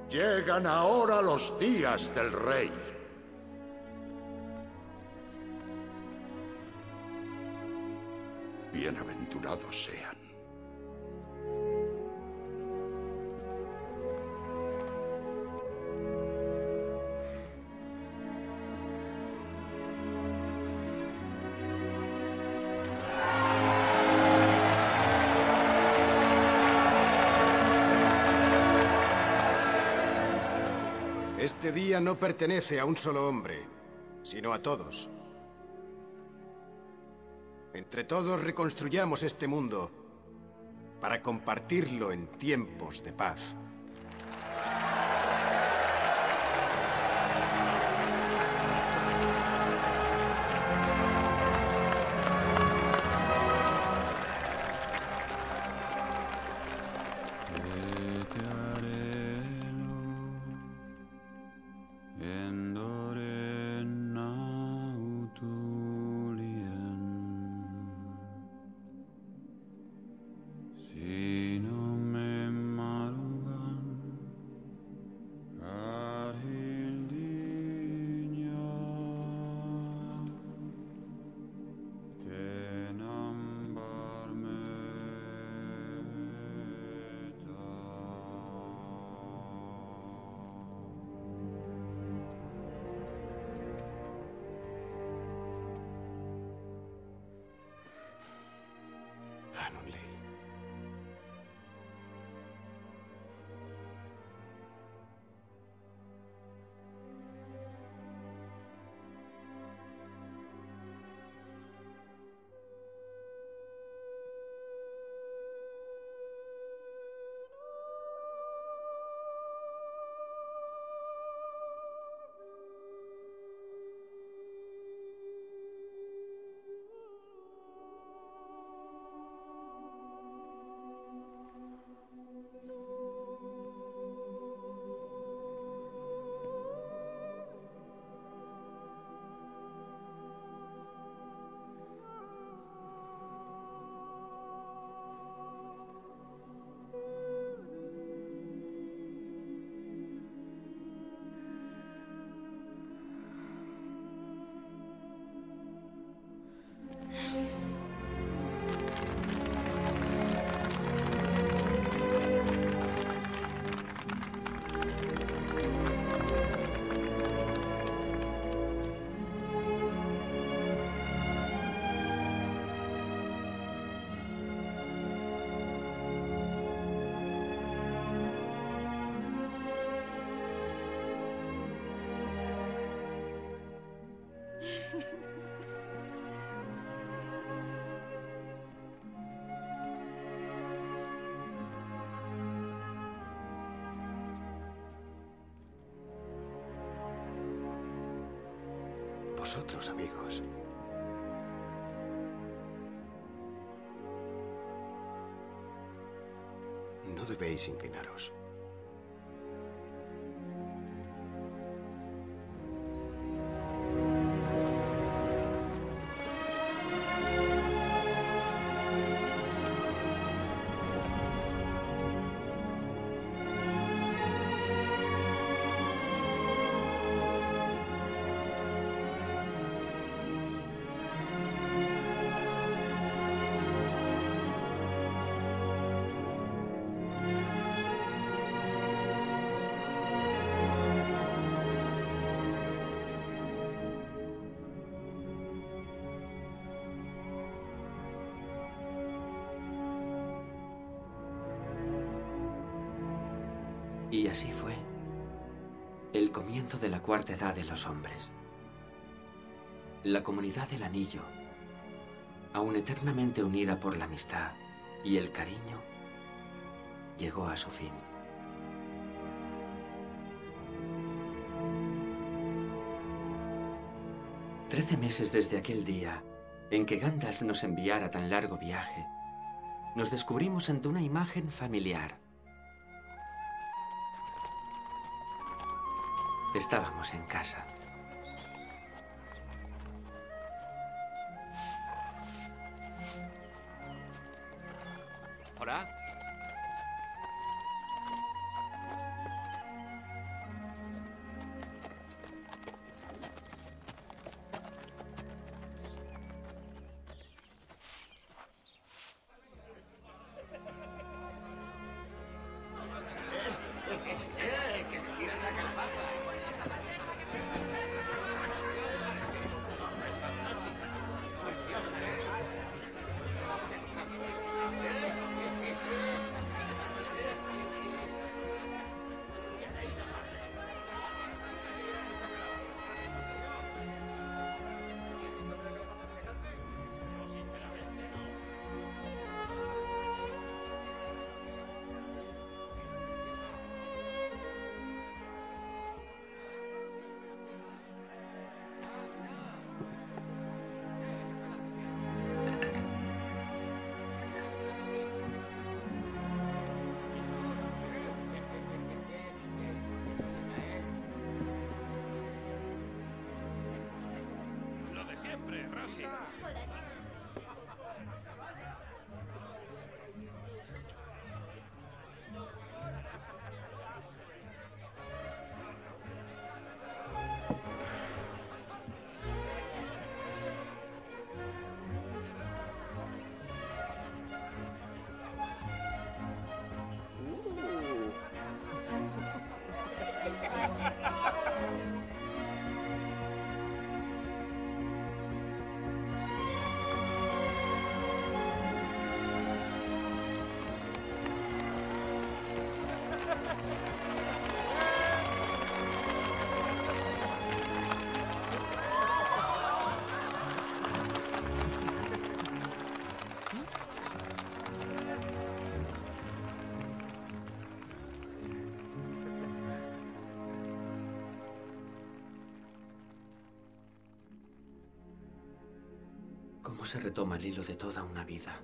Llegan ahora los días del rey. No pertenece a un solo hombre, sino a todos. Entre todos reconstruyamos este mundo para compartirlo en tiempos de paz. Amigos. No debéis inclinaros. Así fue el comienzo de la cuarta edad de los hombres. La comunidad del anillo, aún eternamente unida por la amistad y el cariño, llegó a su fin. Trece meses desde aquel día en que Gandalf nos enviara tan largo viaje, nos descubrimos ante una imagen familiar. Estábamos en casa. Se retoma el hilo de toda una vida?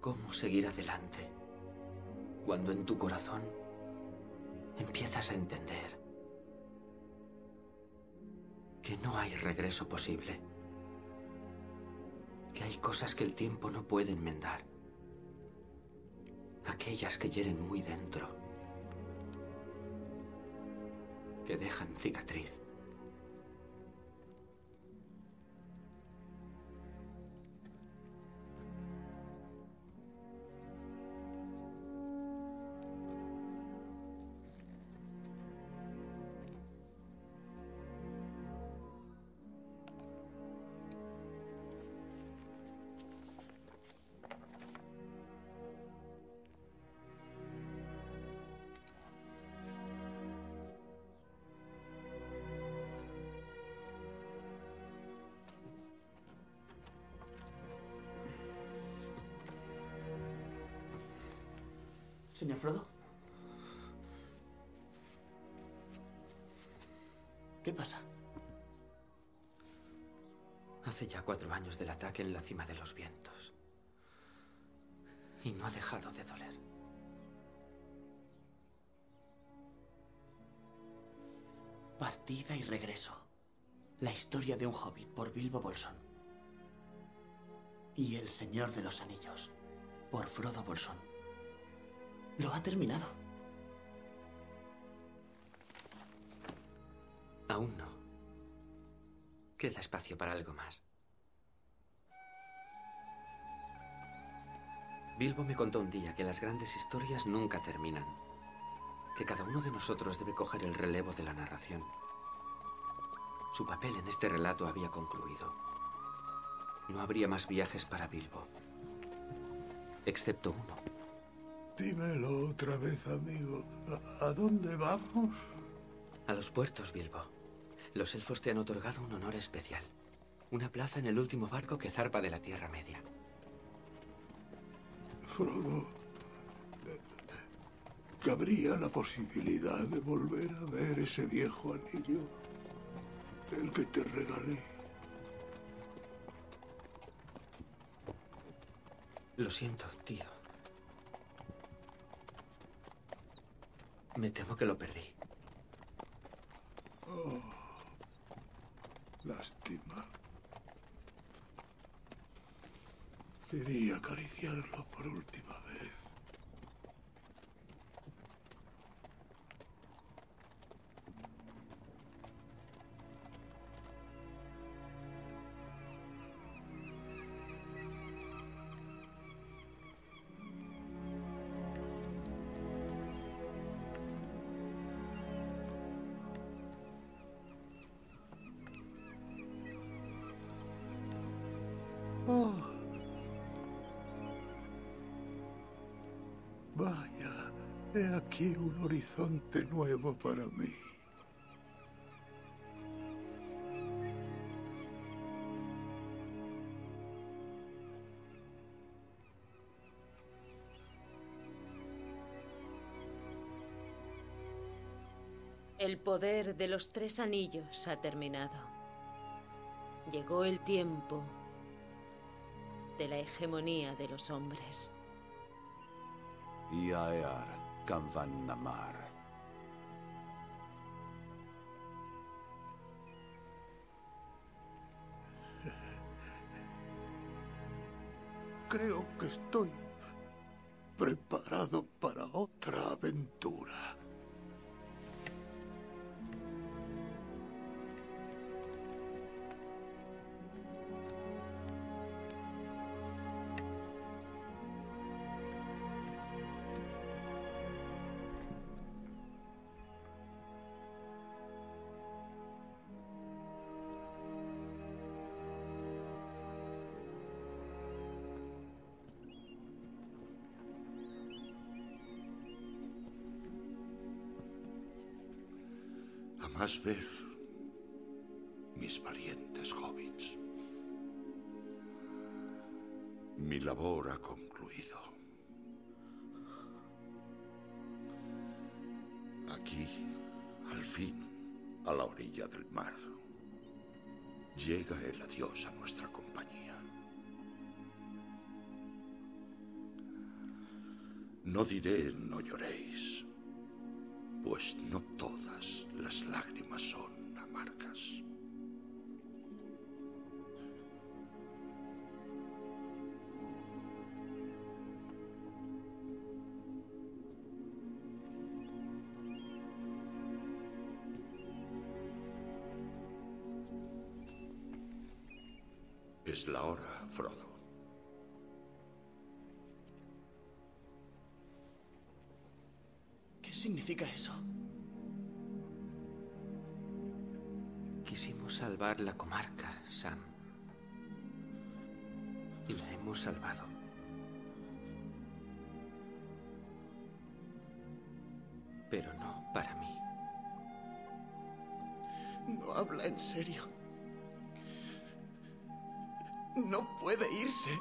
¿Cómo seguir adelante cuando en tu corazón empiezas a entender que no hay regreso posible? Que hay cosas que el tiempo no puede enmendar. Aquellas que hieren muy dentro. Que dejan cicatriz. Cuatro años del ataque en la cima de los vientos. Y no ha dejado de doler. Partida y regreso. La historia de un hobbit por Bilbo Bolsón. Y El Señor de los Anillos por Frodo Bolsón. Lo ha terminado. Aún no. Queda espacio para algo más. Bilbo me contó un día que las grandes historias nunca terminan. Que cada uno de nosotros debe coger el relevo de la narración. Su papel en este relato había concluido. No habría más viajes para Bilbo. Excepto uno. Dímelo otra vez, amigo. ¿A, dónde vamos? A los puertos, Bilbo. Los elfos te han otorgado un honor especial. Una plaza en el último barco que zarpa de la Tierra Media. Frodo, ¿cabría la posibilidad de volver a ver ese viejo anillo? El que te regalé. Lo siento, tío. Me temo que lo perdí. Oh, lástima. Quería acariciarlo por última aquí un horizonte nuevo para mí. El poder de los tres anillos ha terminado. Llegó el tiempo de la hegemonía de los hombres. Iaear Kanvan Namar. Creo que estoy preparado para otra aventura. A Es la hora, Frodo. ¿Qué significa eso? Quisimos salvar la comarca, Sam. Y la hemos salvado. Pero no para mí. No habla en serio. No puede irse.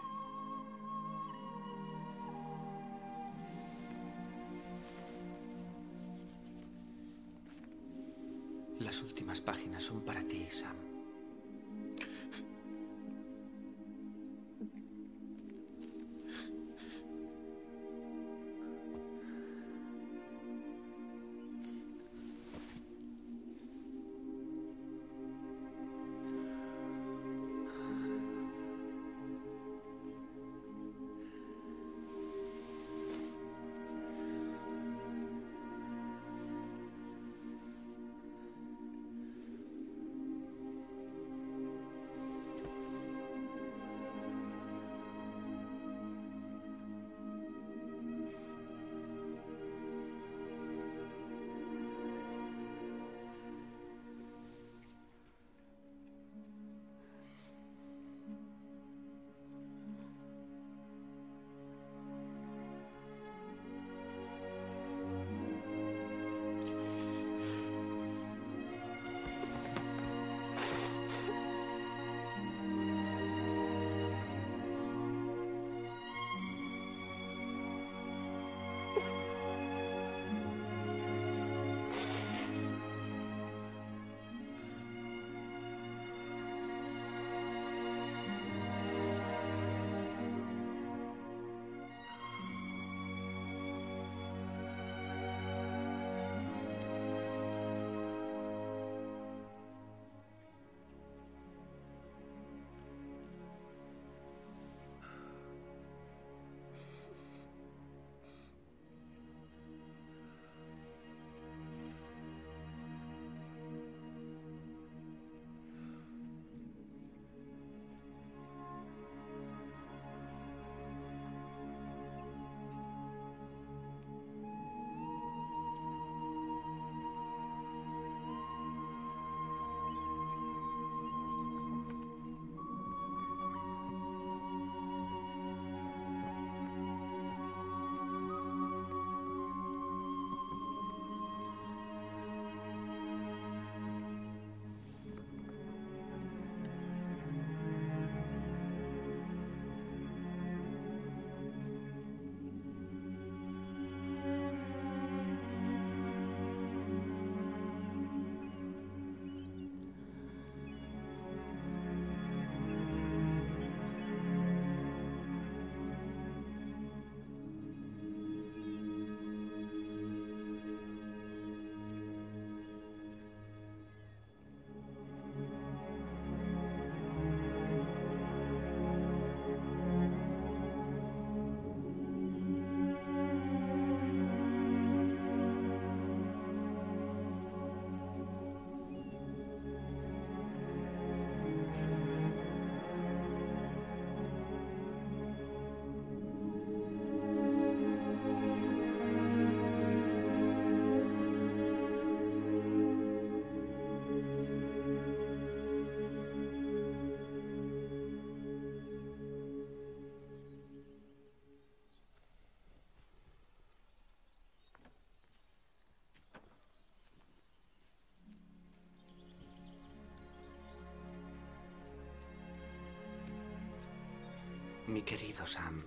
Mi querido Sam,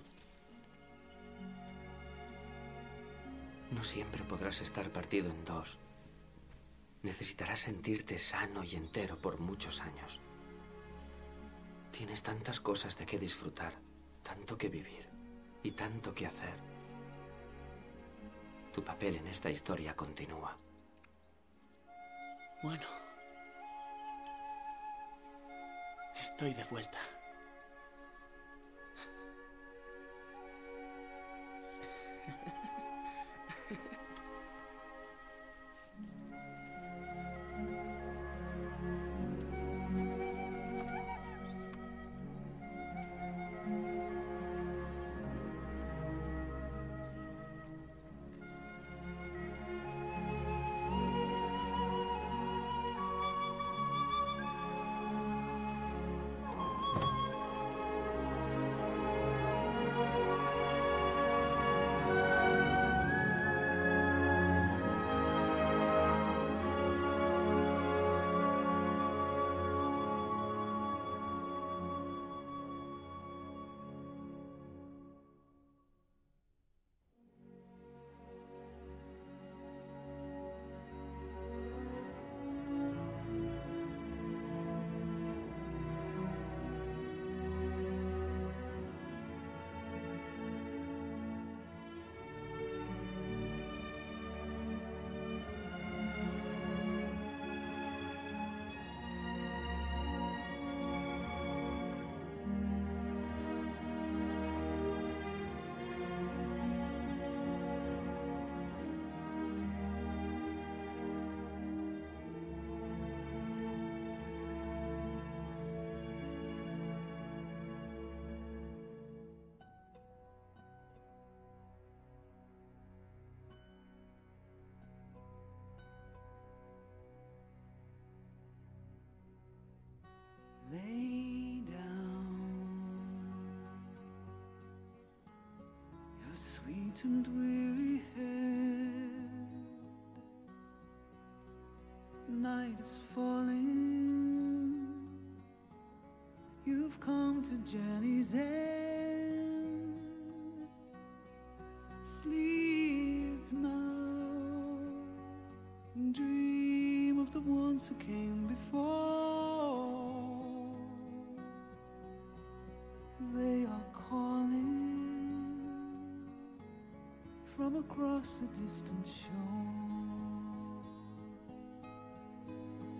no siempre podrás estar partido en dos. Necesitarás sentirte sano y entero por muchos años. Tienes tantas cosas de qué disfrutar, tanto que vivir y tanto que hacer. Tu papel en esta historia continúa. Bueno. Estoy de vuelta. Sweet and weary head. Night is falling. You've come to Jenny's end. A distant shore.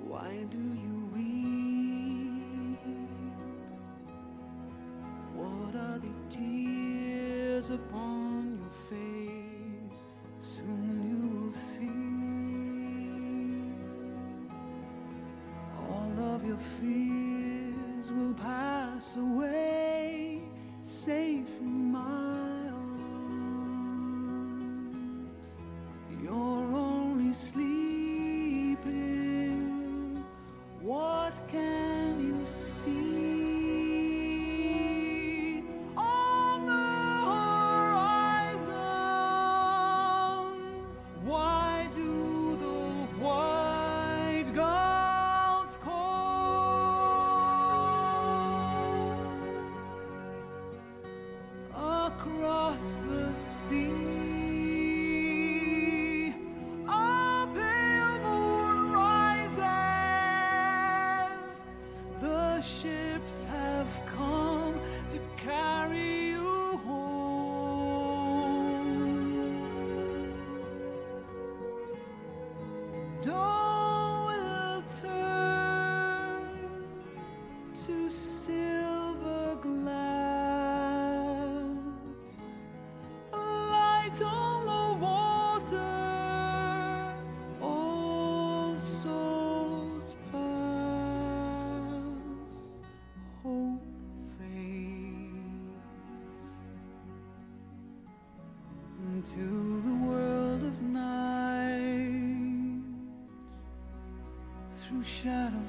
Why do you weep? What are these tears upon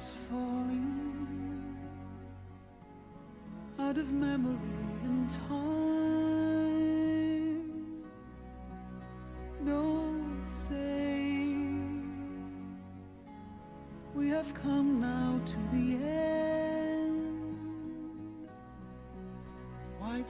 falling out of memory and time. Don't say we have come now to the end. Why night